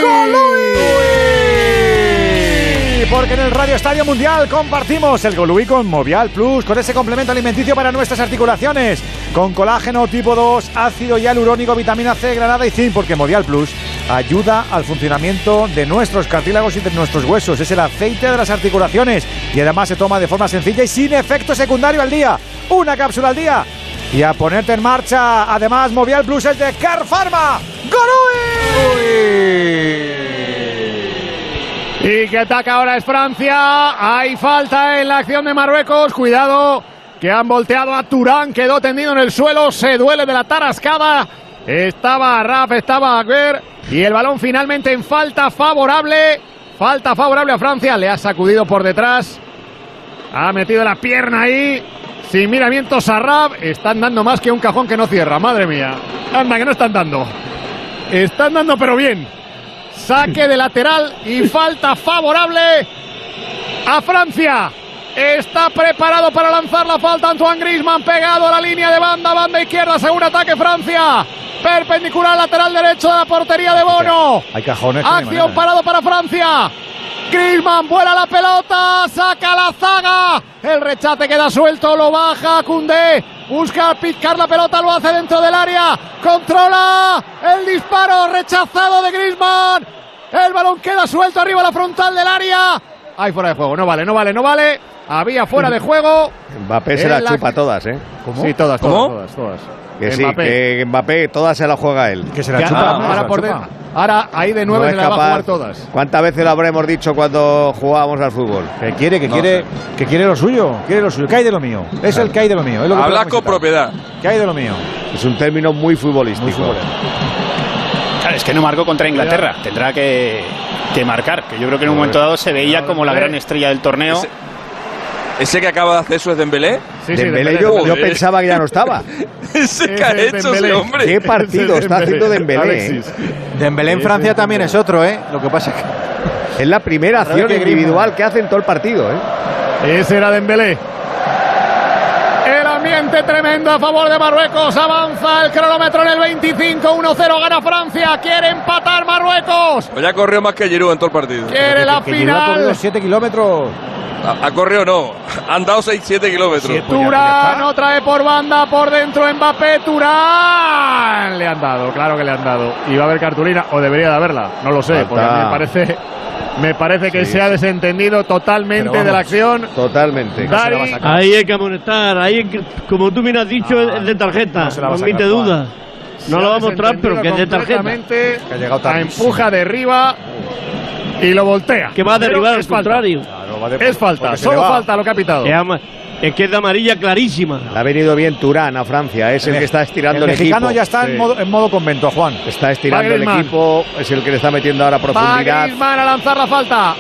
[SPEAKER 7] Porque en el Radio Estadio Mundial compartimos el Golui con Movial Plus, con ese complemento alimenticio para nuestras articulaciones, con colágeno tipo 2, ácido hialurónico, vitamina C, granada y zinc, porque Movial Plus ayuda al funcionamiento de nuestros cartílagos y de nuestros huesos. Es el aceite de las articulaciones y además se toma de forma sencilla y sin efecto secundario al día. Una cápsula al día. Y a ponerte en marcha, además, Movial Plus es de Car Pharma. Y que ataca ahora es Francia. Hay falta en la acción de Marruecos. Cuidado, que han volteado a Turán. Quedó tendido en el suelo. Se duele de la tarascada. Estaba Raf, estaba Agüer. Y el balón finalmente en falta favorable. Falta favorable a Francia. Le ha sacudido por detrás. Ha metido la pierna ahí. Sin miramiento Sarrab. Están dando más que un cajón que no cierra. Madre mía. Anda, que no están dando. Están dando, pero bien. Saque de lateral y falta favorable a Francia. Está preparado para lanzar la falta Antoine Grisman pegado a la línea de banda, banda izquierda, según ataque Francia. Perpendicular lateral derecho de la portería de Bono.
[SPEAKER 5] Hay cajones.
[SPEAKER 7] Acción parado para Francia. Griezmann vuela la pelota, saca la zaga. El rechace queda suelto, lo baja Cundé. Busca picar la pelota, lo hace dentro del área. Controla el disparo rechazado de Griezmann. El balón queda suelto arriba a la frontal del área. Hay fuera de juego, no vale, no vale, no vale. Había fuera de juego.
[SPEAKER 46] Mbappé se las
[SPEAKER 7] la-
[SPEAKER 46] chupa todas, ¿eh?
[SPEAKER 7] Sí, todas,
[SPEAKER 46] ¿Cómo?
[SPEAKER 7] todas, todas, todas.
[SPEAKER 46] Que sí,
[SPEAKER 7] Mbappé.
[SPEAKER 46] que Mbappé todas se las juega él.
[SPEAKER 5] Que se
[SPEAKER 7] Que ahora, ahora por dentro- ahora ahí de nueve
[SPEAKER 46] No
[SPEAKER 7] se va a jugar todas.
[SPEAKER 46] ¿Cuántas veces lo habremos dicho cuando jugábamos al fútbol?
[SPEAKER 5] Que quiere, que
[SPEAKER 46] No
[SPEAKER 5] quiere,
[SPEAKER 46] sé.
[SPEAKER 5] que quiere lo suyo, quiere lo suyo. ¿Qué hay de lo mío? Es el que hay de lo mío. Es lo que podemos
[SPEAKER 12] con propiedad.
[SPEAKER 5] ¿Qué hay de lo mío?
[SPEAKER 46] Es un término muy futbolístico.
[SPEAKER 10] Claro, es que no marcó contra Inglaterra. Tendrá que, que marcar. Que yo creo que en un
[SPEAKER 46] Joder.
[SPEAKER 10] momento dado se veía como la gran estrella del torneo.
[SPEAKER 12] Ese, que acaba de hacer eso es Dembélé.
[SPEAKER 7] Sí, sí,
[SPEAKER 46] Dembélé,
[SPEAKER 7] Dembélé,
[SPEAKER 46] yo, yo pensaba que ya no estaba.
[SPEAKER 12] Ese que ha hecho ese hombre.
[SPEAKER 46] ¿Qué partido está haciendo Dembélé?
[SPEAKER 7] Alexis.
[SPEAKER 6] Dembélé en Francia también es otro, ¿eh? Lo que pasa es que...
[SPEAKER 46] Es la primera acción
[SPEAKER 6] que
[SPEAKER 46] individual que hace en todo el partido, ¿eh?
[SPEAKER 7] Ese era Dembélé. El ambiente tremendo a favor de Marruecos. Avanza el cronómetro en el 25. 1-0 gana Francia. Quiere empatar Marruecos.
[SPEAKER 12] Pues ya corrió más que Giroud en todo el partido.
[SPEAKER 7] Quiere la
[SPEAKER 5] Que Giroud ha corrido
[SPEAKER 7] final.
[SPEAKER 5] 7 kilómetros.
[SPEAKER 12] Ha, ha corrido no. Han dado 6-7 kilómetros.
[SPEAKER 7] Turán otra vez por banda, por dentro Mbappé, Turán. Le han dado, claro que le han dado. Y va a haber cartulina, o debería de haberla, no lo sé,
[SPEAKER 46] Falta.
[SPEAKER 7] porque a mí me parece, me parece que
[SPEAKER 46] Sí.
[SPEAKER 7] se ha desentendido totalmente
[SPEAKER 5] Pero
[SPEAKER 7] de la
[SPEAKER 5] vamos.
[SPEAKER 7] acción.
[SPEAKER 46] Totalmente.
[SPEAKER 7] Dari,
[SPEAKER 13] Ahí hay que amonestar, ahí hay que- como tú bien has dicho,
[SPEAKER 5] Ah,
[SPEAKER 13] es de tarjeta,
[SPEAKER 5] no la
[SPEAKER 13] no
[SPEAKER 5] a sacar,
[SPEAKER 13] duda. No lo va a mostrar, pero que es de tarjeta.
[SPEAKER 5] Que ha llegado
[SPEAKER 7] a
[SPEAKER 5] tardísimo.
[SPEAKER 7] empuja de arriba y lo voltea.
[SPEAKER 13] Que va a derribar
[SPEAKER 7] es
[SPEAKER 13] al
[SPEAKER 7] falta.
[SPEAKER 13] contrario.
[SPEAKER 5] Va
[SPEAKER 7] Es falta,
[SPEAKER 5] porque se
[SPEAKER 7] solo
[SPEAKER 5] va.
[SPEAKER 7] falta lo que ha pitado.
[SPEAKER 13] Es de amarilla clarísima.
[SPEAKER 46] Le ha venido bien Turán a Francia, es el que está estirando
[SPEAKER 5] el
[SPEAKER 46] el,
[SPEAKER 5] mexicano
[SPEAKER 46] equipo.
[SPEAKER 5] ya está en, modo, en modo convento, Juan.
[SPEAKER 46] Está estirando
[SPEAKER 7] Va
[SPEAKER 46] el
[SPEAKER 7] Griezmann.
[SPEAKER 46] equipo, es el que le está metiendo ahora
[SPEAKER 7] Va
[SPEAKER 46] profundidad.
[SPEAKER 7] Griezmann a lanzar la falta.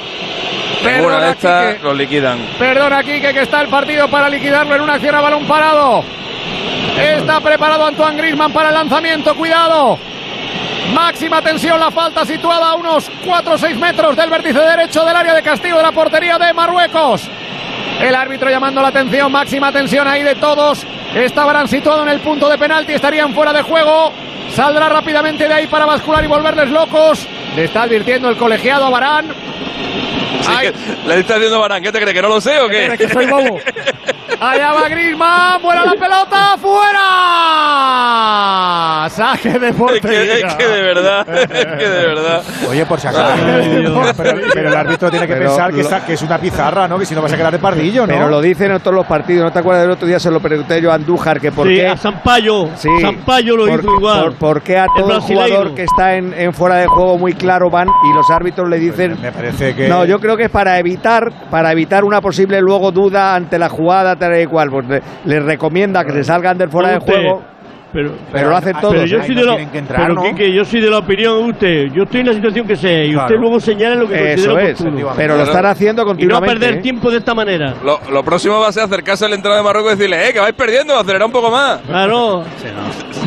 [SPEAKER 7] Perdona,
[SPEAKER 12] estas
[SPEAKER 7] Quique.
[SPEAKER 12] los liquidan.
[SPEAKER 7] Perdona, Quique, que está el partido para liquidarlo en una acción a balón parado. Está preparado Antoine Griezmann para el lanzamiento. Cuidado. Máxima tensión, la falta situada a unos 4 o 6 metros del vértice derecho del área de castigo de la portería de Marruecos. El árbitro llamando la atención, máxima tensión ahí de todos. Estaban situados en el punto de penalti, estarían fuera de juego. Saldrá rápidamente de ahí para bascular y volverles locos. Le está advirtiendo el colegiado a Barán.
[SPEAKER 12] Le está diciendo Barán, ¿qué te crees? ¿Que no lo sé o qué?
[SPEAKER 7] ¿Crees que soy bobo? Allá va Griezmann, vuela la pelota, fuera. Saque de
[SPEAKER 12] Es que,
[SPEAKER 7] portería.
[SPEAKER 12] es que de verdad, es que de verdad.
[SPEAKER 5] Oye, por si acaso. pero, pero el árbitro tiene que
[SPEAKER 46] Pero
[SPEAKER 5] pensar que,
[SPEAKER 46] lo-
[SPEAKER 5] esa- que es una pizarra, ¿no? Que si no vas a quedar de pardillo, ¿no?
[SPEAKER 46] Pero lo dicen en todos los partidos. ¿No te acuerdas del otro día? Se lo pregunté yo a Andújar que por
[SPEAKER 13] Sí,
[SPEAKER 46] qué.
[SPEAKER 13] a Sampaio.
[SPEAKER 46] Sí,
[SPEAKER 13] Sampaio lo
[SPEAKER 46] por,
[SPEAKER 13] hizo igual.
[SPEAKER 46] por- por qué a todo jugador que está en, en fuera de juego muy claro van y los árbitros le dicen.
[SPEAKER 5] Me parece que.
[SPEAKER 46] No, yo creo que es para evitar, para evitar una posible luego duda ante la jugada tal y cual. Pues le- les recomienda que se salgan del fuera de juego.
[SPEAKER 13] Pero,
[SPEAKER 46] Pero lo hacen todos,
[SPEAKER 13] Pero yo
[SPEAKER 46] ¿eh?
[SPEAKER 13] soy
[SPEAKER 46] No
[SPEAKER 13] de la,
[SPEAKER 46] que entrar,
[SPEAKER 13] pero
[SPEAKER 46] ¿no?
[SPEAKER 13] Quique, yo soy de la opinión de usted. Yo estoy en la situación que sé y
[SPEAKER 46] Claro.
[SPEAKER 13] usted luego señala lo que
[SPEAKER 46] Eso
[SPEAKER 13] considera
[SPEAKER 46] es,
[SPEAKER 13] oportuno.
[SPEAKER 46] pero lo están haciendo
[SPEAKER 13] Y no
[SPEAKER 46] continuamente.
[SPEAKER 13] perder
[SPEAKER 46] ¿eh?
[SPEAKER 13] tiempo de esta manera.
[SPEAKER 12] Lo, lo próximo va a ser acercarse al entrenador de Marruecos y decirle, eh, que vais perdiendo, acelera un poco más.
[SPEAKER 13] Claro.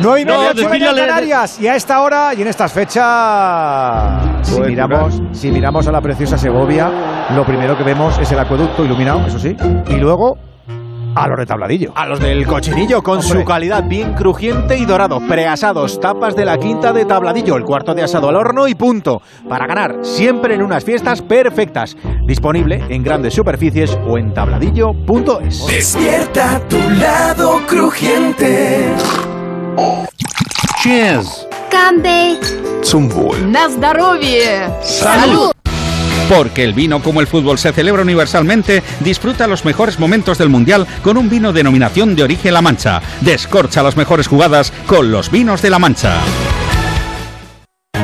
[SPEAKER 13] No,
[SPEAKER 5] ocho y media Canarias. Y a esta hora y en estas fechas, si miramos, si miramos a la preciosa Segovia, lo primero que vemos es el acueducto iluminado, eso sí. Y luego a los de tabladillo.
[SPEAKER 6] A los del cochinillo con
[SPEAKER 5] Hombre.
[SPEAKER 6] su calidad bien crujiente y dorado. Preasados, tapas de la quinta de tabladillo, el cuarto de asado al horno y punto. Para ganar siempre en unas fiestas perfectas. Disponible en grandes superficies o en tabladillo.es.
[SPEAKER 43] Despierta tu lado crujiente.
[SPEAKER 21] Cheers.
[SPEAKER 47] Campe.
[SPEAKER 21] Zum Wohl.
[SPEAKER 47] На здоровье.
[SPEAKER 21] Salud. Porque el vino, como el fútbol, se celebra universalmente, disfruta los mejores momentos del Mundial con un vino denominación de origen La Mancha. Descorcha las mejores jugadas con los vinos de La Mancha.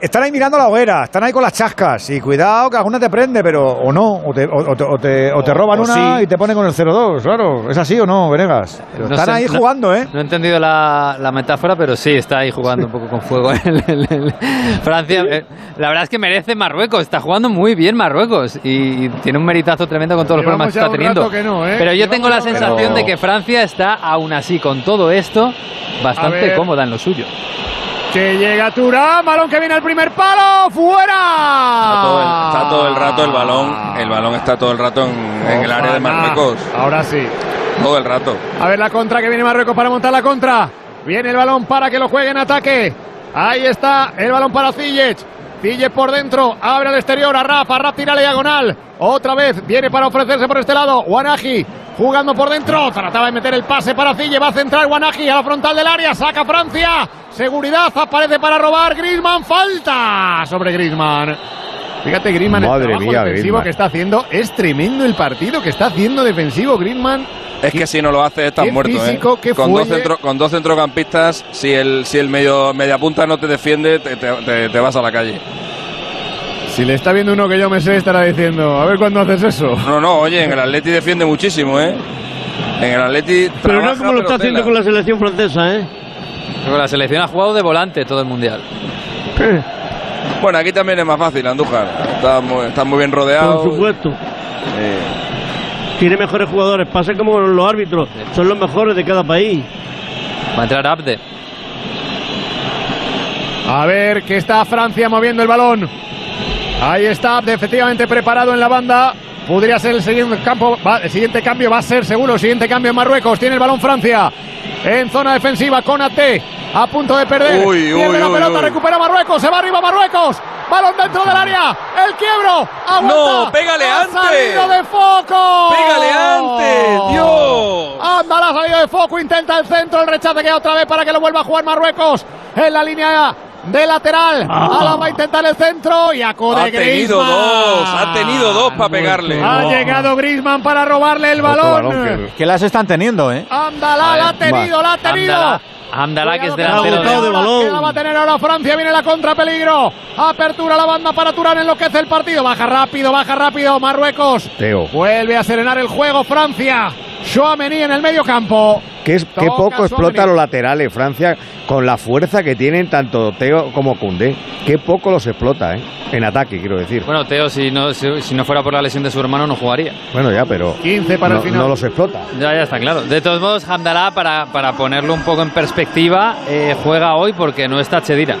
[SPEAKER 5] Están ahí mirando la hoguera, están ahí con las chascas. Y cuidado que alguna te prende, pero o no, o te, o- o te, o te- o te roban
[SPEAKER 8] o
[SPEAKER 5] una
[SPEAKER 8] sí.
[SPEAKER 5] y te ponen con el 0-2, claro. ¿Es así o no, Venegas? Pero
[SPEAKER 8] No
[SPEAKER 5] están
[SPEAKER 8] sé,
[SPEAKER 5] ahí
[SPEAKER 8] no-
[SPEAKER 5] jugando, ¿eh?
[SPEAKER 8] No he entendido la, la metáfora, pero sí, está ahí jugando un poco con fuego. el- el- el- Francia, eh, la verdad es que merece Marruecos, está jugando muy bien Marruecos y, y tiene un meritazo tremendo con todos los problemas que está teniendo.
[SPEAKER 7] que no, ¿eh?
[SPEAKER 8] Pero yo tengo la sensación de que Francia está aún así con todo esto bastante cómoda en lo suyo.
[SPEAKER 7] Que llega Turán, balón que viene al primer palo, fuera.
[SPEAKER 12] Está todo, el, está todo el rato el balón, el balón está todo el rato en, en el área de. Marruecos.
[SPEAKER 7] Ahora sí.
[SPEAKER 12] Todo el rato.
[SPEAKER 7] A ver la contra que viene Marruecos para montar la contra. Viene el balón para que lo juegue en ataque. Ahí está el balón para Ziyech. Ziyech por dentro, abre al exterior a Rap, a Rap tira la diagonal. Otra vez viene para ofrecerse por este lado. Wanaji jugando por dentro. Trataba de meter el pase para Ziyech. Va a centrar Wanaji a la frontal del área. Saca Francia. Seguridad. Aparece para robar. Griezmann. Falta sobre Griezmann. Fíjate, Griezmann,
[SPEAKER 46] Madre
[SPEAKER 7] el trabajo
[SPEAKER 46] mía,
[SPEAKER 7] defensivo
[SPEAKER 46] Griezmann.
[SPEAKER 7] que está haciendo. Es tremendo el partido que está haciendo defensivo Griezmann.
[SPEAKER 12] Es que si no lo haces estás muerto,
[SPEAKER 7] físico,
[SPEAKER 12] ¿eh? con, dos centro- con dos centrocampistas, si el, si el medio, media punta no te defiende, te, te- te- te vas a la calle.
[SPEAKER 7] Si le está viendo uno que yo me sé, estará diciendo, a ver cuándo haces eso.
[SPEAKER 12] No, no, oye, en el Atleti defiende muchísimo, ¿eh? En el Atleti
[SPEAKER 13] Pero no como lo está
[SPEAKER 12] pero
[SPEAKER 13] haciendo con la selección francesa, ¿eh?
[SPEAKER 8] Con la selección ha jugado de volante todo el mundial.
[SPEAKER 12] Bueno, aquí también es más fácil, Andújar. Está muy, está muy bien rodeado.
[SPEAKER 13] Por supuesto.
[SPEAKER 12] Eh,
[SPEAKER 13] Tiene mejores jugadores. Pasa como los árbitros. Son los mejores de cada país.
[SPEAKER 8] Va a entrar Abde.
[SPEAKER 7] A ver que está Francia moviendo el balón. Ahí está, efectivamente preparado en la banda. Podría ser el siguiente, campo, va- el siguiente cambio, va a ser seguro el siguiente cambio en Marruecos. Tiene el balón Francia en zona defensiva con AT. a punto de perder.
[SPEAKER 12] Uy,
[SPEAKER 7] Pierde
[SPEAKER 12] uy,
[SPEAKER 7] la
[SPEAKER 12] uy,
[SPEAKER 7] pelota, recupera Marruecos, se va arriba Marruecos. Balón dentro del área, el quiebro. Aguanta.
[SPEAKER 12] No, pégale
[SPEAKER 7] Ha
[SPEAKER 12] antes.
[SPEAKER 7] salido de foco.
[SPEAKER 12] Pégale antes, Dios.
[SPEAKER 7] Anda la salida de foco, intenta el centro, el rechace queda otra vez para que lo vuelva a jugar Marruecos en la línea de lateral. Ahora va a intentar el centro y acude
[SPEAKER 12] Ha tenido
[SPEAKER 7] Griezmann.
[SPEAKER 12] dos, ha tenido dos para pegarle.
[SPEAKER 7] Ha llegado Griezmann para robarle el balón.
[SPEAKER 6] Que las están teniendo, ¿eh?
[SPEAKER 7] Ándala, la ha tenido, la ha tenido.
[SPEAKER 8] Ándala, ándala, que es delantero de...
[SPEAKER 7] que la va a tener ahora Francia, viene la contra peligro. Apertura la banda para Turán, enloquece el partido. Baja rápido, baja rápido. Marruecos
[SPEAKER 46] Teo.
[SPEAKER 7] vuelve a serenar el juego. Francia. Chouameni en el medio campo.
[SPEAKER 46] Que es, qué poco explota los laterales Francia con la fuerza que tienen tanto Teo como Cundé. Qué poco los explota, ¿eh? En ataque, quiero decir.
[SPEAKER 8] Bueno, Teo, si no, si, si no fuera por la lesión de su hermano, no jugaría.
[SPEAKER 46] Bueno, ya, pero
[SPEAKER 7] 15 para
[SPEAKER 46] no,
[SPEAKER 7] el final.
[SPEAKER 46] no los explota.
[SPEAKER 8] Ya, ya está claro. De todos modos, Hamdallah, para, para ponerlo un poco en perspectiva, eh, juega hoy porque no está Chedira,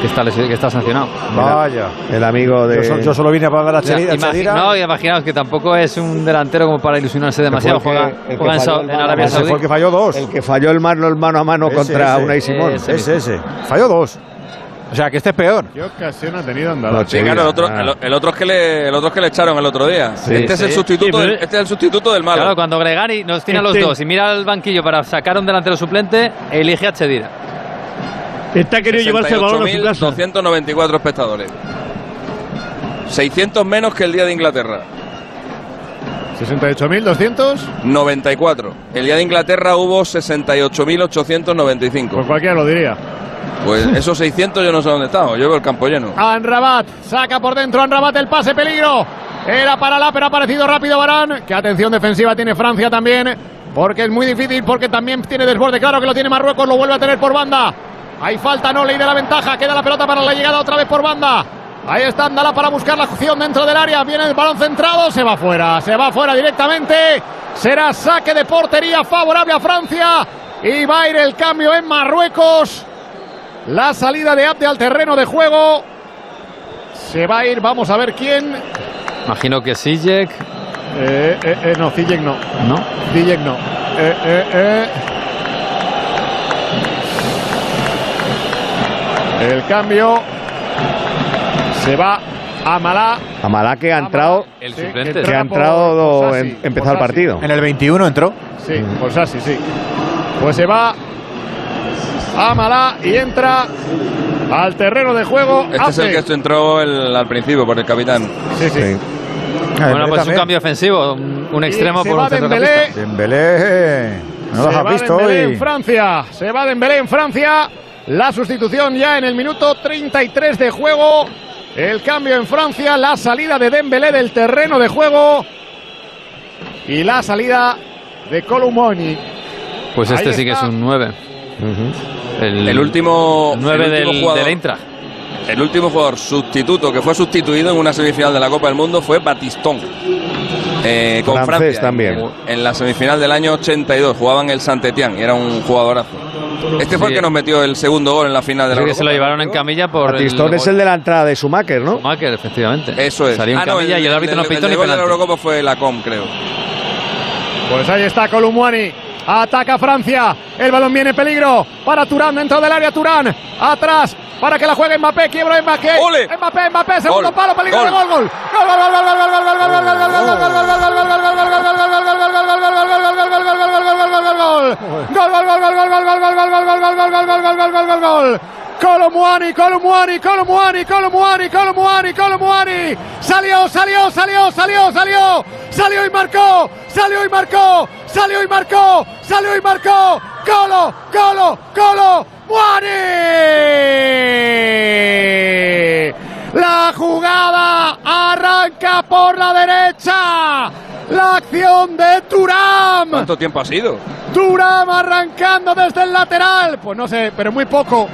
[SPEAKER 8] que está, que está sancionado.
[SPEAKER 5] Vaya.
[SPEAKER 46] El amigo de...
[SPEAKER 5] Yo, so- yo solo vine a pagar a Chedira.
[SPEAKER 8] imagi-
[SPEAKER 5] Chedira.
[SPEAKER 8] no, imaginaos que tampoco es un delantero como para ilusionarse demasiado.
[SPEAKER 46] que-
[SPEAKER 8] Juega,
[SPEAKER 46] que
[SPEAKER 8] juega en, en Arabia
[SPEAKER 5] fue el que falló dos.
[SPEAKER 46] El que falló el mano, el mano a mano
[SPEAKER 5] Ese,
[SPEAKER 46] contra
[SPEAKER 5] ese.
[SPEAKER 46] Unai Simón.
[SPEAKER 8] Ese.
[SPEAKER 5] Ese, ese. Falló dos.
[SPEAKER 6] O sea, que este es peor.
[SPEAKER 7] ¿Qué ocasión ha tenido?
[SPEAKER 46] No,
[SPEAKER 12] Sí, claro, el otro, el, el otro es que le, el otro es que le echaron el otro día.
[SPEAKER 8] Sí,
[SPEAKER 12] este, es el sustituto
[SPEAKER 8] Sí,
[SPEAKER 12] del, este es el sustituto del malo.
[SPEAKER 8] Claro, cuando Gregari nos tiene a los
[SPEAKER 13] Este-
[SPEAKER 8] dos y mira al banquillo para sacar un delantero suplente, elige a Chedira.
[SPEAKER 13] Está querido llevarse el balón a su casa.
[SPEAKER 12] 294 espectadores. 600 menos que el día de Inglaterra.
[SPEAKER 7] 68.200.
[SPEAKER 12] 94. El día de Inglaterra hubo 68.895.
[SPEAKER 7] Pues cualquiera lo diría.
[SPEAKER 12] Pues esos 600 yo no sé dónde están. Yo veo el campo lleno.
[SPEAKER 7] Anrabat saca por dentro Anrabat el pase peligro. Era para la, pero ha aparecido rápido Barán. Qué atención defensiva tiene Francia también. Porque es muy difícil, porque también tiene desborde. Claro que lo tiene Marruecos, lo vuelve a tener por banda. Hay falta, no ley de la ventaja. Queda la pelota para la llegada otra vez por banda. Ahí está Andala para buscar la acción dentro del área. Viene el balón centrado, se va fuera, se va fuera directamente. Será saque de portería favorable a Francia. Y va a ir el cambio en Marruecos. La salida de Abde al terreno de juego. Se va a ir, vamos a ver quién.
[SPEAKER 8] Imagino que Sijek,
[SPEAKER 7] Eh, eh, eh, no, Ziyech no.
[SPEAKER 8] ¿no?
[SPEAKER 7] Ziyech no. Eh, eh, eh. El cambio se va a Malá.
[SPEAKER 46] Amalá que ha entrado,
[SPEAKER 8] El
[SPEAKER 7] Sí, que
[SPEAKER 46] que ha entrado
[SPEAKER 7] por Sassi,
[SPEAKER 46] en, empezado
[SPEAKER 7] por
[SPEAKER 46] el partido.
[SPEAKER 6] En el 21 entró.
[SPEAKER 7] Sí, por Sassi, sí. Pues se va a Malá y entra al terreno de juego.
[SPEAKER 12] Este es el que entró el- al principio por el capitán.
[SPEAKER 7] Sí, sí.
[SPEAKER 46] Sí.
[SPEAKER 8] Bueno, pues un cambio ofensivo, un, un extremo por
[SPEAKER 7] va
[SPEAKER 8] un
[SPEAKER 7] Dembélé.
[SPEAKER 5] Dembélé. No los
[SPEAKER 7] se
[SPEAKER 5] has
[SPEAKER 7] va
[SPEAKER 5] visto
[SPEAKER 7] Dembélé
[SPEAKER 5] hoy.
[SPEAKER 7] en Francia. Se va Dembélé en Francia. La sustitución ya en el minuto 33 de juego. El cambio en Francia. La salida de Dembélé del terreno de juego. Y la salida de Columoni.
[SPEAKER 8] Pues este
[SPEAKER 7] Ahí
[SPEAKER 8] sí que es un 9. el,
[SPEAKER 12] El último,
[SPEAKER 8] el 9
[SPEAKER 12] el último
[SPEAKER 8] del,
[SPEAKER 12] jugador,
[SPEAKER 8] del Eintracht.
[SPEAKER 12] el último jugador sustituto que fue sustituido en una semifinal de la Copa del Mundo fue Batistón. Eh, con
[SPEAKER 46] Francés
[SPEAKER 12] Francia,
[SPEAKER 46] también.
[SPEAKER 12] En, en la semifinal del año 82 jugaban el Saint-Étienne y era un jugadorazo. Este fue
[SPEAKER 8] Sí.
[SPEAKER 12] el que nos metió el segundo gol en la final de la
[SPEAKER 8] Creo que se lo
[SPEAKER 12] Eurocopa.
[SPEAKER 8] llevaron en camilla por
[SPEAKER 46] Batistón es el de la entrada de Schumacher, ¿no?
[SPEAKER 8] Schumacher, efectivamente.
[SPEAKER 12] Eso es.
[SPEAKER 8] Salió en
[SPEAKER 12] Ah, no,
[SPEAKER 8] camilla y el árbitro no pitó
[SPEAKER 12] el
[SPEAKER 8] ni
[SPEAKER 12] gol de la
[SPEAKER 8] penalti.
[SPEAKER 12] Eurocopa fue la Com, creo.
[SPEAKER 7] Pues ahí está Columani. Ataca Francia. El balón viene peligro para Turán dentro del área. Turán atrás para que la juegue Mbappé. Quiebra Mbappé.
[SPEAKER 12] ¡Ole!
[SPEAKER 7] Mbappé, Mbappé, segundo palo, peligro de
[SPEAKER 12] gol.
[SPEAKER 7] gol, gol. Gol, gol, gol, gol, gol, gol, gol, gol, gol, gol, gol, gol, gol, gol, gol, gol. Colomwani, Colomwani, Colomwani, Colomwani, Colomwani, Colomwani. Salió, salió, salió, salió, salió. Salió y marcó. Salió y marcó. Salió y marcó. Salió y marcó. Colo, Colo, Colo. Muani. La jugada arranca por la derecha. La acción de Turam.
[SPEAKER 12] ¿Cuánto tiempo ha sido?
[SPEAKER 7] Turam arrancando desde el lateral. Pues no sé, pero muy poco.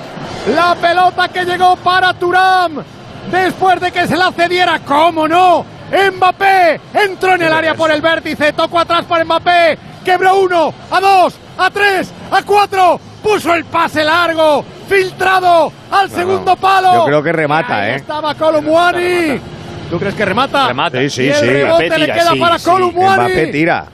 [SPEAKER 7] La pelota que llegó para Turam. Después de que se la cediera, ¿cómo no? Mbappé entró en el área por el vértice, tocó atrás para Mbappé, quebró uno, a dos, a tres, a cuatro, puso el pase largo, filtrado al segundo palo.
[SPEAKER 46] Yo creo que remata,
[SPEAKER 7] Ahí
[SPEAKER 46] ¿eh?
[SPEAKER 7] estaba Colomwani. ¿Tú crees que remata?
[SPEAKER 8] Remata.
[SPEAKER 46] Sí, sí,
[SPEAKER 7] y el
[SPEAKER 46] sí.
[SPEAKER 7] rebote le queda
[SPEAKER 6] sí,
[SPEAKER 7] para
[SPEAKER 6] sí.
[SPEAKER 7] Colomwani.
[SPEAKER 46] Mbappé tira.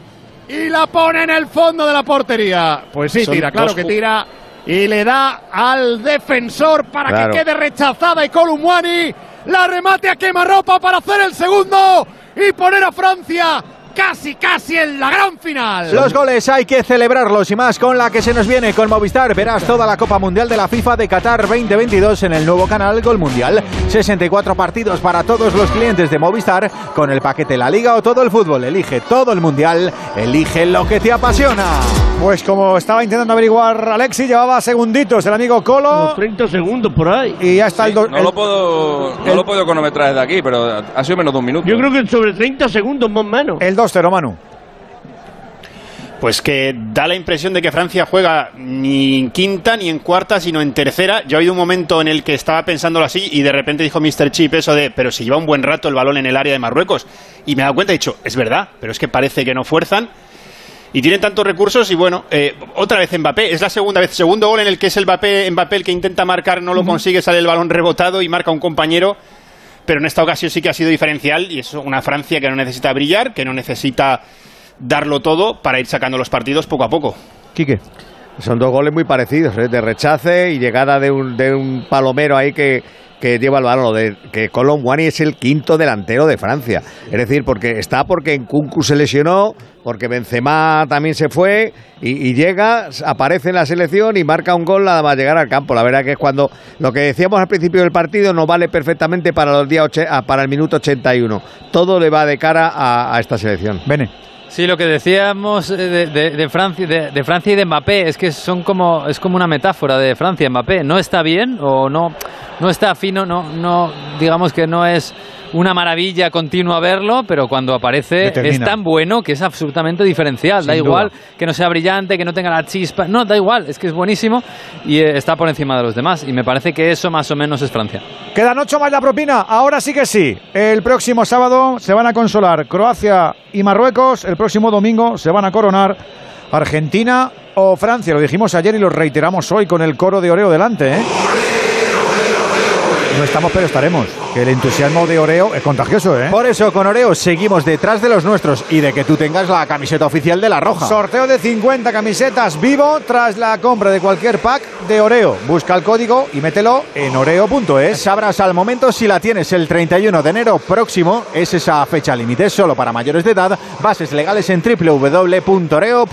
[SPEAKER 7] Y la pone en el fondo de la portería. Pues sí,
[SPEAKER 6] Son
[SPEAKER 7] tira, claro
[SPEAKER 6] dos
[SPEAKER 7] que tira. y le da al defensor para
[SPEAKER 9] Claro.
[SPEAKER 7] que quede rechazada y Columwani la remate a quemarropa para hacer el segundo y poner a Francia casi casi en la gran final.
[SPEAKER 6] Los goles hay que celebrarlos y más con la que se nos viene con Movistar. Verás toda la Copa Mundial de la FIFA de Qatar 2022 en el nuevo canal Gol Mundial. 64 partidos para todos los clientes de Movistar con el paquete La Liga o todo el fútbol. Elige todo el Mundial, elige lo que te apasiona.
[SPEAKER 5] Pues como estaba intentando averiguar Alexi, llevaba segunditos el amigo Colo.
[SPEAKER 13] 30 segundos por ahí.
[SPEAKER 5] Y ya está el... do-
[SPEAKER 12] No
[SPEAKER 5] el-
[SPEAKER 12] lo puedo, no lo puedo cronometrar desde aquí, pero ha sido menos de un minuto.
[SPEAKER 13] Yo creo que sobre 30 segundos más o menos.
[SPEAKER 5] El 2-0, Manu.
[SPEAKER 10] Pues que da la impresión de que Francia juega ni en quinta ni en cuarta, sino en tercera. Yo ha habido un momento en el que estaba pensándolo así y de repente dijo Mr. Chip eso de, pero si lleva un buen rato el balón en el área de Marruecos. Y me he dado cuenta y he dicho, es verdad, pero es que parece que no fuerzan. Y tienen tantos recursos y bueno, eh, otra vez Mbappé, es la segunda vez, segundo gol en el que es el Mbappé, Mbappé el que intenta marcar, no lo consigue, sale el balón rebotado y marca un compañero. Pero en esta ocasión sí que ha sido diferencial y es una Francia que no necesita brillar, que no necesita darlo todo para ir sacando los partidos poco a poco.
[SPEAKER 6] Quique.
[SPEAKER 9] Son dos goles muy parecidos, ¿eh? de rechace y llegada de un, de un palomero ahí que, que lleva el balón. De, que Colomboani es el quinto delantero de Francia. Es decir, porque está porque Nkunku se lesionó, porque Benzema también se fue y, llega, aparece en la selección y marca un gol nada más llegar al campo. La verdad que es cuando lo que decíamos al principio del partido nos vale perfectamente para los días ah, para el minuto 81. Todo le va de cara a, a esta selección.
[SPEAKER 6] Bene.
[SPEAKER 8] Sí, lo que decíamos eh, de, de- de Francia, de, de Francia y de Mbappé es que son como es como una metáfora de Francia. Mbappé no está bien o no no está fino, no no digamos que no es una maravilla continua verlo, pero cuando aparece
[SPEAKER 5] Determina.
[SPEAKER 8] es tan bueno que es absolutamente diferencial. da igual
[SPEAKER 5] duda.
[SPEAKER 8] que no sea brillante, que no tenga la chispa, no da igual, es que es buenísimo y eh, está por encima de los demás. Y me parece que eso más o menos es Francia.
[SPEAKER 5] Quedan ocho más la propina. Ahora sí que sí. El próximo sábado se van a consolar Croacia y Marruecos. El próximo domingo se van a coronar Argentina o Francia. Lo dijimos ayer y lo reiteramos hoy con el coro de Oreo delante. ¿eh? No estamos, pero estaremos. Que el entusiasmo de Oreo es contagioso, ¿eh?
[SPEAKER 6] Por eso con Oreo seguimos detrás de los nuestros y de que tú tengas la camiseta oficial de la Roja.
[SPEAKER 5] Sorteo de 50 camisetas vivo tras la compra de cualquier pack de Oreo. Busca el código y mételo en oreo.es.
[SPEAKER 6] Sabrás al momento si la tienes el 31 de enero próximo. Es esa fecha límite solo para mayores de edad. Bases legales en www.oreo.es.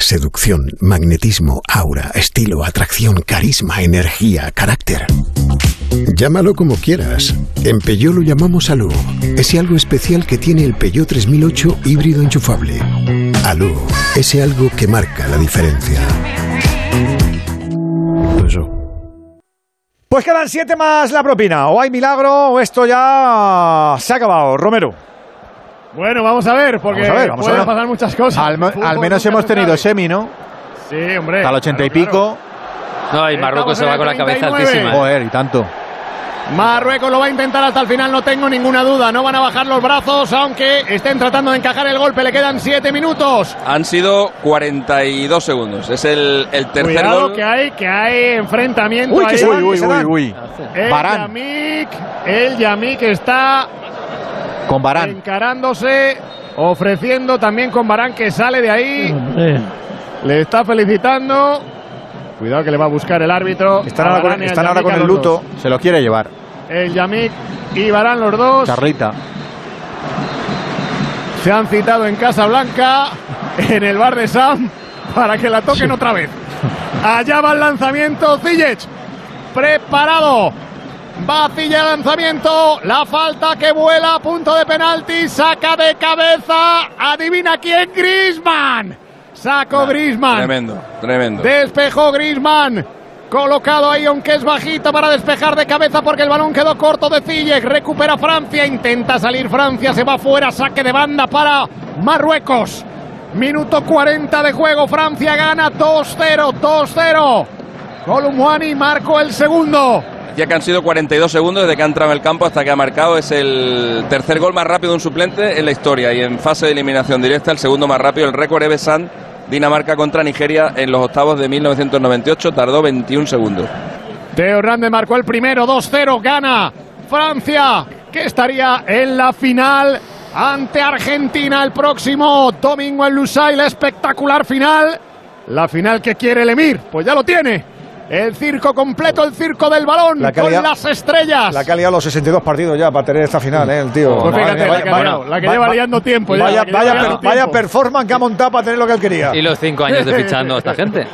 [SPEAKER 20] Seducción, magnetismo, aura, estilo, atracción, carisma, energía, carácter. Llámalo como quieras. En Peugeot lo llamamos Alú. Ese algo especial que tiene el Peugeot 3008 híbrido enchufable. Alú, ese algo que marca la diferencia.
[SPEAKER 5] Pues quedan siete más la propina. O hay milagro o esto ya se ha acabado. Romero.
[SPEAKER 7] Bueno, vamos a ver, porque
[SPEAKER 6] Vamos a ver, vamos a
[SPEAKER 7] pueden
[SPEAKER 6] ver.
[SPEAKER 7] pasar muchas cosas.
[SPEAKER 6] Al,
[SPEAKER 7] Fútbol
[SPEAKER 6] al menos hemos tenido semi, ¿no?
[SPEAKER 7] Sí, hombre.
[SPEAKER 6] Hasta el ochenta y
[SPEAKER 7] claro,
[SPEAKER 6] pico.
[SPEAKER 8] No, y Marruecos se va con la cabeza
[SPEAKER 7] 39.
[SPEAKER 8] altísima. ¿eh?
[SPEAKER 6] Joder, y tanto.
[SPEAKER 7] Marruecos lo va a intentar hasta el final, no tengo ninguna duda. No van a bajar los brazos, aunque estén tratando de encajar el golpe. Le quedan siete minutos.
[SPEAKER 12] Han sido 42 segundos. Es el, el tercer
[SPEAKER 7] Cuidado
[SPEAKER 12] gol.
[SPEAKER 7] que hay, que hay enfrentamiento
[SPEAKER 6] Uy, que
[SPEAKER 7] ahí.
[SPEAKER 6] se dan, Uy, que se uy, uy, uy.
[SPEAKER 7] El. Yamik, el Yamik está
[SPEAKER 6] Con Barán.
[SPEAKER 7] encarándose, ofreciendo también con Barán que sale de ahí. Le está felicitando. Cuidado que le va a buscar el árbitro.
[SPEAKER 6] Están ahora con, están ahora el luto. Se lo quiere llevar.
[SPEAKER 7] El Yamik y Barán los dos.
[SPEAKER 6] Carlita.
[SPEAKER 7] Se han citado en Casa Blanca, en el bar de Sam, para que la toquen otra vez. Allá va el lanzamiento, Ziyech. Preparado. Va Ziyech al lanzamiento. La falta que vuela punto de penalti. Saca de cabeza. Adivina quién, Grisman. Sacó Grisman.
[SPEAKER 12] Tremendo, tremendo.
[SPEAKER 7] Despejó Grisman. Colocado ahí, aunque es bajita para despejar de cabeza porque el balón quedó corto de Ziyech. Recupera Francia. Intenta salir Francia. Se va fuera. Saque de banda para Marruecos. Minuto 40 de juego. Francia gana 2-0, 2-0. Columwani marcó el segundo.
[SPEAKER 12] Ya que han sido 42 segundos desde que ha entrado en el campo hasta que ha marcado. Es el tercer gol más rápido de un suplente en la historia. Y en fase de eliminación directa, el segundo más rápido, el récord Eve Sant, Dinamarca contra Nigeria en los octavos de 1998. Tardó 21 segundos.
[SPEAKER 7] Teo Hernández marcó el primero, 2-0, gana Francia, que estaría en la final ante Argentina el próximo domingo en Lusail. Espectacular final. La final que quiere el Emir, pues ya lo tiene. El circo completo, el circo del balón
[SPEAKER 5] La ha
[SPEAKER 7] con las estrellas.
[SPEAKER 5] La que ha liado los 62 partidos ya para tener esta final, ¿eh? El tío.
[SPEAKER 7] Pues fíjate,
[SPEAKER 5] Madre
[SPEAKER 7] la que ha liado, la que lleva liando tiempo ya,
[SPEAKER 5] Vaya, vaya,
[SPEAKER 7] liando
[SPEAKER 5] per- vaya
[SPEAKER 7] tiempo.
[SPEAKER 5] performance que ha montado para tener lo que él quería.
[SPEAKER 8] Y los cinco años de fichando a esta gente.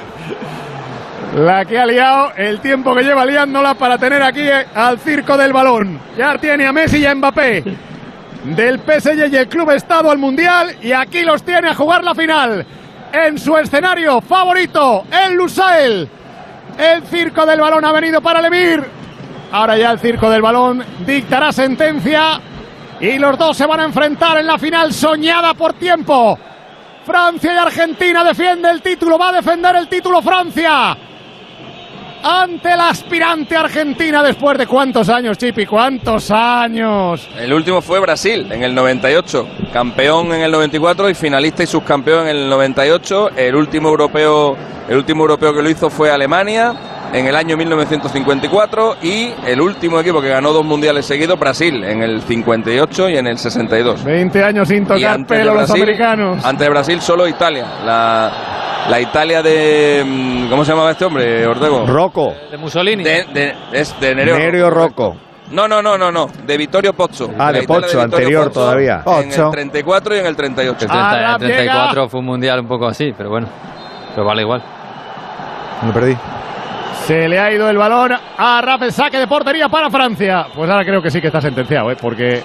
[SPEAKER 7] La que ha liado, el tiempo que lleva liándola para tener aquí eh, al circo del balón. Ya tiene a Messi y a Mbappé. Del PSG y el Club Estado al Mundial. Y aquí los tiene a jugar la final. En su escenario favorito, el Lusail. El circo del balón ha venido para el Emir. Ahora ya el circo del balón dictará sentencia. Y los dos se van a enfrentar en la final soñada por tiempo. Francia y Argentina defiende el título. Va a defender el título Francia. Ante la aspirante Argentina después de cuántos años, Chipi, cuántos años.
[SPEAKER 12] El último fue Brasil en el 98, campeón en el 94 y finalista y subcampeón en el 98. El último europeo, el último europeo que lo hizo fue Alemania en el año 1954 y el último equipo que ganó dos mundiales seguidos Brasil en el 58 y en el 62.
[SPEAKER 7] 20 años sin tocar pelo
[SPEAKER 12] de
[SPEAKER 7] los
[SPEAKER 12] Brasil,
[SPEAKER 7] americanos.
[SPEAKER 12] Antes de Brasil solo Italia, la la Italia de mm, ¿cómo se llamaba este hombre, Ortego?
[SPEAKER 46] Rocco.
[SPEAKER 8] De Mussolini.
[SPEAKER 12] De, de- es de Nereo.
[SPEAKER 46] Nereo Rocco.
[SPEAKER 12] No, no, no, no, no, de Vittorio Pozzo.
[SPEAKER 46] Ah, de Pozzo,
[SPEAKER 12] Vittorio
[SPEAKER 46] anterior
[SPEAKER 12] Pozzo
[SPEAKER 46] todavía.
[SPEAKER 12] En
[SPEAKER 46] Pozzo.
[SPEAKER 12] el 34 y en el 38.
[SPEAKER 8] El 30 el 34 fue un mundial un poco así, pero bueno. Pero vale igual.
[SPEAKER 5] Me lo perdí.
[SPEAKER 7] Se le ha ido el balón a Rafa, saque de portería para Francia. Pues ahora creo que sí que está sentenciado, ¿eh? porque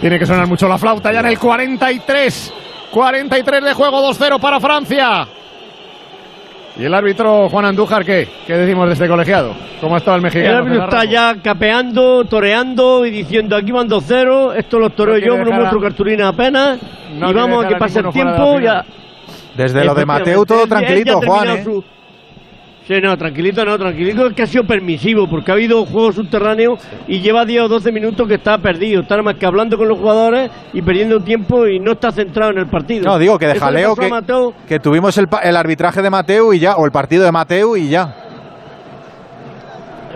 [SPEAKER 7] tiene que sonar mucho la flauta ya en el 43. 43 de juego, 2-0 para Francia. ¿Y el árbitro Juan Andújar qué? ¿Qué decimos de este colegiado? ¿Cómo ha estado el
[SPEAKER 13] El
[SPEAKER 7] mexicano?
[SPEAKER 13] árbitro
[SPEAKER 7] César
[SPEAKER 13] está ya capeando, toreando y diciendo aquí van 2-0, esto lo toreo
[SPEAKER 7] No
[SPEAKER 13] yo, no muestro
[SPEAKER 7] a-
[SPEAKER 13] cartulina apenas
[SPEAKER 7] No
[SPEAKER 13] y vamos a que pase el tiempo. Ya,
[SPEAKER 5] Desde lo de Mateu todo tranquilito, Juan, ¿eh?
[SPEAKER 13] su- Sí, no, tranquilito no, tranquilito es que ha sido permisivo, porque ha habido juegos subterráneos y lleva 10 o 12 minutos que está perdido, está nada más que hablando con los jugadores y perdiendo tiempo y no está centrado en el partido.
[SPEAKER 5] No, digo que de jaleo que, que tuvimos el, el arbitraje de Mateu y ya, o el partido de Mateu y ya.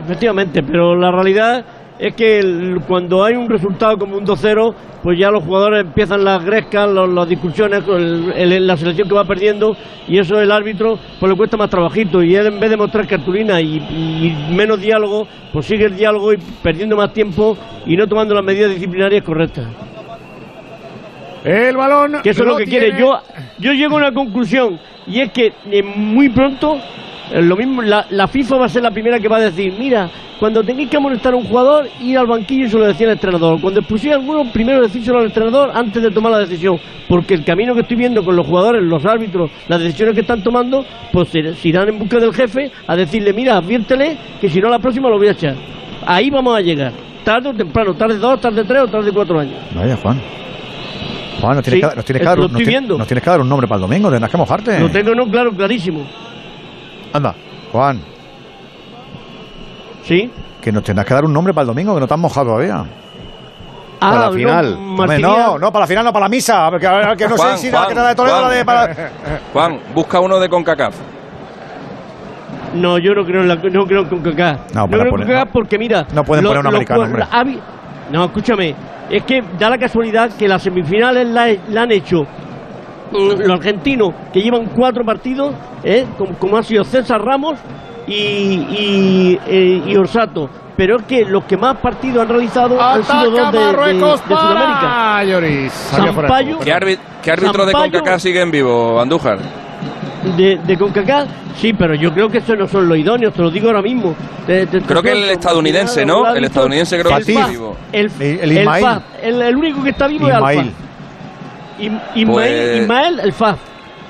[SPEAKER 13] Efectivamente, pero la realidad es que el- cuando hay un resultado como un 2-0, pues ya los jugadores empiezan las grescas, los- las discusiones, con el- el- la selección que va perdiendo, y eso el árbitro pues le cuesta más trabajito, y él en vez de mostrar cartulina y, y menos diálogo, pues sigue el diálogo y perdiendo más tiempo y no tomando las medidas disciplinarias correctas.
[SPEAKER 7] El balón.
[SPEAKER 13] Que eso es lo que quiere. Yo, yo llego a una conclusión y es que eh, muy pronto lo mismo la, la FIFA va a ser la primera que va a decir, mira, cuando tengáis que amonestar a un jugador, ir al banquillo y se lo decía al entrenador. Cuando expulséis a alguno, primero decírselo al entrenador antes de tomar la decisión. Porque el camino que estoy viendo con los jugadores, los árbitros, las decisiones que están tomando, pues se, se irán en busca del jefe a decirle, mira, adviértele que si no la próxima lo voy a echar. Ahí vamos a llegar. Tarde o temprano, tarde dos, tarde tres o tarde cuatro años.
[SPEAKER 5] Vaya, Juan. Juan, nos tienes,
[SPEAKER 13] Sí,
[SPEAKER 5] que, nos tienes que
[SPEAKER 13] eso
[SPEAKER 5] dar,
[SPEAKER 13] lo
[SPEAKER 5] un- nos
[SPEAKER 13] estoy
[SPEAKER 5] tienes-
[SPEAKER 13] viendo.
[SPEAKER 5] nos tienes que dar un nombre para el domingo, tendrás que mojarte.
[SPEAKER 13] Lo tengo, no, claro, clarísimo.
[SPEAKER 5] Anda, Juan,
[SPEAKER 13] ¿Sí?
[SPEAKER 5] que nos tendrás que dar un nombre para el domingo, que no te has mojado todavía.
[SPEAKER 13] Ah,
[SPEAKER 5] para la
[SPEAKER 13] no,
[SPEAKER 5] final. Hombre, no, no, para la final, no, para la misa. Ver, que no
[SPEAKER 12] Juan,
[SPEAKER 5] sé si la
[SPEAKER 12] Juan,
[SPEAKER 5] que te da de Toledo o la
[SPEAKER 12] Juan.
[SPEAKER 5] de. Para...
[SPEAKER 12] Juan, busca uno de CONCACAF.
[SPEAKER 13] No, yo no creo en, la, no creo en CONCACAF.
[SPEAKER 5] No,
[SPEAKER 13] No,
[SPEAKER 5] para
[SPEAKER 13] creo en
[SPEAKER 5] poner-
[SPEAKER 13] CONCACAF porque, mira...
[SPEAKER 5] No pueden poner un americano, hombre.
[SPEAKER 13] No, escúchame. Es que da la casualidad que las semifinales la, la han hecho los argentinos, que llevan cuatro partidos, ¿eh? como, como ha sido César Ramos y, y, eh, y Orsato. Pero es que los que más partidos han realizado han sido dos de, de- de Sudamérica.
[SPEAKER 7] Lloris.
[SPEAKER 13] Sampaio.
[SPEAKER 12] ¿Qué, árbi- qué árbitro de CONCACAF sigue en vivo, Andújar?
[SPEAKER 13] de, de CONCACAF, sí, pero yo creo que estos no son los idóneos, te lo digo ahora mismo. Te- te-
[SPEAKER 12] Creo que el estadounidense, ¿no? El estadounidense creo que
[SPEAKER 13] el
[SPEAKER 12] sigue vivo.
[SPEAKER 13] El,
[SPEAKER 5] El- el
[SPEAKER 13] el
[SPEAKER 5] Ismail.
[SPEAKER 13] FA, el, el único que está vivo es Alfa. Ismael,
[SPEAKER 12] Pues-
[SPEAKER 13] Ismael, el FA.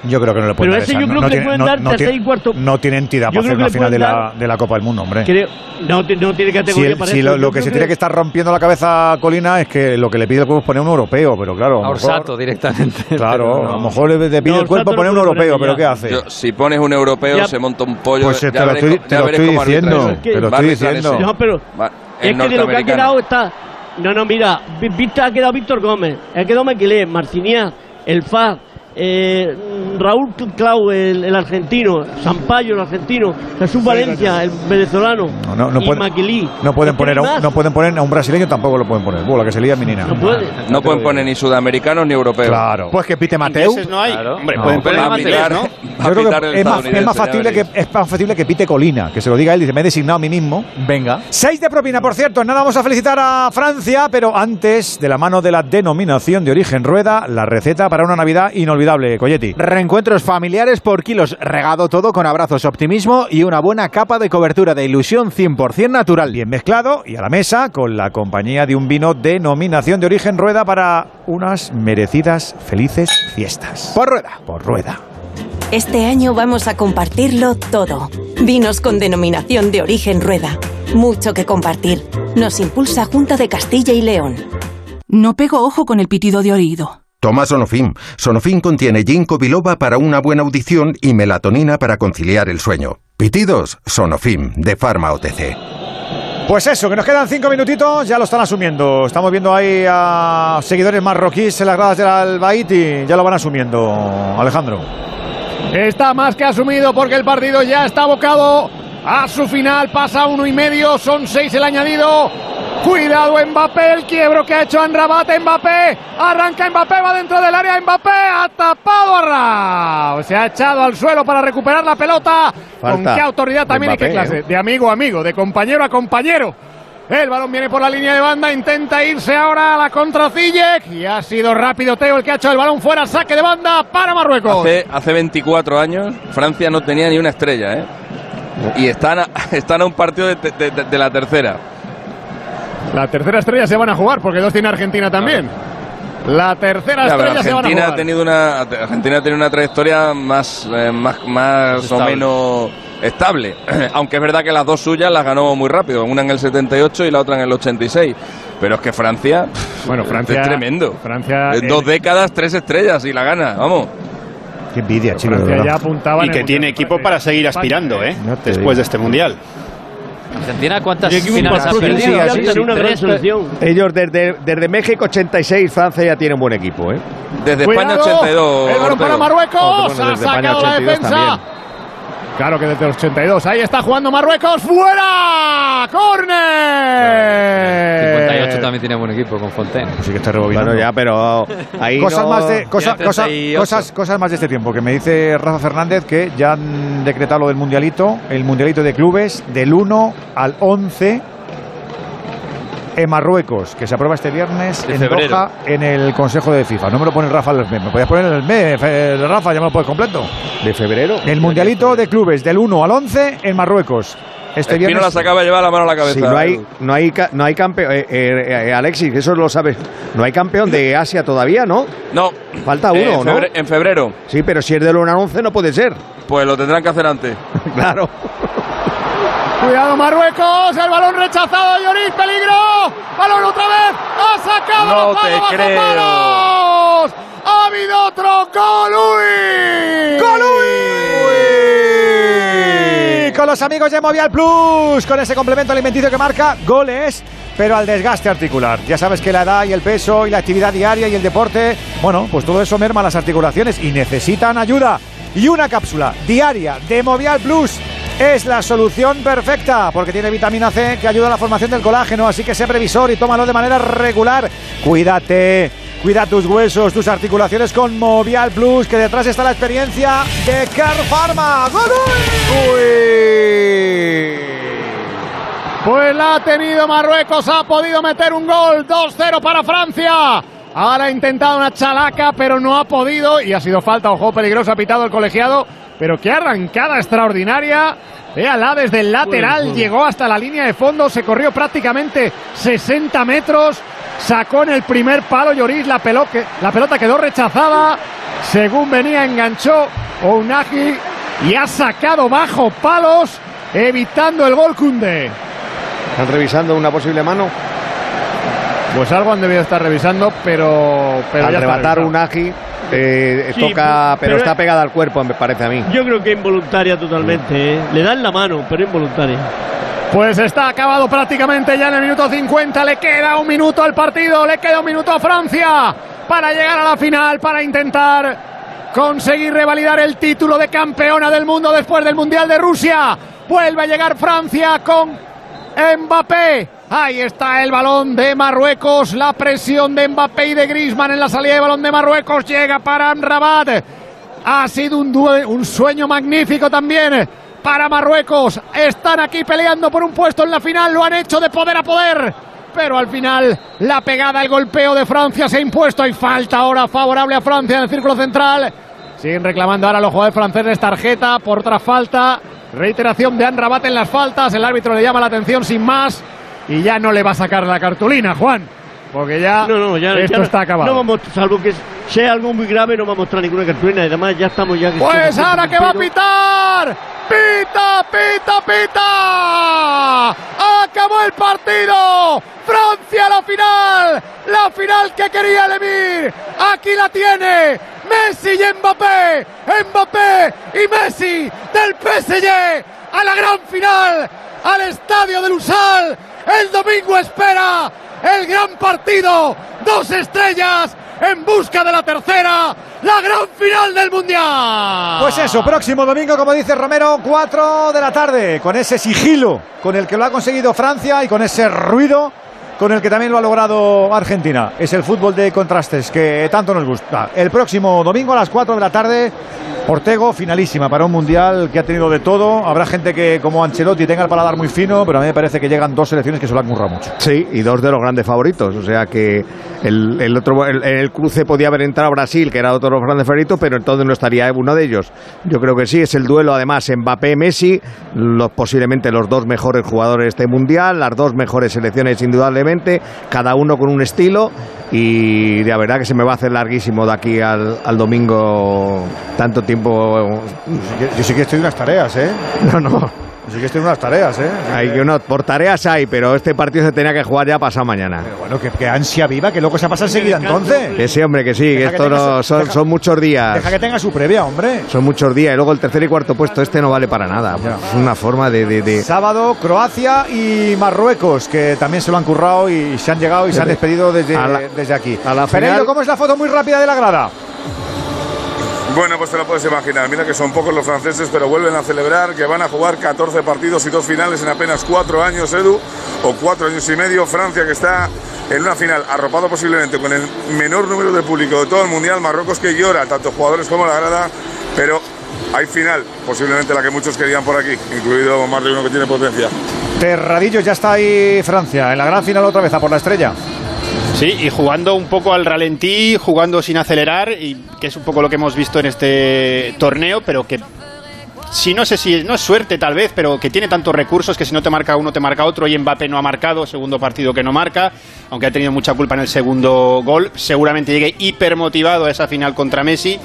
[SPEAKER 5] Yo creo que no le pueden
[SPEAKER 13] Pero
[SPEAKER 5] dar
[SPEAKER 13] ese
[SPEAKER 5] esa.
[SPEAKER 13] yo
[SPEAKER 5] no,
[SPEAKER 13] creo
[SPEAKER 5] no
[SPEAKER 13] que le
[SPEAKER 5] tiene,
[SPEAKER 13] pueden
[SPEAKER 5] no-
[SPEAKER 13] dar
[SPEAKER 5] no
[SPEAKER 13] tercer y cuarto.
[SPEAKER 5] no tiene entidad
[SPEAKER 13] Yo
[SPEAKER 5] para hacer una final de la, de la Copa del Mundo, hombre.
[SPEAKER 13] Creo, no, ti- no tiene
[SPEAKER 5] Si,
[SPEAKER 13] categoría
[SPEAKER 5] el-
[SPEAKER 13] para
[SPEAKER 5] si
[SPEAKER 13] eso.
[SPEAKER 5] lo, lo que se tiene que estar rompiendo la cabeza Colina es que lo que le pide el cuerpo es poner un europeo, pero claro. a
[SPEAKER 8] A
[SPEAKER 5] lo mejor-
[SPEAKER 8] Orsato directamente.
[SPEAKER 5] Claro, a lo mejor le, le pide
[SPEAKER 13] No,
[SPEAKER 5] el cuerpo poner un europeo,
[SPEAKER 13] poner
[SPEAKER 5] pero ¿qué hace?
[SPEAKER 12] Yo- si pones un europeo,
[SPEAKER 13] Ya.
[SPEAKER 12] se monta un pollo.
[SPEAKER 5] Pues
[SPEAKER 12] ya
[SPEAKER 5] te lo estoy- te lo diciendo, te lo
[SPEAKER 12] a
[SPEAKER 5] estoy diciendo.
[SPEAKER 13] No, pero es que de lo que ha quedado está. No, no, mira, viste, ha quedado Víctor Gómez, ha quedado Maquilé, Marciniá, El Faz, eh, Raúl Clau, el, el argentino, Sampaio, el argentino, Jesús Valencia, el venezolano,
[SPEAKER 5] No, no, no
[SPEAKER 13] y
[SPEAKER 5] pueden-
[SPEAKER 13] Maquilí.
[SPEAKER 5] No pueden,
[SPEAKER 13] Es que
[SPEAKER 5] poner a
[SPEAKER 13] no
[SPEAKER 5] pueden poner a un brasileño, tampoco lo pueden poner. Bueno, la que se lía Minina.
[SPEAKER 13] No puede.
[SPEAKER 12] No pueden poner ni sudamericanos ni europeos.
[SPEAKER 5] Claro.
[SPEAKER 6] Pues que pite Mateu.
[SPEAKER 10] No hay.
[SPEAKER 8] Claro.
[SPEAKER 10] Hombre,
[SPEAKER 5] No,
[SPEAKER 10] pueden poner
[SPEAKER 12] a
[SPEAKER 10] inglés,
[SPEAKER 12] pitar,
[SPEAKER 10] ¿no?
[SPEAKER 12] va a
[SPEAKER 5] Yo creo
[SPEAKER 12] pitar
[SPEAKER 5] que
[SPEAKER 12] el
[SPEAKER 5] es más, es factible que,
[SPEAKER 12] veréis.
[SPEAKER 5] es más factible que pite Colina, que se lo diga él, dice, me he designado a mí mismo.
[SPEAKER 6] Venga.
[SPEAKER 5] 6 de propina, por cierto. Nada, vamos a felicitar a Francia, pero antes, de la mano de la denominación de origen rueda, la receta para una Navidad inolvidable, Coyetti.
[SPEAKER 6] Reencuentros familiares por kilos, regado todo con abrazos, optimismo y una buena capa de cobertura de ilusión 100% natural.
[SPEAKER 5] Bien mezclado y a la mesa con la compañía de un vino denominación de origen rueda para unas merecidas felices fiestas.
[SPEAKER 6] Por rueda.
[SPEAKER 5] Por rueda.
[SPEAKER 48] Este año vamos a compartirlo todo. Vinos con denominación de origen rueda. Mucho que compartir. Nos impulsa Junta de Castilla y León.
[SPEAKER 49] No pego ojo con el pitido de oído.
[SPEAKER 50] Toma Sonofim. Sonofim contiene ginkgo biloba para una buena audición y melatonina para conciliar el sueño. Pitidos, Sonofim, de Pharma OTC.
[SPEAKER 5] Pues eso, que nos quedan cinco minutitos, ya lo están asumiendo. Estamos viendo ahí a seguidores marroquíes en las gradas del Albaiti, ya lo van asumiendo, Alejandro.
[SPEAKER 7] Está más que asumido porque el partido ya está abocado a su final. Pasa uno y medio, son seis el añadido. Cuidado Mbappé, el quiebro que ha hecho Anrabat, Mbappé, arranca Mbappé, va dentro del área, Mbappé ha tapado a Rao. Se ha echado al suelo para recuperar la pelota. Con qué autoridad también y qué clase.
[SPEAKER 46] ¿eh?
[SPEAKER 7] De amigo a amigo, de compañero a compañero. El balón viene por la línea de banda, intenta irse ahora a la contra Ziyech y ha sido rápido Teo el que ha hecho el balón fuera, saque de banda para Marruecos.
[SPEAKER 12] Hace, hace 24 años Francia no tenía ni una estrella, ¿eh? Y están a, están a un partido de, de- de- de la tercera.
[SPEAKER 7] La tercera estrella se van a jugar porque dos tiene Argentina también. La tercera estrella se van a
[SPEAKER 12] Argentina ha tenido una Argentina ha tenido una trayectoria más eh, más, más o menos estable. Aunque es verdad que las dos suyas las ganó muy rápido, una en el 78 y la otra en el 86. Pero es que Francia,
[SPEAKER 7] bueno, Francia
[SPEAKER 12] es tremendo.
[SPEAKER 7] Francia
[SPEAKER 12] En
[SPEAKER 7] eh,
[SPEAKER 12] dos décadas, tres estrellas y la gana, vamos.
[SPEAKER 5] Qué envidia, chino, de
[SPEAKER 7] Francia
[SPEAKER 5] verdad.
[SPEAKER 7] ya apuntaba
[SPEAKER 10] Y que tiene equipo para seguir aspirando, ¿eh?
[SPEAKER 5] Te
[SPEAKER 10] Después
[SPEAKER 5] digo.
[SPEAKER 10] de este mundial.
[SPEAKER 8] Argentina, ¿cuántas finales ha perdido?
[SPEAKER 13] mundial
[SPEAKER 5] sí, sí,
[SPEAKER 13] una gran
[SPEAKER 5] tres,
[SPEAKER 13] selección.
[SPEAKER 46] Ellos desde, desde México 86, Francia ya tiene un buen equipo, ¿eh?
[SPEAKER 12] Desde
[SPEAKER 7] Cuidado,
[SPEAKER 12] España 82.
[SPEAKER 7] El balón para. Marruecos.
[SPEAKER 46] Oh, bueno,
[SPEAKER 7] ha
[SPEAKER 46] desde España
[SPEAKER 7] sacado la
[SPEAKER 46] 82
[SPEAKER 7] defensa.
[SPEAKER 46] también.
[SPEAKER 7] Claro que desde el 82. Ahí está jugando Marruecos. ¡Fuera! ¡Corner!
[SPEAKER 8] 58 también tiene buen equipo con Fontaine.
[SPEAKER 5] Sí que está rebobinando.
[SPEAKER 46] Bueno, ya, pero ahí
[SPEAKER 5] Cosas
[SPEAKER 46] no-
[SPEAKER 5] más de cosa- cosa-
[SPEAKER 8] 38.
[SPEAKER 5] cosas, cosas más de este tiempo que me dice Rafa Fernández que ya han decretado lo del mundialito, el mundialito de clubes del 1 al 11 en Marruecos, que se aprueba este viernes
[SPEAKER 8] De
[SPEAKER 5] en
[SPEAKER 8] febrero.
[SPEAKER 5] Doha en el Consejo de FIFA. No me lo pone Rafa el mes, me podías poner el mes, eh, Rafa, ya me lo puedes completo.
[SPEAKER 46] de febrero.
[SPEAKER 5] El mundialito de clubes del 1 al 11 en Marruecos. Este
[SPEAKER 12] Espino
[SPEAKER 5] viernes
[SPEAKER 12] la sacaba a llevar la mano a la cabeza.
[SPEAKER 46] No hay, no hay, ca- no hay campeón, eh, eh, eh, Alexis, eso lo sabes, no hay campeón de Asia todavía, ¿no?
[SPEAKER 12] No.
[SPEAKER 46] Falta
[SPEAKER 12] Eh,
[SPEAKER 46] uno,
[SPEAKER 12] en,
[SPEAKER 46] ¿no?
[SPEAKER 12] febre- en febrero.
[SPEAKER 46] Sí, pero si es del 1 al 11 no puede ser.
[SPEAKER 12] Pues lo tendrán que hacer antes.
[SPEAKER 46] claro.
[SPEAKER 7] Cuidado Marruecos, el balón rechazado, Lloris, peligro. Balón otra vez, ha sacado
[SPEAKER 12] No
[SPEAKER 7] la
[SPEAKER 12] te creo.
[SPEAKER 7] palos. Ha habido otro Golui.
[SPEAKER 5] Golui. Con los amigos de Movial Plus, con ese complemento alimenticio que marca goles, pero al desgaste articular. Ya sabes que la edad y el peso y la actividad diaria y el deporte, bueno, pues todo eso merma las articulaciones y necesitan ayuda. Y una cápsula diaria de Movial Plus es la solución perfecta porque tiene vitamina C que ayuda a la formación del colágeno, así que sé previsor y tómalo de manera regular. Cuídate. Cuida tus huesos, tus articulaciones con Movial Plus, que detrás está la experiencia de Car Pharma. ¡Golui!
[SPEAKER 7] Pues la ha tenido Marruecos, ha podido meter un gol, 2-0 para Francia. Ahora ha intentado una chalaca, pero no ha podido y ha sido falta, ojo peligroso, ha pitado el colegiado, pero qué arrancada extraordinaria. Véala desde el lateral,
[SPEAKER 13] Bueno, bueno.
[SPEAKER 7] llegó hasta la línea de fondo, se corrió prácticamente 60 metros, sacó en el primer palo Lloris, la, la pelota quedó rechazada según venía, enganchó Unagi y ha sacado bajo palos, evitando el gol Kunde.
[SPEAKER 9] ¿Están revisando una posible mano?
[SPEAKER 7] Pues algo han debido estar revisando, pero. pero
[SPEAKER 9] Al
[SPEAKER 7] revisado.
[SPEAKER 9] un agi, eh,
[SPEAKER 13] Sí,
[SPEAKER 9] toca, pero,
[SPEAKER 13] pero-
[SPEAKER 9] está pegada al cuerpo, me parece a mí.
[SPEAKER 13] Yo creo que involuntaria totalmente. ¿eh? Le dan la mano, pero involuntaria.
[SPEAKER 7] Pues está acabado prácticamente ya en el minuto 50. Le queda un minuto al partido, le queda un minuto a Francia para llegar a la final, para intentar conseguir revalidar el título de campeona del mundo después del Mundial de Rusia. Vuelve a llegar Francia con Mbappé. Ahí está el balón de Marruecos, la presión de Mbappé y de Griezmann en la salida de balón de Marruecos. Llega para Amrabat. Ha sido un, un sueño magnífico también para Marruecos. Están aquí peleando por un puesto en la final. Lo han hecho de poder a poder. Pero al final la pegada, el golpeo de Francia se ha impuesto. Hay falta ahora favorable a Francia en el círculo central. Siguen reclamando ahora los jugadores franceses tarjeta por otra falta. Reiteración de Anrabat en las faltas. El árbitro le llama la atención sin más. Y ya no le va a sacar la cartulina, Juan. Porque ya,
[SPEAKER 13] No, no, ya,
[SPEAKER 7] esto
[SPEAKER 13] ya no-
[SPEAKER 7] está acabado.
[SPEAKER 13] No vamos, salvo que sea algo muy grave, no va a mostrar ninguna cartulina. Y además ya estamos ya.
[SPEAKER 7] Pues ahora que va a pitar. Pita, pita, pita. Acabó el partido. Francia la final. La final que quería el Emir. Aquí la tiene. Messi y Mbappé. Mbappé y Messi del PSG a la gran final. Al estadio de Lusal. El domingo espera el gran partido. Dos estrellas en busca de la tercera. La gran final del Mundial.
[SPEAKER 5] Pues eso, próximo domingo, como dice Romero, 4 de la tarde, con ese sigilo con el que lo ha conseguido Francia y con ese ruido con el que también lo ha logrado Argentina. Es el fútbol de contrastes que tanto nos gusta. El próximo domingo a las 4 de la tarde, Ortego, finalísima para un mundial que ha tenido de todo. Habrá gente que, como Ancelotti, tenga el paladar muy fino, pero a mí me parece que llegan dos selecciones que se lo han currado mucho.
[SPEAKER 9] Sí, y dos de los grandes favoritos. O sea que el, el otro el, el cruce podía haber entrado Brasil, que era otro de los grandes favoritos, pero entonces no estaría uno de ellos. Yo creo que sí, es el duelo además Mbappé-Messi, los, posiblemente los dos mejores jugadores de este mundial, las dos mejores selecciones indudablemente, cada uno con un estilo y la verdad que se me va a hacer larguísimo de aquí al, al domingo tanto tiempo.
[SPEAKER 5] Yo sí que estoy en unas tareas, ¿eh?
[SPEAKER 9] No, no.
[SPEAKER 5] Yo sí que estoy en unas tareas, ¿eh?
[SPEAKER 9] Hay que no, por tareas hay, pero este partido se tenía que jugar ya pasado mañana.
[SPEAKER 5] Bueno, que, que ansia viva, que loco se pasa enseguida entonces.
[SPEAKER 9] Que sí, hombre, que sí, que
[SPEAKER 5] Deja que
[SPEAKER 9] esto
[SPEAKER 5] tenga
[SPEAKER 9] no-
[SPEAKER 5] su-
[SPEAKER 9] son,
[SPEAKER 5] deja-
[SPEAKER 9] son muchos días.
[SPEAKER 5] Deja que tenga su previa, hombre.
[SPEAKER 9] Son muchos días. Y luego el tercer y cuarto puesto, este no vale para nada. Es una forma de. de- de-
[SPEAKER 5] Sábado, Croacia y Marruecos, que también se lo han currado y se han llegado y se han despedido desde,
[SPEAKER 9] A la-
[SPEAKER 5] desde aquí.
[SPEAKER 9] a la
[SPEAKER 5] Pereiro,
[SPEAKER 9] final-
[SPEAKER 5] ¿cómo es la foto muy rápida de la grada?
[SPEAKER 35] Bueno, pues te lo puedes imaginar. Mira que son pocos los franceses, pero vuelven a celebrar que van a jugar 14 partidos y dos finales en apenas cuatro años, Edu, o cuatro años y medio. Francia que está en una final arropado posiblemente con el menor número de público de todo el mundial. Marruecos que llora, tanto jugadores como la grada, pero hay final, posiblemente la que muchos querían por aquí, incluido más de uno que tiene potencia.
[SPEAKER 5] Terradillo, ya está ahí Francia, en la gran final otra vez, a por la estrella.
[SPEAKER 10] Sí, y jugando un poco al ralentí, jugando sin acelerar, y que es un poco lo que hemos visto en este torneo, pero que si no sé si no es suerte tal vez, pero que tiene tantos recursos que si no te marca uno te marca otro y Mbappé no ha marcado, segundo partido que no marca, aunque ha tenido mucha culpa en el segundo gol, seguramente llegue hipermotivado a esa final contra Messi.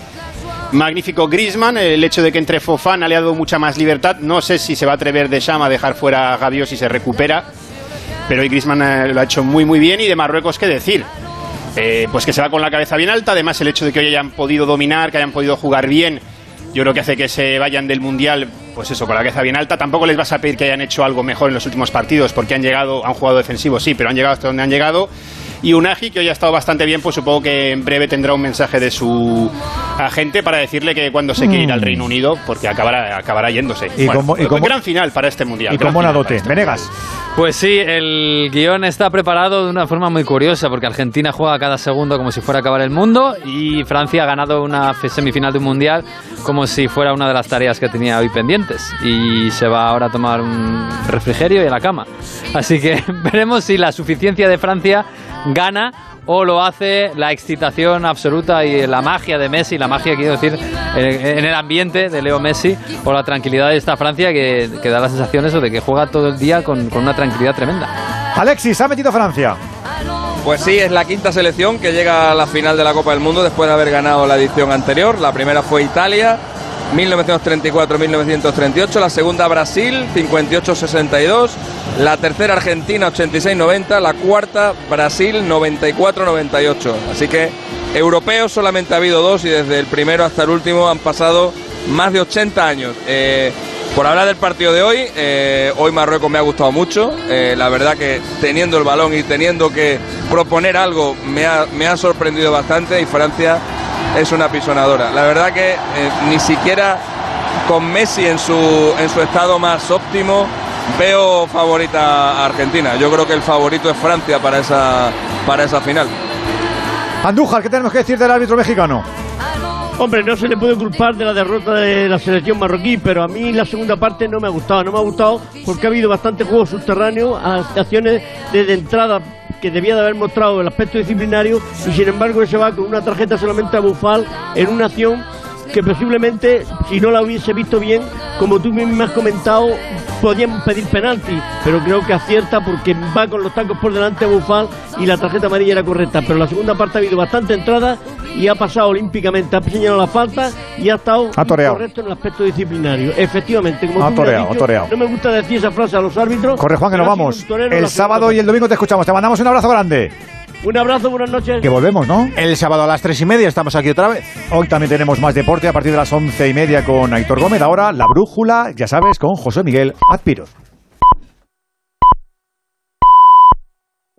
[SPEAKER 10] Magnífico Griezmann, el hecho de que entre Fofana le ha dado mucha más libertad, no sé si se va a atrever de Sham a dejar fuera a Gavios si se recupera, pero hoy Griezmann eh, lo ha hecho muy muy bien y de Marruecos qué decir. Eh, pues que se va con la cabeza bien alta, además el hecho de que hoy hayan podido dominar, que hayan podido jugar bien, yo creo que hace que se vayan del Mundial, pues eso, con la cabeza bien alta. Tampoco les vas a pedir que hayan hecho algo mejor en los últimos partidos, porque han llegado, han jugado defensivo, sí, pero han llegado hasta donde han llegado. Y Unagi, que hoy ha estado bastante bien, pues supongo que en breve tendrá un mensaje de su agente para decirle que cuando se quiere ir al Reino Unido, porque acabará, acabará yéndose.
[SPEAKER 5] Y como- y como-
[SPEAKER 10] gran final para este Mundial.
[SPEAKER 5] Y
[SPEAKER 10] final para
[SPEAKER 5] dote.
[SPEAKER 10] este
[SPEAKER 5] Venegas.
[SPEAKER 8] Pues sí, el guion está preparado de una forma muy curiosa porque Argentina juega cada segundo como si fuera a acabar el mundo y Francia ha ganado una semifinal de un mundial como si fuera una de las tareas que tenía hoy pendientes y se va ahora a tomar un refrigerio y a la cama. Así que veremos si la suficiencia de Francia gana o lo hace la excitación absoluta y la magia de Messi, la magia quiero decir en el ambiente de Leo Messi o la tranquilidad de esta Francia que, que da la sensación eso de que juega todo el día con, con una tranquilidad tremenda.
[SPEAKER 5] Alexis, ha metido Francia.
[SPEAKER 12] Pues sí, es la quinta selección que llega a la final de la Copa del Mundo después de haber ganado la edición anterior. La primera fue Italia, 1934-1938, la segunda Brasil, 58-62, la tercera Argentina, 86-90, la cuarta Brasil, 94-98. Así que europeos solamente ha habido dos y desde el primero hasta el último han pasado más de 80 años. Eh, por hablar del partido de hoy, eh, hoy Marruecos me ha gustado mucho. Eh, la verdad que teniendo el balón y teniendo que proponer algo me ha, me ha sorprendido bastante y Francia es una pisonadora. La verdad que eh, ni siquiera con Messi en su, en su estado más óptimo veo favorita a Argentina. Yo creo que el favorito es Francia para esa, para esa final.
[SPEAKER 5] Andújar, ¿qué tenemos que decir del árbitro mexicano?
[SPEAKER 13] Hombre, no se le puede culpar de la derrota de la selección marroquí, pero a mí la segunda parte no me ha gustado. No me ha gustado porque ha habido bastante juego subterráneo, acciones de, entrada que debía de haber mostrado el aspecto disciplinario y sin embargo se va con una tarjeta solamente a Bufal en una acción que posiblemente, si no la hubiese visto bien, como tú mismo has comentado, podían pedir penalti, pero creo que acierta porque va con los tacos por delante Bufal y la tarjeta amarilla era correcta. Pero la segunda parte ha habido bastante entrada y ha pasado olímpicamente, ha señalado la falta y ha estado
[SPEAKER 5] Ha
[SPEAKER 13] correcto en el aspecto disciplinario. Efectivamente, como
[SPEAKER 5] Ha
[SPEAKER 13] tú me has
[SPEAKER 5] toreado, ha
[SPEAKER 13] dicho,
[SPEAKER 5] toreado.
[SPEAKER 13] no me gusta decir esa frase a los árbitros.
[SPEAKER 5] Corre, Juan, que nos
[SPEAKER 13] ha
[SPEAKER 5] vamos. El sábado y el domingo te escuchamos. Te mandamos un abrazo grande.
[SPEAKER 13] Un abrazo, buenas noches.
[SPEAKER 5] Que volvemos, ¿no?
[SPEAKER 6] El sábado a las tres y media estamos aquí otra vez.
[SPEAKER 5] Hoy también tenemos más deporte a partir de las once y media con Aitor Gómez. Ahora la brújula, ya sabes, con José Miguel Azpiroz.